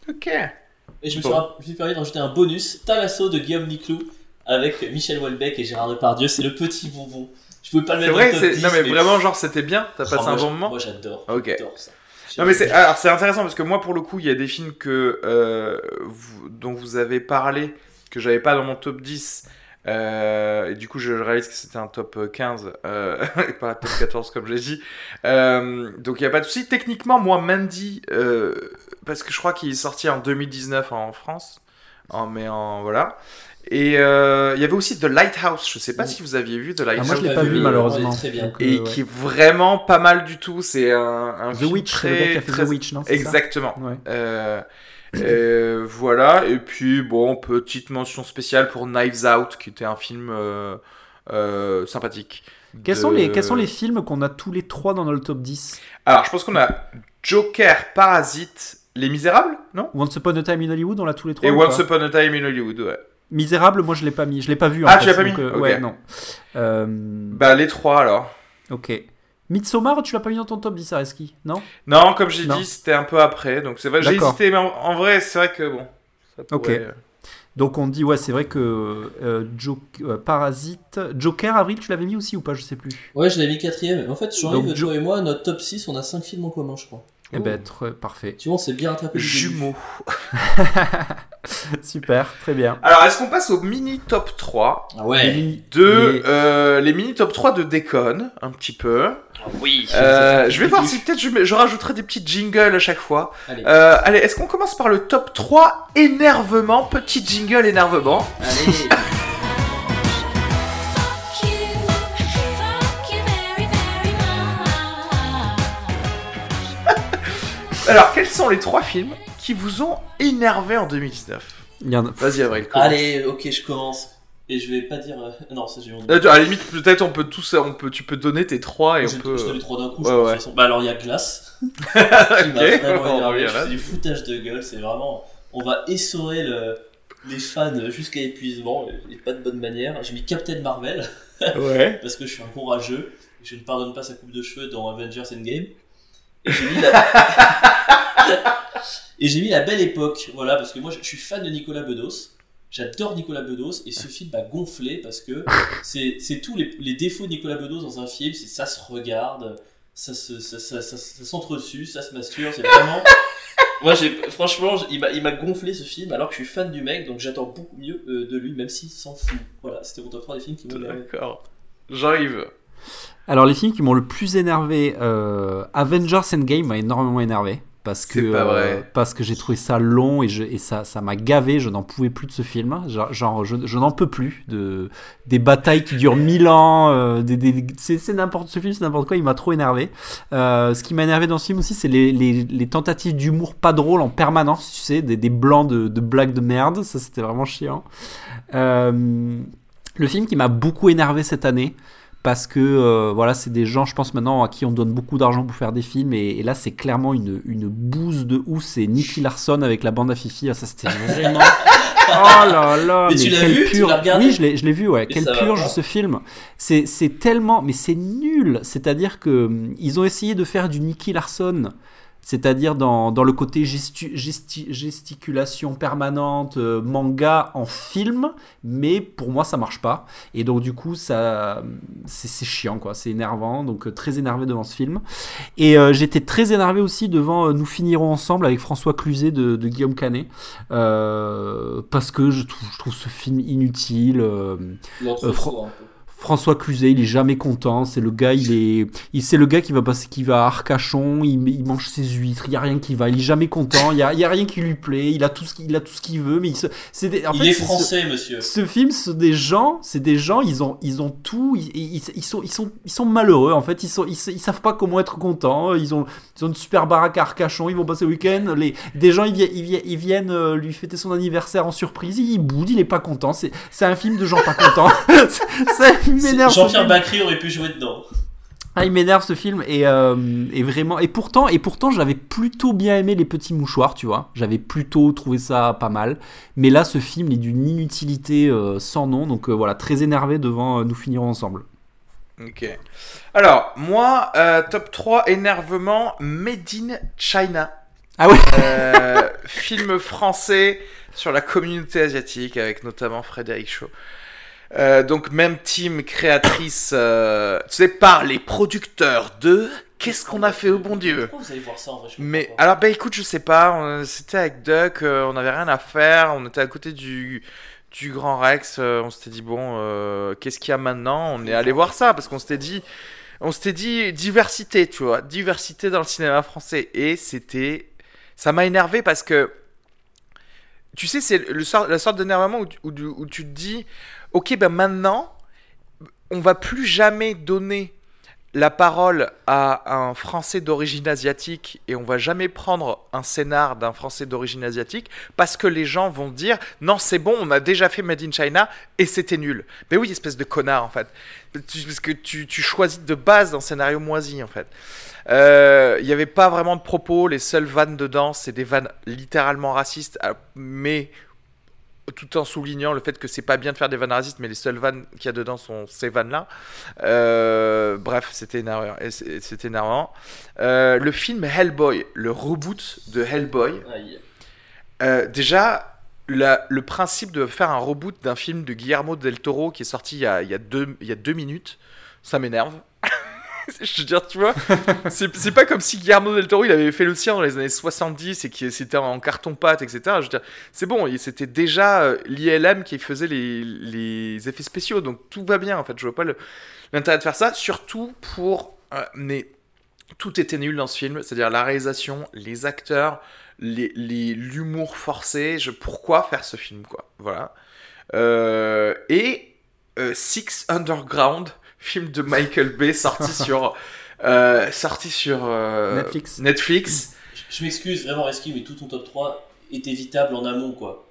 Ok. Et je me, Bon. suis, permis de rajouter un bonus Talasso de Guillaume Niclou avec Michel Houellebecq et Gérard Depardieu. C'est le petit bonbon. Je pouvais pas le C'est mettre vrai, dans le top c'est... 10, non mais vraiment, genre, c'était bien T'as Oh, passé moi, un bon moment Moi j'adore. Ok. J'adore ça. Non mais c'est alors c'est intéressant parce que moi pour le coup il y a des films que euh, vous- dont vous avez parlé que j'avais pas dans mon top 10 euh, et du coup je réalise que c'était un top 15 euh, et pas un top 14 comme j'ai dit. Donc il y a pas de souci. Techniquement moi Mandy parce que je crois qu'il est sorti en 2019 en France en, mais en voilà et euh, il y avait aussi The Lighthouse je sais pas si vous aviez vu The Ah, Lighthouse moi, je l'ai pas vu, malheureusement. donc, euh, et ouais. qui est vraiment pas mal du tout c'est un, un The film Witch, c'est très, le gars qui a fait très- The Witch, non ça exactement Ouais. euh, euh, voilà, et puis bon, petite mention spéciale pour Knives Out, qui était un film euh, euh, sympathique. Quels, De- sont les, quels sont les films qu'on a tous les trois dans notre top 10 Alors, je pense qu'on a Joker, Parasite, Les Misérables, non? Once Upon a Time in Hollywood, on l'a tous les trois Et ou Once Upon a Time in Hollywood, ouais. Misérable, moi je l'ai pas mis, je l'ai pas vu. en Ah, fait, tu l'as pas mis euh. Ouais, non. Euh, Bah, les trois alors. ok. Midsommar, tu l'as pas mis dans ton top 10, Areski Non? Non, comme j'ai dit, c'était un peu après, donc c'est vrai, j'ai hésité, mais en, en vrai, c'est vrai que bon. ça Ok. pourrait, euh, Donc on dit, ouais, c'est vrai que euh, Jo- euh, Parasite. Joker, Avril, tu l'avais mis aussi ou pas Je sais plus? Ouais, je l'ai mis quatrième. En fait, Jean-Yves, Jo- toi et moi, notre top 6, on a 5 films en commun, je crois. Eh Oh. ben, très- parfait. Tu vois, on s'est bien rattrapé. Jumeaux. Super, très bien. Alors, est-ce qu'on passe au mini top 3 Ah ouais. Les- de les- euh, les mini top 3 de Déconne, un petit peu. Ah oui. Euh, je vais voir si peut-être je, je rajouterai des petits jingles à chaque fois. Allez, Euh, allez, est-ce qu'on commence par le top 3 énervement Petit jingle énervement? allez. Alors, quels sont les trois films qui vous ont énervé en 2019 Il y en a- Vas-y, Avril. commence. Allez, ok, je commence. Et je vais pas dire. euh, Non, ça j'ai. Euh, À la limite, peut-être on peut tous, on peut, tu peux donner tes trois et je, on peut. je les trois d'un coup, Ouais, je pense, ouais. façon. Bah alors il y a Glace. qui m'a vraiment du foutage de gueule, c'est vraiment. On va essorer le... les fans jusqu'à épuisement, et pas de bonne manière. J'ai mis Captain Marvel, Ouais. parce que je suis un courageux, et je ne pardonne pas sa coupe de cheveux dans Avengers Endgame. Et j'ai mis la... et j'ai mis la belle époque, voilà, parce que moi je suis fan de Nicolas Bedos. J'adore Nicolas Bedos et ce film m'a gonflé parce que c'est c'est tous les, les défauts de Nicolas Bedos dans un film, c'est ça se regarde, ça se ça, ça, ça, ça se masturbe, c'est vraiment. Moi, j'ai franchement, il m'a il m'a gonflé ce film alors que je suis fan du mec, donc j'attends beaucoup mieux euh, de lui, même s'il s'en fout. Voilà, c'était mon top 3 des films qui m'ont. D'accord. J'arrive. Alors les films qui m'ont le plus énervé, euh, Avengers Endgame m'a énormément énervé parce que C'est pas vrai. euh, parce que j'ai trouvé ça long et, je, et ça ça m'a gavé, je n'en pouvais plus de ce film, genre, genre, je, je n'en peux plus de des batailles qui durent mille ans, euh, des, des- c'est n'importe ce film c'est n'importe quoi, il m'a trop énervé. Euh, ce qui m'a énervé dans ce film aussi, c'est les, les, les tentatives d'humour pas drôle en permanence, tu sais, des, des blancs de, de blagues de merde, ça c'était vraiment chiant. Le film qui m'a beaucoup énervé cette année, parce que euh, voilà, c'est des gens, je pense maintenant, à qui on donne beaucoup d'argent pour faire des films, et, et là c'est clairement une, une bouse de ouf, c'est Nicky Larson avec la bande à Fifi, Ah, ça c'était vraiment... Oh là là, Mais tu l'as quelle vu Tu purge- l'as regardé Oui, je l'ai, je l'ai vu, ouais. Quelle purge ce film. C'est, c'est tellement, mais c'est nul. C'est-à-dire que hum, ils ont essayé de faire du Nicky Larson c'est-à-dire dans, dans le côté gestu- gesti- gesticulation permanente, euh, manga en film, mais pour moi ça marche pas. Et donc du coup ça c'est chiant quoi, c'est énervant, donc euh, très énervé devant ce film. Et euh, j'étais très énervé aussi devant euh, Nous finirons ensemble avec François Cluzet de, de Guillaume Canet, parce que je trouve, je trouve ce film inutile. François Cluzet, il est jamais content. C'est le gars, il est, il c'est le gars qui va passer, qui va à Arcachon, il, il mange ses huîtres, il y a rien qui va, il est jamais content, il y a, il y a rien qui lui plaît, il a tout ce qu'il il a tout ce qu'il veut, mais il se, c'est des- en Il fait, est c'est ce- français, monsieur. ce film, c'est des gens, c'est des gens, ils ont, ils ont tout, ils, ils, ils sont, ils sont, ils sont malheureux en fait, ils sont, ils, ils savent pas comment être contents, ils ont, ils ont une super baraque à Arcachon, ils vont passer le week-end, les, des gens ils viennent, ils viennent, ils viennent euh, lui fêter son anniversaire en surprise, il boude, il est pas content, c'est, c'est un film de gens pas contents, C'est- m'énerve. Jean-Pierre film. Bacry aurait pu jouer dedans. Ah, il m'énerve ce film et, euh, et vraiment et pourtant et pourtant j'avais plutôt bien aimé les petits mouchoirs tu vois j'avais plutôt trouvé ça pas mal mais là ce film il est d'une inutilité euh, sans nom donc euh, voilà très énervé devant euh, nous finirons ensemble Ok. Alors, moi, euh, top 3 énervement Made in China. Ah ouais Euh, film français sur la communauté asiatique avec notamment Frédéric Shaw. Euh, donc même team créatrice, euh, tu sais, par les producteurs de Qu'est-ce qu'on a fait au bon Dieu? Pourquoi vous allez voir ça en vrai je mais pas. alors bah écoute je sais pas, on- c'était avec Duck, euh, on avait rien à faire, on était à côté du du Grand Rex, euh, on s'était dit bon qu'est-ce qu'il y a maintenant? On est allé voir ça parce qu'on s'était dit on s'était dit diversité, tu vois, diversité dans le cinéma français. Et c'était ça m'a énervé parce que tu sais c'est le sort, la sorte d'énervement où, où tu te dis OK ben maintenant on va plus jamais donner la parole à un Français d'origine asiatique et on va jamais prendre un scénar d'un Français d'origine asiatique parce que les gens vont dire non c'est bon on a déjà fait Made in China et c'était nul. Mais oui espèce de connard en fait. Parce que tu, tu choisis de base un scénario moisi en fait. Euh, Il n'y avait pas vraiment de propos, les seules vannes dedans c'est des vannes littéralement racistes ah, mais tout en soulignant le fait que c'est pas bien de faire des vannes racistes, mais les seules vannes qu'il y a dedans sont ces vannes-là. Euh, bref, c'était énervant. C'était énervant. Euh, le film Hellboy, le reboot de Hellboy. Euh, déjà, la- le principe de faire un reboot d'un film de Guillermo del Toro qui est sorti il y a, il y a deux, il y a deux minutes, ça m'énerve. Je veux dire, tu vois, c'est pas comme si Guillermo del Toro il avait fait le sien dans les années 70 et que c'était en carton-pâte, etc. Je veux dire, c'est bon, c'était déjà euh, l'ILM qui faisait les, effets spéciaux, donc tout va bien en fait. Je vois pas l'intérêt de faire ça, surtout pour. euh, mais tout était nul dans ce film, c'est-à-dire la réalisation, les acteurs, l'humour forcé. Pourquoi faire ce film, quoi? Voilà. Euh, et Six Underground, film de Michael Bay sorti sur. euh, sorti sur euh, Netflix. Netflix. Je, je m'excuse vraiment Reski, mais tout ton top 3 est évitable en amont quoi.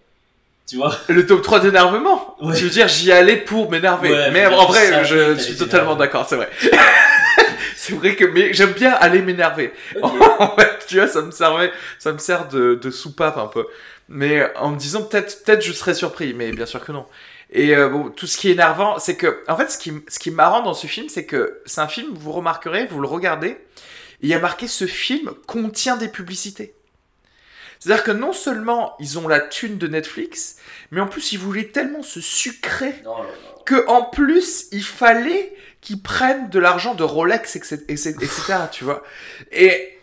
Tu vois? Le top 3 d'énervement Ouais. Tu veux dire, j'y allais pour m'énerver. Ouais, mais en vrai, je suis totalement d'accord, c'est vrai. c'est vrai que mais j'aime bien aller m'énerver. En fait, tu vois, ça me servait, ça me sert de, de soupape un peu. Mais en me disant peut-être, peut-être je serais surpris, mais bien sûr que non. Et euh, bon, tout ce qui est énervant, c'est que, en fait, ce qui, ce qui est marrant dans ce film, c'est que c'est un film, vous remarquerez, vous le regardez, il y a marqué ce film contient des publicités. C'est-à-dire que non seulement ils ont la thune de Netflix, mais en plus ils voulaient tellement se sucrer Non, non, non. que en plus il fallait qu'ils prennent de l'argent de Rolex etc., etc., etc., tu vois et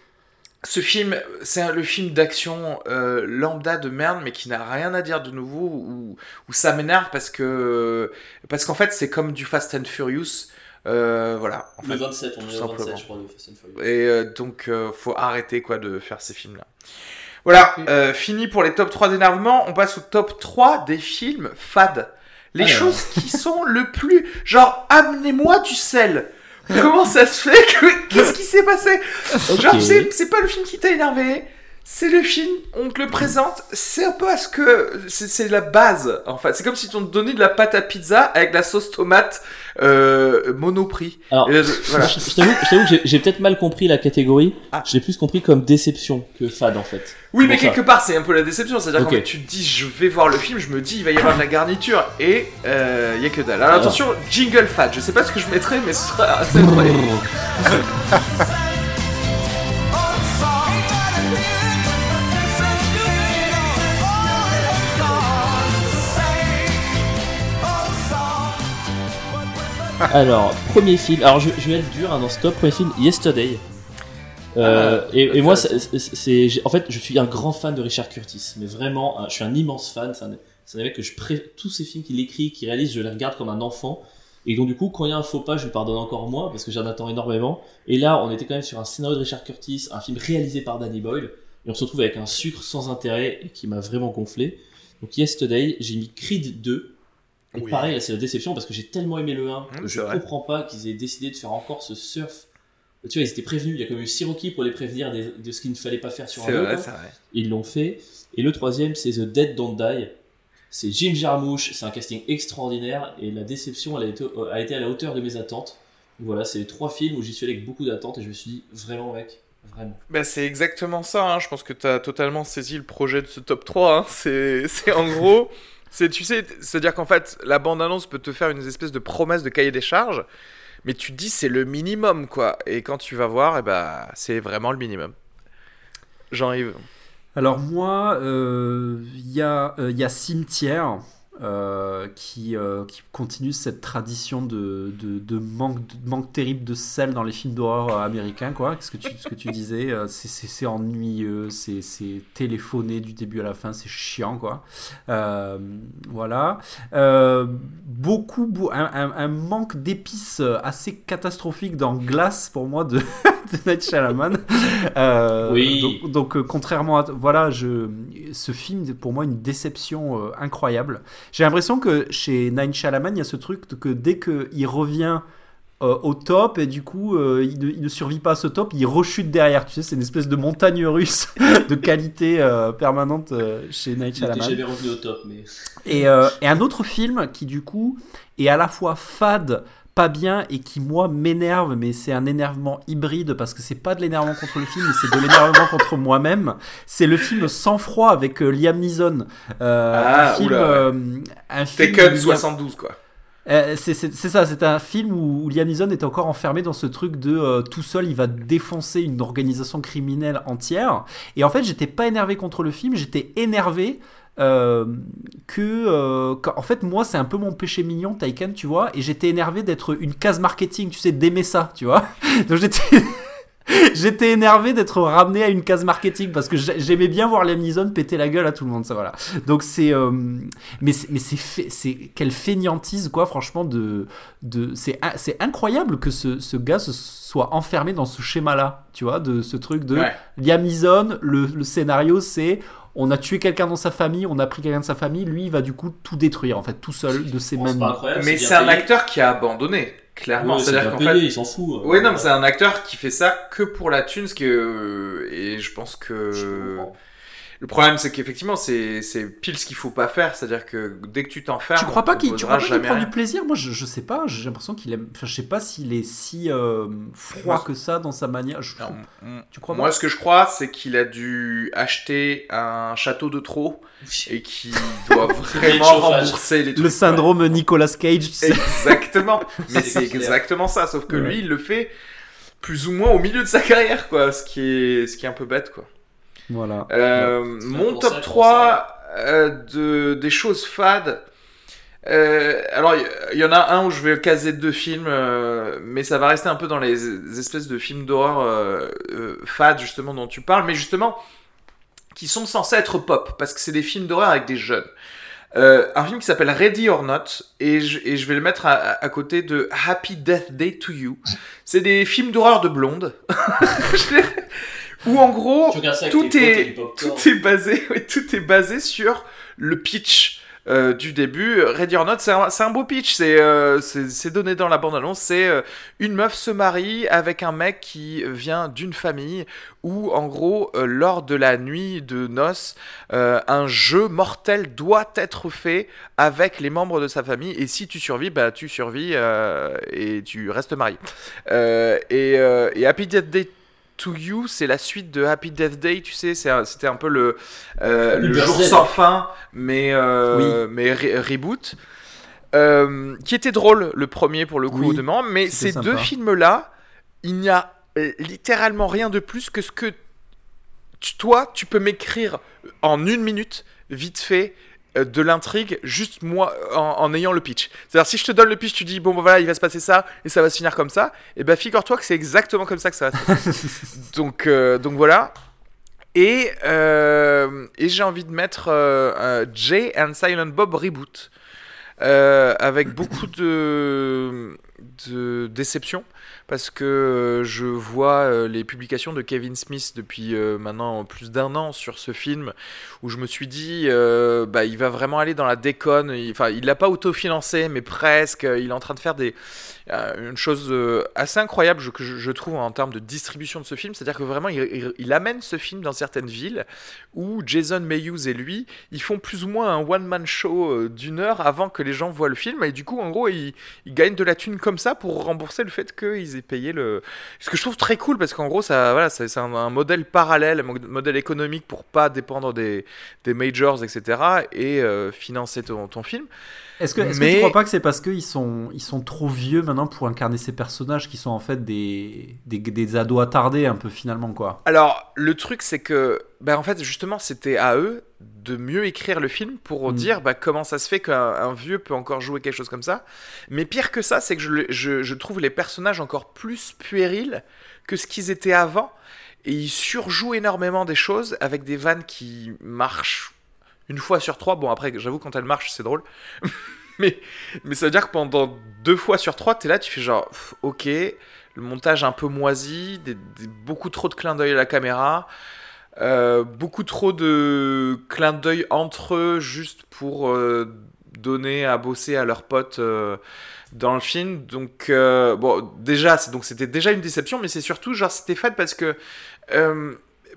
ce film c'est le film d'action euh, lambda de merde mais qui n'a rien à dire de nouveau ou où ça m'énerve parce que parce qu'en fait c'est comme du Fast and Furious euh, voilà en Le fait. 27, on tout est au 27 simplement. je crois de Fast and Furious. Et euh, donc, euh, faut arrêter quoi de faire ces films-là. Voilà, euh, fini pour les top 3 d'énervement. On passe au top 3 des films fades. Les Alors. choses qui sont le plus. Genre, amenez-moi du sel. Comment ça se fait que. Qu'est-ce qui s'est passé? Genre, c'est pas le film qui t'a énervé. C'est le film, on te le présente, c'est un peu à ce que. C'est la base, en fait. C'est comme si on te donnait de la pâte à pizza avec la sauce tomate euh, monoprix. Alors, là, voilà. je je t'avoue que j'ai- peut-être mal compris la catégorie. Ah. Je l'ai plus compris comme déception que fade en fait. Oui, mais ça. quelque part, c'est un peu la déception. C'est-à-dire Ok. quand tu te dis, je vais voir le film, je me dis, il va y avoir de la garniture. Et euh, il y a que dalle. Alors, Alors. attention, jingle fat. Je sais pas ce que je mettrai, mais ce sera assez Alors, premier film. Alors, je, je vais être dur hein, dans ce top. Premier film, Yesterday. Euh, Ah, et, et moi, intéressant. c'est, en fait, je suis un grand fan de Richard Curtis, mais vraiment, hein, je suis un immense fan. C'est un, un mec que je pré... tous ces films qu'il écrit, qu'il réalise, je les regarde comme un enfant. Et donc, du coup, quand il y a un faux pas, je lui pardonne encore moins parce que j'en attends énormément. Et là, on était quand même sur un scénario de Richard Curtis, un film réalisé par Danny Boyle, et on se retrouve avec un sucre sans intérêt et qui m'a vraiment gonflé. Donc, Yesterday, j'ai mis Creed 2. Et Oui. pareil, là, c'est la déception parce que j'ai tellement aimé le 1 que Mmh, je vrai. comprends pas qu'ils aient décidé de faire encore ce surf. Tu vois, ils étaient prévenus, il y a quand même eu Siroki pour les prévenir des- de ce qu'il ne fallait pas faire sur un vrai, vrai. Ils l'ont fait. Et le troisième, c'est The Dead Don't Die. C'est Jim Jarmusch, c'est un casting extraordinaire et la déception, elle a été, euh, a été à la hauteur de mes attentes. Voilà, c'est les trois films où j'y suis allé avec beaucoup d'attentes et je me suis dit, vraiment mec, vraiment. Bah, c'est exactement ça, hein. je pense que tu as totalement saisi le projet de ce top 3. hein. C'est c'est en gros, c'est tu sais, c'est-à-dire qu'en fait, la bande-annonce peut te faire une espèce de promesse de cahier des charges, mais tu dis c'est le minimum, quoi. Et quand tu vas voir, eh bah, c'est vraiment le minimum. Jean-Yves. Alors moi, euh, il euh, y a Cimetière euh, qui, euh, qui continue cette tradition de, de, de manque, de manque terrible de sel dans les films d'horreur euh, américains. Quoi. Ce, que tu, ce que tu disais, c'est- ennuyeux, c'est téléphoné du début à la fin, c'est chiant. Quoi. Euh, voilà. Beaucoup, beau- un, un- un manque d'épices assez catastrophique dans Glace pour moi de, de Night Shyamalan. Oui. Donc, donc, contrairement à voilà, je, ce film pour moi une déception incroyable. J'ai l'impression que chez Nine Shyamalan il y a ce truc que dès que il revient euh, au top et du coup euh, il, ne, il ne survit pas à ce top, il rechute derrière. Tu sais, c'est une espèce de montagne russe de qualité euh, permanente chez Night Il Shyamalan. jamais revenu au top, mais. Et, et un autre film qui du coup est à la fois fade, pas bien et qui moi m'énerve, mais c'est un énervement hybride parce que c'est pas de l'énervement contre le film, mais c'est de l'énervement contre moi-même. C'est le film Sans froid avec euh, Liam Neeson. Euh, Ah, un film, oula, euh, un film Taken où Liam- 72, quoi. euh, c'est ça, c'est un film où, où Liam Neeson est encore enfermé dans ce truc de euh, tout seul, il va défoncer une organisation criminelle entière. Et en fait, j'étais pas énervé contre le film, j'étais énervé euh, que, euh, en fait, moi, c'est un peu mon péché mignon, Taken, tu vois, et j'étais énervé d'être une case marketing, tu sais, d'aimer ça, tu vois. Donc j'étais. J'étais énervé d'être ramené à une case marketing parce que j'ai- j'aimais bien voir Liam Neeson péter la gueule à tout le monde, ça voilà. Donc c'est, euh, mais c'est, mais c'est, quelle fainéantise quoi, franchement de, de, c'est, in- c'est incroyable que ce, ce gars se soit enfermé dans ce schéma-là, tu vois, de ce truc de Ouais. Liam Neeson, le, le scénario c'est on a tué quelqu'un dans sa famille, on a pris quelqu'un de sa famille, lui il va du coup tout détruire en fait tout seul de ses mêmes pas incroyable, Mais c'est un acteur qui a abandonné, clairement. Ouais, C'est-à-dire qu'en fait. il s'en fout. Oui, non, mais c'est un acteur qui fait ça que pour la thune, ce que... euh, et je pense que... Je. Le problème, c'est qu'effectivement, c'est c'est pile ce qu'il faut pas faire. C'est-à-dire que dès que tu t'enfermes, Tu crois pas qu'il tu crois pas qu'il prend rien. du plaisir? Moi, je, je sais pas. J'ai l'impression qu'il aime. Enfin, je sais pas s'il est si euh, froid Moi, que ça dans sa manière. Je- Non, Tu crois Moi, pas? ce que je crois, c'est qu'il a dû acheter un château de trop et qu'il doit vraiment rembourser les trucs. Le syndrome Nicolas Cage. tu sais. Exactement. Mais C'est exactement ça. Sauf que Ouais. lui, il le fait plus ou moins au milieu de sa carrière, quoi. Ce qui est, ce qui est un peu bête, quoi. Voilà. Euh, mon ça top qu'on 3 euh, de, des choses fades. Euh, alors, il y, y en a un où je vais caser deux films, euh, mais ça va rester un peu dans les, espèces de films d'horreur euh, euh, fades, justement, dont tu parles, mais justement, qui sont censés être pop, parce que c'est des films d'horreur avec des jeunes. Euh, un film qui s'appelle Ready or Not, et je, et je vais le mettre à, à- à côté de Happy Death Day to You. C'est des films d'horreur de blondes. Où en gros, tout est, tout est basé, ouais, tout est basé sur le pitch euh, du début. Ready or Not, c'est un, un beau pitch. C'est euh, c'est donné dans la bande-annonce. C'est euh, une meuf se marie avec un mec qui vient d'une famille où, en gros, lors de la nuit de noces, un jeu mortel doit être fait avec les membres de sa famille. Et si tu survis, bah tu survis et tu restes marié. Et, et Happy Death Day to You, c'est la suite de Happy Death Day, tu sais, c'était un peu le, euh, Le jour sans fin, mais, euh, mais re- reboot. Euh, qui était drôle, le premier pour le coup, Oui, demeurant, mais ces deux films-là, il n'y a littéralement rien de plus que ce que tu- toi, tu peux m'écrire en une minute, vite fait, de l'intrigue juste moi en, en ayant le pitch. C'est-à-dire si je te donne le pitch, tu dis bon voilà il va se passer ça et ça va se finir comme ça. Et ben figure-toi que c'est exactement comme ça que ça va se passer. donc euh, donc voilà. Et, euh, et j'ai envie de mettre euh, euh, Jay and Silent Bob reboot euh, avec beaucoup de, de déception parce que euh, je vois euh, les publications de Kevin Smith depuis euh, maintenant plus d'un an sur ce film où je me suis dit bah il va vraiment aller dans la déconne. Enfin il l'a pas autofinancé mais presque il est en train de faire des une chose euh, assez incroyable que je, trouve en termes de distribution de ce film c'est à dire que vraiment il, amène ce film dans certaines villes où Jason Mewes et lui ils font plus ou moins un one man show euh, d'une heure avant que les gens voient le film. Et du coup en gros ils, gagnent de la thune comme ça pour rembourser le fait qu'ils aient payé le ce que je trouve très cool parce qu'en gros ça voilà c'est un, modèle parallèle un mo- modèle économique pour pas dépendre des, majors etc et euh, financer ton film Est-ce que, que Mais- tu crois pas que c'est parce qu'ils sont, ils sont trop vieux maintenant pour incarner ces personnages qui sont en fait des, des, des ados attardés un peu finalement quoi? Alors, le truc, c'est que, ben, en fait, justement, c'était à eux de mieux écrire le film pour Mm. dire bah, comment ça se fait qu'un un vieux peut encore jouer quelque chose comme ça. Mais pire que ça, c'est que je, je, je trouve les personnages encore plus puérils que ce qu'ils étaient avant. Et ils surjouent énormément des choses avec des vannes qui marchent une fois sur trois. Bon, après, j'avoue, quand elles marchent, c'est drôle. mais, mais ça veut dire que pendant deux fois sur trois, t'es là, tu fais genre, ok, le montage un peu moisi, des- beaucoup trop de clins d'œil à la caméra, euh, beaucoup trop de clins d'œil entre eux juste pour euh, donner à bosser à leurs potes euh, dans le film. Donc, bon, déjà, donc c'était déjà une déception, mais c'est surtout, genre, c'était fade parce que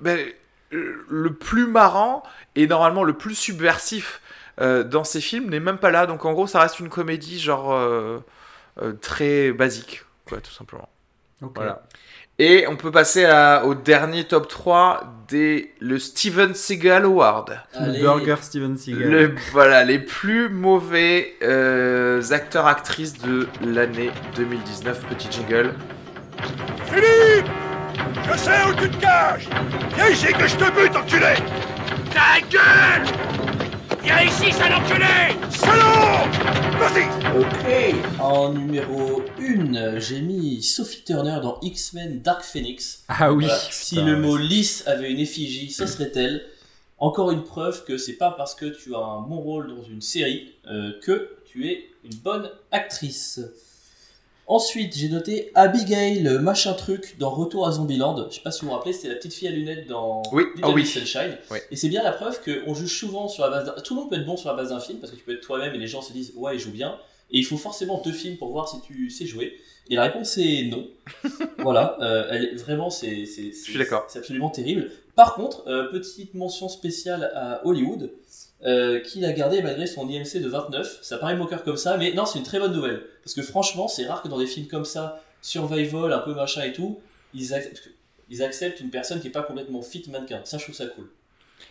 ben, le plus marrant et normalement le plus subversif euh, dans ces films n'est même pas là. Donc, en gros, ça reste une comédie, genre, euh, euh, très basique, quoi, tout simplement. Voilà. Et on peut passer à- au dernier top 3 des le Steven Seagal Award. Le Allez. Burger Steven Seagal. Le, voilà, les plus mauvais euh, acteurs-actrices de l'année 2019. Petit jingle. Philippe Je sais où tu te caches Viens ici que je te bute, enculé Ta gueule Viens ici, sale enculé Salaud Vas-y Ok. En numéro 1, j'ai mis Sophie Turner dans X-Men Dark Phoenix. Ah oui. Voilà. Si le mot lisse avait une effigie, ce serait elle. Encore une preuve que c'est pas parce que tu as un bon rôle dans une série euh, que tu es une bonne actrice. Ensuite, j'ai noté Abigail, le machin truc dans Retour à Zombieland. Je sais pas si vous vous rappelez, c'était la petite fille à lunettes dans Oui, Little ah oui. Sunshine. Oui. Et c'est bien la preuve qu'on juge souvent sur la base d'un... Tout le monde peut être bon sur la base d'un film, parce que tu peux être toi-même et les gens se disent « Ouais, il joue bien ». Et il faut forcément deux films pour voir si tu sais jouer. Et la réponse est non. voilà, euh, elle vraiment, c'est, c'est, c'est absolument terrible. Par contre, euh, petite mention spéciale à Hollywood, euh, qui l'a gardé malgré son IMC de 29. Ça paraît moqueur comme ça, mais non, c'est une très bonne nouvelle. Parce que franchement, c'est rare que dans des films comme ça, survival, un peu machin et tout, ils acceptent, ils acceptent une personne qui est pas complètement fit mannequin. Ça, je trouve ça cool.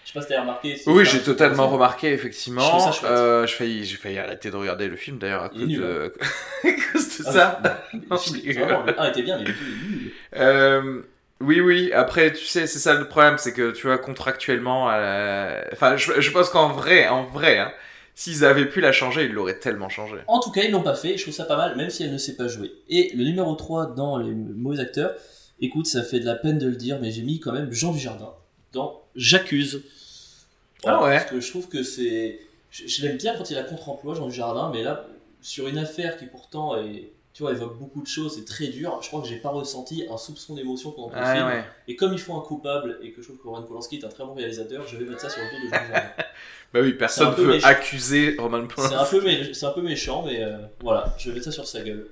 Je sais pas si t'as remarqué. si Oui, j'ai totalement remarqué, Je effectivement. chouette. Euh, j'ai failli, j'ai failli arrêter de regarder le film d'ailleurs à cause de, à cause de Ah, ça. le Non, film, je rigole. vraiment, le 1 était bien, mais le 2 est nul. Euh, oui, oui. Après, tu sais, c'est ça le problème, c'est que tu vois contractuellement, euh, enfin, je, je pense qu'en vrai, en vrai, hein, s'ils avaient pu la changer, ils l'auraient tellement changé. En tout cas, ils l'ont pas fait, je trouve ça pas mal, même si elle ne sait pas jouer. Et le numéro 3 dans les mauvais acteurs, écoute, ça fait de la peine de le dire, mais j'ai mis quand même Jean Dujardin dans J'accuse. Ah ouais. Parce que je trouve que c'est. Je, je l'aime bien quand il a contre-emploi, Jean Dujardin, mais là, sur une affaire qui pourtant est. Tu vois, évoque beaucoup de choses, c'est très dur. Je crois que j'ai pas ressenti un soupçon d'émotion pendant tout le Ah, film. ouais. Et comme il faut un coupable, et que je trouve que Roman Polanski est un très bon réalisateur, je vais mettre ça sur le dos de Jean. Bah oui, personne peu veut accuser Roman c'est un, Polanski. peu mé- c'est un peu méchant, mais euh, voilà, je vais mettre ça sur sa gueule.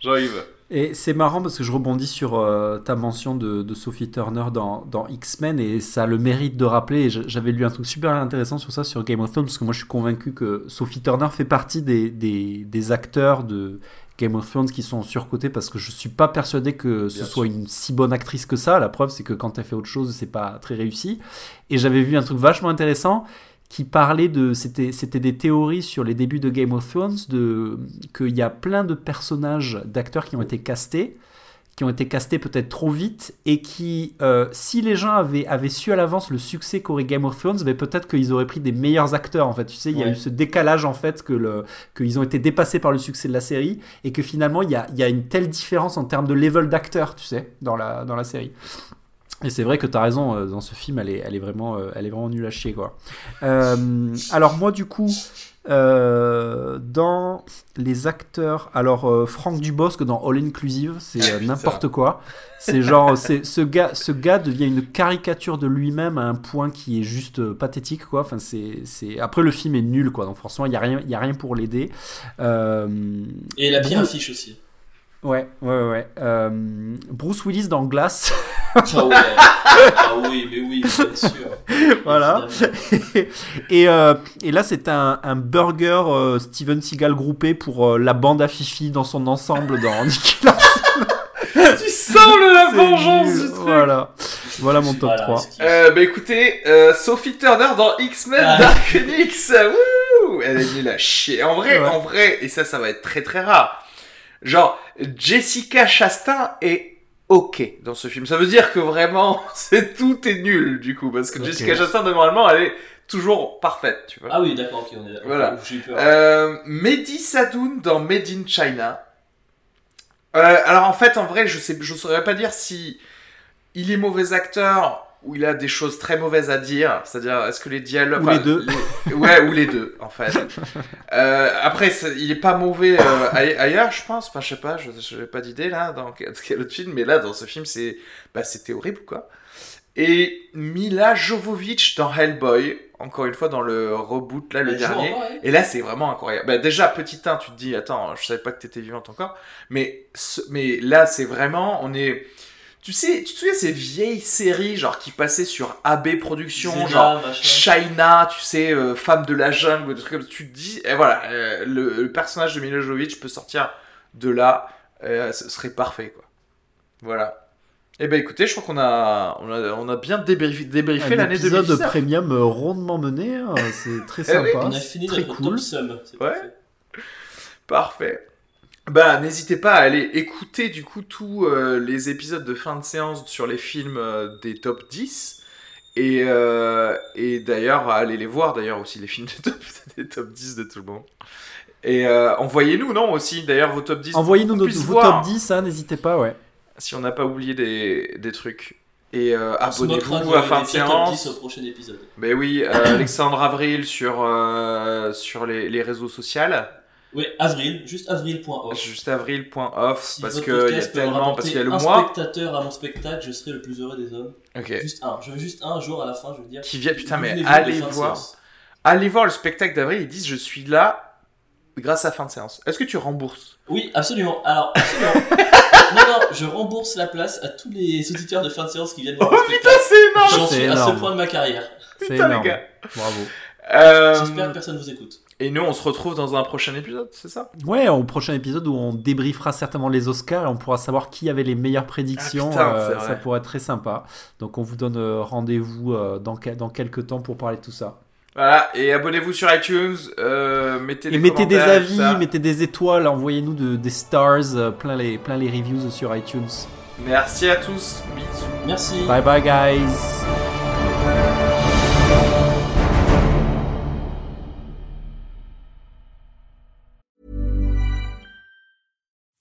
Jean-Yves. Et c'est marrant parce que je rebondis sur euh, ta mention de, de Sophie Turner dans, dans X-Men et ça a le mérite de rappeler. J'avais lu un truc super intéressant sur ça sur Game of Thrones parce que moi je suis convaincu que Sophie Turner fait partie des, des, des acteurs de Game of Thrones qui sont surcotés parce que je suis pas persuadé que ce Bien soit une si bonne actrice que ça. La preuve c'est que quand elle fait autre chose c'est pas très réussi. Et j'avais vu un truc vachement intéressant qui parlait de c'était c'était des théories sur les débuts de Game of Thrones de qu'il y a plein de personnages d'acteurs qui ont été castés qui ont été castés peut-être trop vite et qui, euh, si les gens avaient, avaient su à l'avance le succès qu'aurait Game of Thrones, ben peut-être qu'ils auraient pris des meilleurs acteurs. En fait, tu sais, il y a eu ce décalage en fait que le qu'ils ont été dépassés par le succès de la série et que finalement il y a, il y a une telle différence en termes de level d'acteurs, tu sais, dans la dans la série. Et c'est vrai que tu as raison, euh, dans ce film, elle est, elle est, vraiment, euh, elle est vraiment nulle à chier. Quoi. Euh, alors moi, du coup, euh, dans les acteurs, alors euh, Franck Dubosc dans All Inclusive, c'est euh, n'importe quoi. C'est genre, c'est, ce, gars, ce gars devient une caricature de lui-même à un point qui est juste euh, pathétique. Quoi. Enfin, c'est, c'est... Après, le film est nul, quoi. donc forcément, il n'y a, rien- il y a rien pour l'aider. Euh, Et la Bruce- affiche aussi. Ouais, ouais, ouais. Euh, Bruce Willis dans Glass. Ah ouais. ah oui, mais oui, bien sûr. Voilà. Et, euh, et là, c'est un, un burger euh, Steven Seagal groupé pour euh, la bande à Fifi dans son ensemble dans Nicky tu sens le, la vengeance du truc. Voilà. Voilà mon top Voilà, 3. ce qui- Euh, bah écoutez, euh, Sophie Turner dans X-Men Ah. Dark Phoenix, wouh, elle est nulle à chier. En vrai, Ouais. en vrai, et ça, ça va être très très rare. Genre, Jessica Chastain est ok dans ce film. Ça veut dire que vraiment, c'est tout est nul du coup, parce que. Jessica Chastain normalement, elle est toujours parfaite, tu vois. Ah oui, d'accord, ok, on est d'accord. Voilà. J'ai peur. Euh, Mehdi Sadoun dans Made in China. Euh, alors en fait, en vrai, je sais, je saurais pas dire si il est mauvais acteur ou il a des choses très mauvaises à dire. C'est-à-dire, est-ce que les dialogues, Ou les deux. les- ouais, ou les deux, en fait. Euh, après, il est pas mauvais euh, aille- ailleurs, je pense. Enfin, je sais pas, je n'ai pas d'idée là dans quel autre film, mais là, dans ce film, c'est, bah, c'était horrible, quoi. Et Mila Jovovich dans Hellboy, encore une fois dans le reboot là, le dernier. elle Et là, c'est vraiment incroyable. Bah, déjà, petit 1, tu te dis, attends, je savais pas que t'étais vivante encore. Mais, ce- mais là, c'est vraiment, on est. Tu sais, tu te souviens ces vieilles séries, genre, qui passaient sur AB Productions, genre. China, tu sais, euh, femme de la jungle, des trucs comme ça. Tu te dis, et voilà, euh, le, le personnage de Mila Jovovich peut sortir de là, euh, ce serait parfait, quoi. Voilà. Eh ben écoutez, je crois qu'on a, on a, on a bien débriefé, débriefé Un l'année épisode 2019. premium euh, rondement mené, hein, c'est très Eh sympa. On a fini très cool. top sum. C'est Ouais. parfait. Bah, n'hésitez pas à aller écouter du coup tous euh, les épisodes de fin de séance sur les films euh, des top 10. Et, euh, et d'ailleurs, à aller les voir d'ailleurs aussi, les films des top, des top 10 de tout le monde. Et euh, envoyez-nous, non, aussi, d'ailleurs, vos top 10. Envoyez-nous nos- vos voir, top 10, hein, n'hésitez pas, ouais. Si on n'a pas oublié des, des trucs. Et euh, abonnez-vous à fin de pires top 10 séance. au prochain épisode. Mais oui, euh, Alexandre Avril sur, euh, sur les, les réseaux sociaux. Oui, avril, juste avril.off. Juste avril.off. Si parce qu'il y a tellement. Parce qu'il y a le un mois. spectateur à mon spectacle, je serai le plus heureux des hommes. Ok. Juste un. Je veux juste un jour à la fin, je veux dire. Qui vient, putain, mais allez voir. Allez voir le spectacle d'avril, ils disent je suis là grâce à fin de séance. Est-ce que tu rembourses? Oui, absolument. Alors, absolument. non, non, je rembourse la place à tous les auditeurs de fin de séance qui viennent voir Oh putain, c'est énorme J'en suis à ce point de ma carrière. C'est Putain, les énorme. gars. Bravo. Euh, J'espère que personne vous écoute. Et nous, on se retrouve dans un prochain épisode, c'est ça? Ouais, au prochain épisode où on débriefera certainement les Oscars et on pourra savoir qui avait les meilleures prédictions. Ah, putain, euh, ça pourrait être très sympa. Donc on vous donne euh, rendez-vous euh, dans, que- dans quelques temps pour parler de tout ça. Voilà, et abonnez-vous sur iTunes, euh, mettez des Et mettez des avis, ça. mettez des étoiles, envoyez-nous de- des stars, euh, plein, les, plein les reviews sur iTunes. Merci à tous, bisous. Merci. Bye bye guys